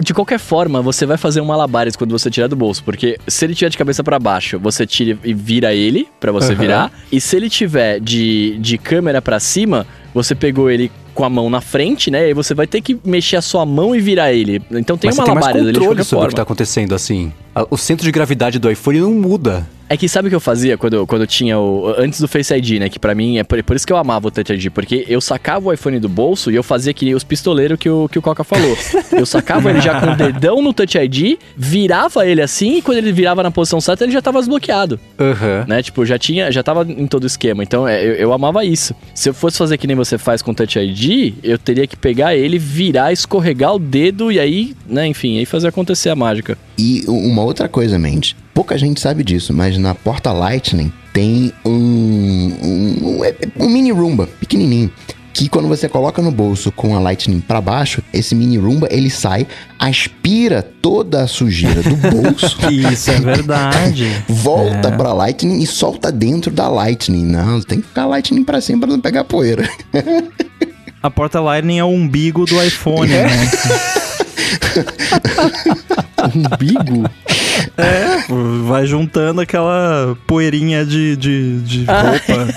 De qualquer forma, você vai fazer um malabares quando você tirar do bolso, porque se ele tiver de cabeça pra baixo, você tira e vira ele pra você
Aham.
virar, e se ele tiver de, de câmera pra cima, você pegou ele com a mão na frente, né? E aí você vai ter que mexer a sua mão e virar ele. Então tem
Mas
um
mais
malabares ali de qualquer
sobre o
forma.
que tá acontecendo assim. O centro de gravidade do iPhone não muda.
É que sabe o que eu fazia quando, quando eu tinha o. Antes do Face ID, né? Que pra mim é por, por isso que eu amava o Touch ID, porque eu sacava o iPhone do bolso e eu fazia que os pistoleiros que o, que o Coca falou. Eu sacava ele já com o dedão no Touch ID, virava ele assim e quando ele virava na posição certa ele já tava desbloqueado,
Aham.
né? Tipo, já tinha, já tava em todo o esquema. Então é, eu, eu amava isso. Se eu fosse fazer que nem você faz com o Touch ID, eu teria que pegar ele, virar, escorregar o dedo e aí, né? Enfim, aí fazer acontecer a mágica.
E uma outra coisa, Mendes. Pouca gente sabe disso, mas na porta Lightning tem um, um, um, é- um mini Roomba, pequenininho. Que quando você coloca no bolso com a Lightning pra baixo, esse mini Roomba ele sai, aspira toda a sujeira do bolso,
Isso é verdade.
volta pra Lightning e solta dentro da Lightning. Não, tem que ficar Lightning pra cima pra não pegar poeira.
A porta Lightning é o umbigo do iPhone, né?
Umbigo?
É, vai juntando aquela poeirinha de, de, de roupa.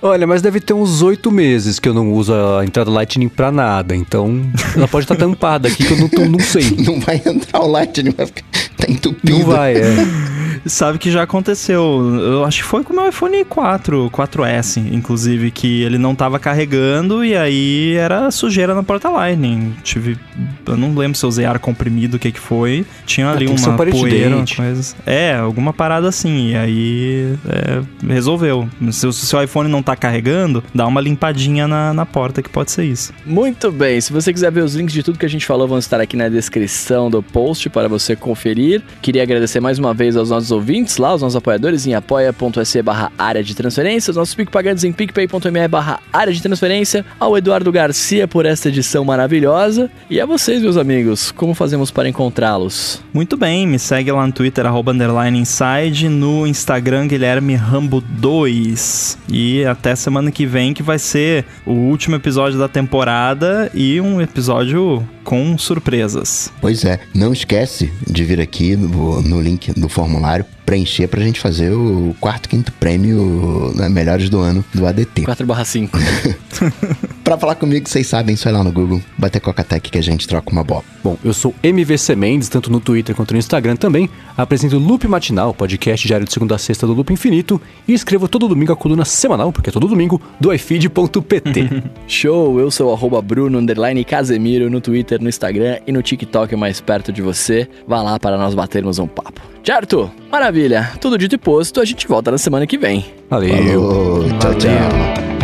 Olha, mas deve ter uns oito meses que eu não uso a entrada Lightning pra nada. Então, ela pode estar tampada aqui que eu não, tô- não sei.
Não vai entrar o Lightning, vai ficar tá entupido.
Não vai, é.
Sabe que já aconteceu. Eu acho que foi com o meu iPhone 4, 4S, inclusive, que ele não tava carregando e aí era sujeira na porta Lightning. Tive. Eu não lembro se eu usei ar comprimido, o que que foi. Tinha ali
tem que ser
uma
um
poeira, uma coisa. É, alguma parada assim. E aí é, resolveu. Se o seu iPhone não tá carregando, dá uma limpadinha na, na porta, que pode ser isso.
Muito bem, se você quiser ver os links de tudo que a gente falou, vão estar aqui na descrição do post para você conferir. Queria agradecer mais uma vez aos nossos ouvintes lá, os nossos apoiadores em apoia.se barra área de transferência, os nossos PicPagantes em picpay.me barra área de transferência, ao Eduardo Garcia por esta edição maravilhosa e a vocês, meus amigos, como fazemos para encontrá-los?
Muito bem, me segue lá no Twitter, arroba underline inside, no Instagram Guilherme Rambo 2. E até semana que vem, que vai ser o último episódio da temporada e um episódio com surpresas.
Pois é, não esquece de vir aqui no, no link do formulário preencher pra gente fazer o quarto, quinto prêmio né, Melhores do Ano do ADT.
4 barra 5.
pra falar comigo, vocês sabem, só ir lá no Google, bater Coca-Tech que a gente troca uma bola.
Bom, eu sou MVC Mendes, tanto no Twitter quanto no Instagram também. Apresento o Loop Matinal, podcast diário de segunda a sexta do Loop Infinito. E escrevo todo domingo a coluna semanal, porque é todo domingo, do iFeed.pt.
Show, eu sou arroba Bruno underline Casemiro no Twitter, no Instagram e no TikTok mais perto de você. Vá lá para nós batermos um papo. Certo? Maravilha. Tudo dito e posto, a gente volta na semana que vem.
Valeu.
Falou, tchau, tchau.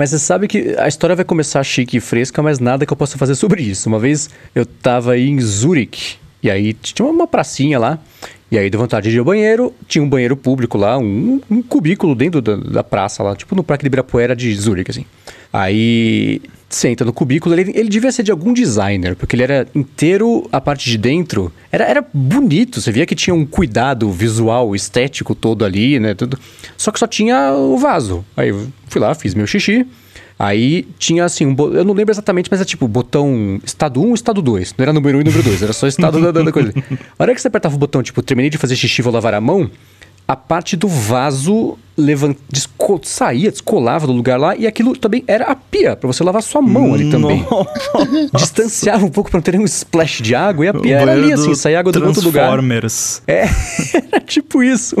Mas você sabe que a história vai começar chique e fresca, mas nada que eu possa fazer sobre isso. Uma vez eu tava aí em Zurich, e aí tinha uma pracinha lá, e aí deu vontade de ir ao banheiro, tinha um banheiro público lá, um, um cubículo dentro da, da praça lá, tipo no Parque de Ibirapuera de Zurich, assim. Aí entra no cubículo, ele, ele devia ser de algum designer, porque ele era inteiro, a parte de dentro, era, era bonito, você via que tinha um cuidado visual, estético todo ali, né, tudo. Só que só tinha o vaso. Aí eu fui lá, fiz meu xixi, Aí tinha assim, um eu não lembro exatamente, mas é tipo botão estado 1 estado 2. Não era número 1 e número 2, era só estado da da coisa. A hora que você apertava o botão, tipo, terminei de fazer xixi, vou lavar a mão, a parte do vaso levan- desco- saía, descolava do lugar lá, e aquilo também era a pia, pra você lavar sua mão ali também. Distanciava um pouco pra não ter nenhum splash de água, e a pia era ali assim, saía água do outro lugar.
Transformers.
É, era tipo isso.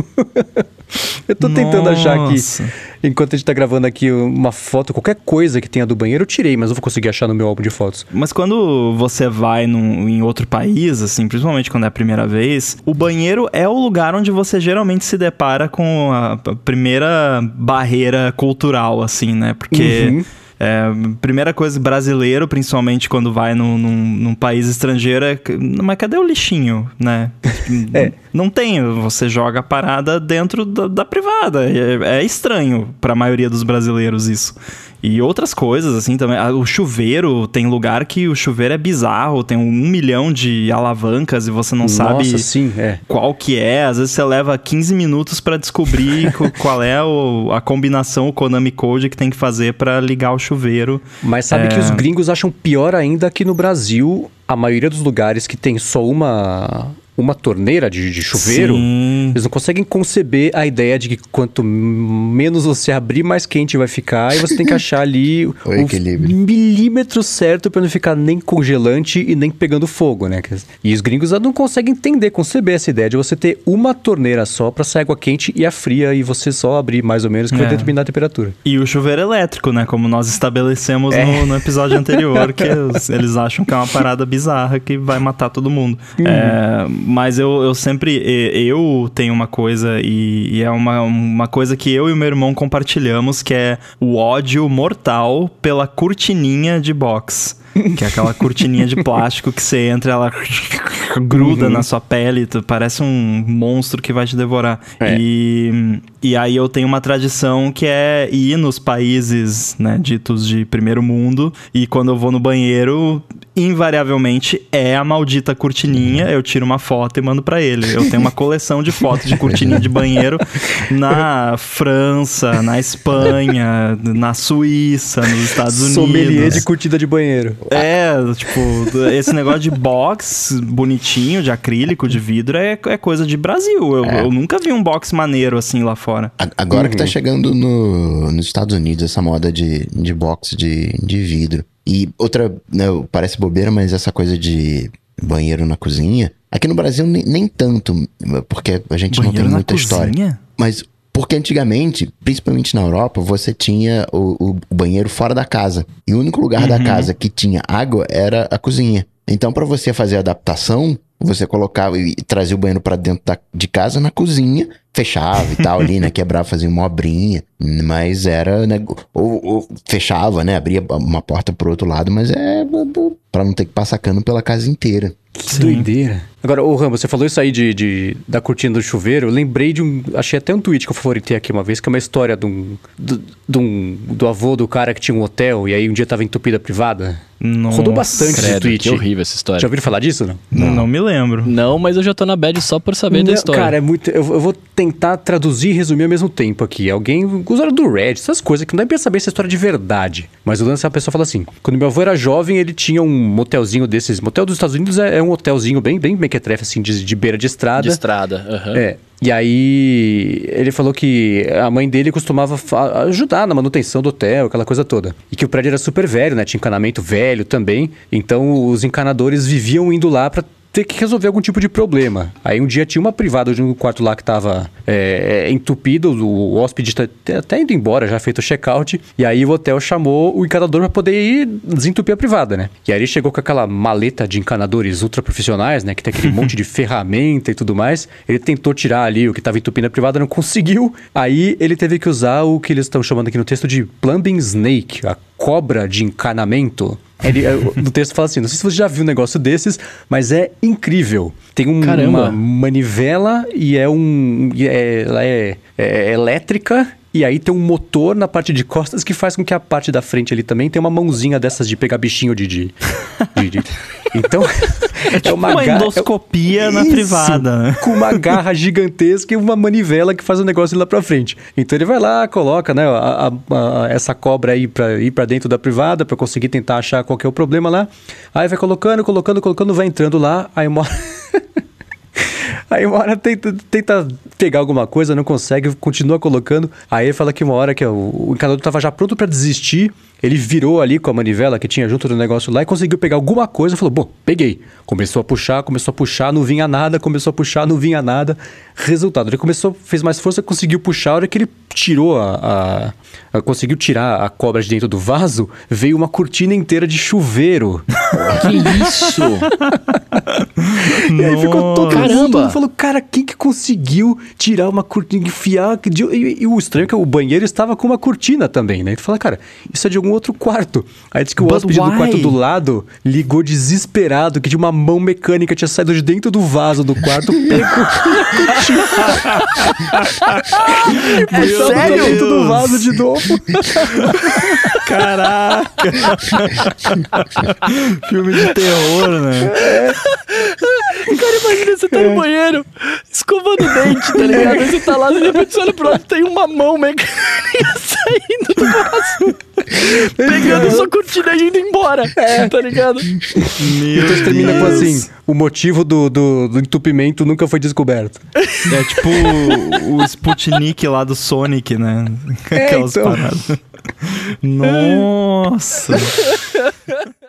Eu tô tentando achar aqui,
Nossa.
enquanto a gente tá gravando aqui uma foto, qualquer coisa que tenha do banheiro, eu tirei, mas não vou conseguir achar no meu álbum de fotos.
Mas quando você vai num- em outro país, assim, principalmente quando é a primeira vez, o banheiro é o lugar onde você geralmente se depara com a primeira barreira cultural, assim, né? Porque.
Uhum.
É, primeira coisa, brasileiro, principalmente quando vai num, num- num país estrangeiro, é. Mas cadê o lixinho, né?
É.
Não tem, você joga a parada dentro da, da privada. É, é estranho pra maioria dos brasileiros isso. E outras coisas, assim, também. Ah, O chuveiro, tem lugar que o chuveiro é bizarro, tem um milhão de alavancas e você não sabe
Nossa, sim, é.
qual que é. Às vezes você leva 15 minutos pra descobrir co- qual é o- a combinação, o Konami Code que tem que fazer pra ligar o chuveiro.
Mas sabe
É.
que os gringos acham pior ainda que no Brasil, a maioria dos lugares que tem só uma, uma torneira de, de chuveiro,
Sim.
eles não conseguem conceber a ideia de que quanto menos você abrir, mais quente vai ficar, e você tem que achar ali o,
equilíbrio.
milímetro certo pra não ficar nem congelante e nem pegando fogo, né? E os gringos não conseguem entender, conceber essa ideia de você ter uma torneira só pra sair água quente e a fria e você só abrir mais ou menos que vai
É.
determinar a temperatura.
E o chuveiro elétrico, né? Como nós estabelecemos
É.
no, no episódio anterior, que eles acham que é uma parada bizarra que vai matar todo mundo.
Uhum.
É, mas eu, eu sempre. Eu tenho uma coisa, e, e é uma, uma coisa que eu e o meu irmão compartilhamos, que é o ódio mortal pela cortininha de box. Que é aquela cortininha de plástico que você entra, ela gruda
Uhum.
na sua pele, tu parece um monstro que vai te devorar.
É.
E, e aí eu tenho uma tradição que é ir nos países, né, ditos de primeiro mundo, e quando eu vou no banheiro, invariavelmente é a maldita cortininha, eu tiro uma foto e mando pra ele. Eu tenho uma coleção de fotos de cortininha de banheiro na França, na Espanha, na Suíça, nos Estados Unidos.
Sommelier de curtida de banheiro.
É, tipo, esse negócio de box bonitinho, de acrílico, de vidro, é, é coisa de Brasil. Eu, eu nunca vi um box maneiro assim lá fora.
A- Agora que tá
Uhum.
chegando no, nos Estados Unidos essa moda de, de box de, de vidro. E outra, né, parece bobeira, mas essa coisa de banheiro na cozinha. Aqui no Brasil nem, nem tanto, porque a gente não
Banheiro
tem
na
muita história.
cozinha?
Mas porque antigamente, principalmente na Europa, você tinha o, o banheiro fora da casa. E o único lugar
Uhum.
da casa que tinha água era a cozinha. Então, pra você fazer a adaptação, você colocava e trazia o banheiro pra dentro da- de casa na cozinha, fechava e tal ali, né? Quebrava, fazia uma obrinha, mas era, né? Ou, ou fechava, né? Abria uma porta pro outro lado, mas é pra não ter que passar cano pela casa inteira.
Que doideira. Agora, ô Rambo, você falou isso aí de, de- da cortina do chuveiro. Eu lembrei de um. Achei até um tweet que eu favoritei aqui uma vez, que é uma história de um, do, de um- do avô do cara que tinha um hotel e aí um dia tava entupida a privada.
Nossa.
Rodou bastante esse
Credo,
tweet.
que horrível essa história.
Já ouviram falar disso, não?
Não, não me lembro.
Não, mas eu já tô na bad só por saber da
Não,
história.
Cara, é muito. Eu, eu vou tentar traduzir e resumir ao mesmo tempo aqui. Alguém, usuário do Reddit, essas coisas que não dá pra saber se é história de verdade. Mas o lance é a pessoa fala assim: quando meu avô era jovem, ele tinha um motelzinho desses. Motel dos Estados Unidos é, é um hotelzinho bem, bem mequetrefe, assim, de, de beira de estrada.
de estrada. aham.
É. E aí ele falou que a mãe dele costumava ajudar na manutenção do hotel, aquela coisa toda. E que o prédio era super velho, né? Tinha encanamento velho também. Então os encanadores viviam indo lá pra ter que resolver algum tipo de problema. Aí um dia tinha uma privada de um quarto lá que tava é, é, entupido, o hóspede tá até indo embora, já feito o check-out. E aí o hotel chamou o encanador pra poder ir desentupir a privada, né? E aí ele chegou com aquela maleta de encanadores ultra profissionais, né? Que tem aquele monte de ferramenta e tudo mais. Ele tentou tirar ali o que tava entupindo a privada, não conseguiu. Aí ele teve que usar o que eles estão chamando aqui no texto de plumbing snake, a cobra de encanamento. Ele, no texto fala assim, não sei se você já viu um negócio desses, mas é incrível. Tem um- uma manivela e é um... é- ela é, é elétrica e aí tem um motor na parte de costas que faz com que a parte da frente ali também tenha uma mãozinha dessas de pegar bichinho de... de, de- de- Então, é,
Uma
ga-
endoscopia na
Isso,
privada, né?
Com uma garra gigantesca e uma manivela que faz o negócio ir lá pra frente. Então ele vai lá, coloca, né, a- a- a- essa cobra aí pra ir pra dentro da privada pra conseguir tentar achar qual é o problema lá. Aí vai colocando, colocando, colocando, vai entrando lá, aí uma hora... Aí uma hora tenta, tenta pegar alguma coisa, não consegue, continua colocando. Aí fala que uma hora que o, encanador tava já pronto pra desistir, ele virou ali com a manivela que tinha junto do negócio lá e conseguiu pegar alguma coisa. Falou, bom, peguei. Começou a puxar, começou a puxar, não vinha nada, começou a puxar, não vinha nada. Resultado, ele começou, fez mais força, conseguiu puxar. A hora que ele tirou a, a- a- conseguiu tirar a cobra de dentro do vaso, veio uma cortina inteira de chuveiro.
Que isso?
E aí ficou todo
Caramba!
mundo falou, cara, quem que conseguiu tirar uma cortina, enfiar... de- E, e o estranho é que o banheiro estava com uma cortina também, né? Ele fala, cara, isso é de algum outro quarto. Aí disse que o
But
hóspede do
why?
quarto do lado ligou desesperado que de uma mão mecânica tinha saído de dentro do vaso do quarto, pegou e pra
Deus!
dentro do vaso de novo.
Caraca! Filme de terror, né?
Cara, imagina você tá no banheiro, escovando o dente, tá ligado? Aí você tá lá, de repente você olha pro lado, tem uma mão mecânica saindo do vaso, pegando sua cortina e indo embora, tá ligado?
Meu
O texto termina com assim: o motivo do, do, do entupimento nunca foi descoberto.
É tipo o, o Sputnik lá do Sonic, né?
É,
Aquelas
então.
paradas. Nossa!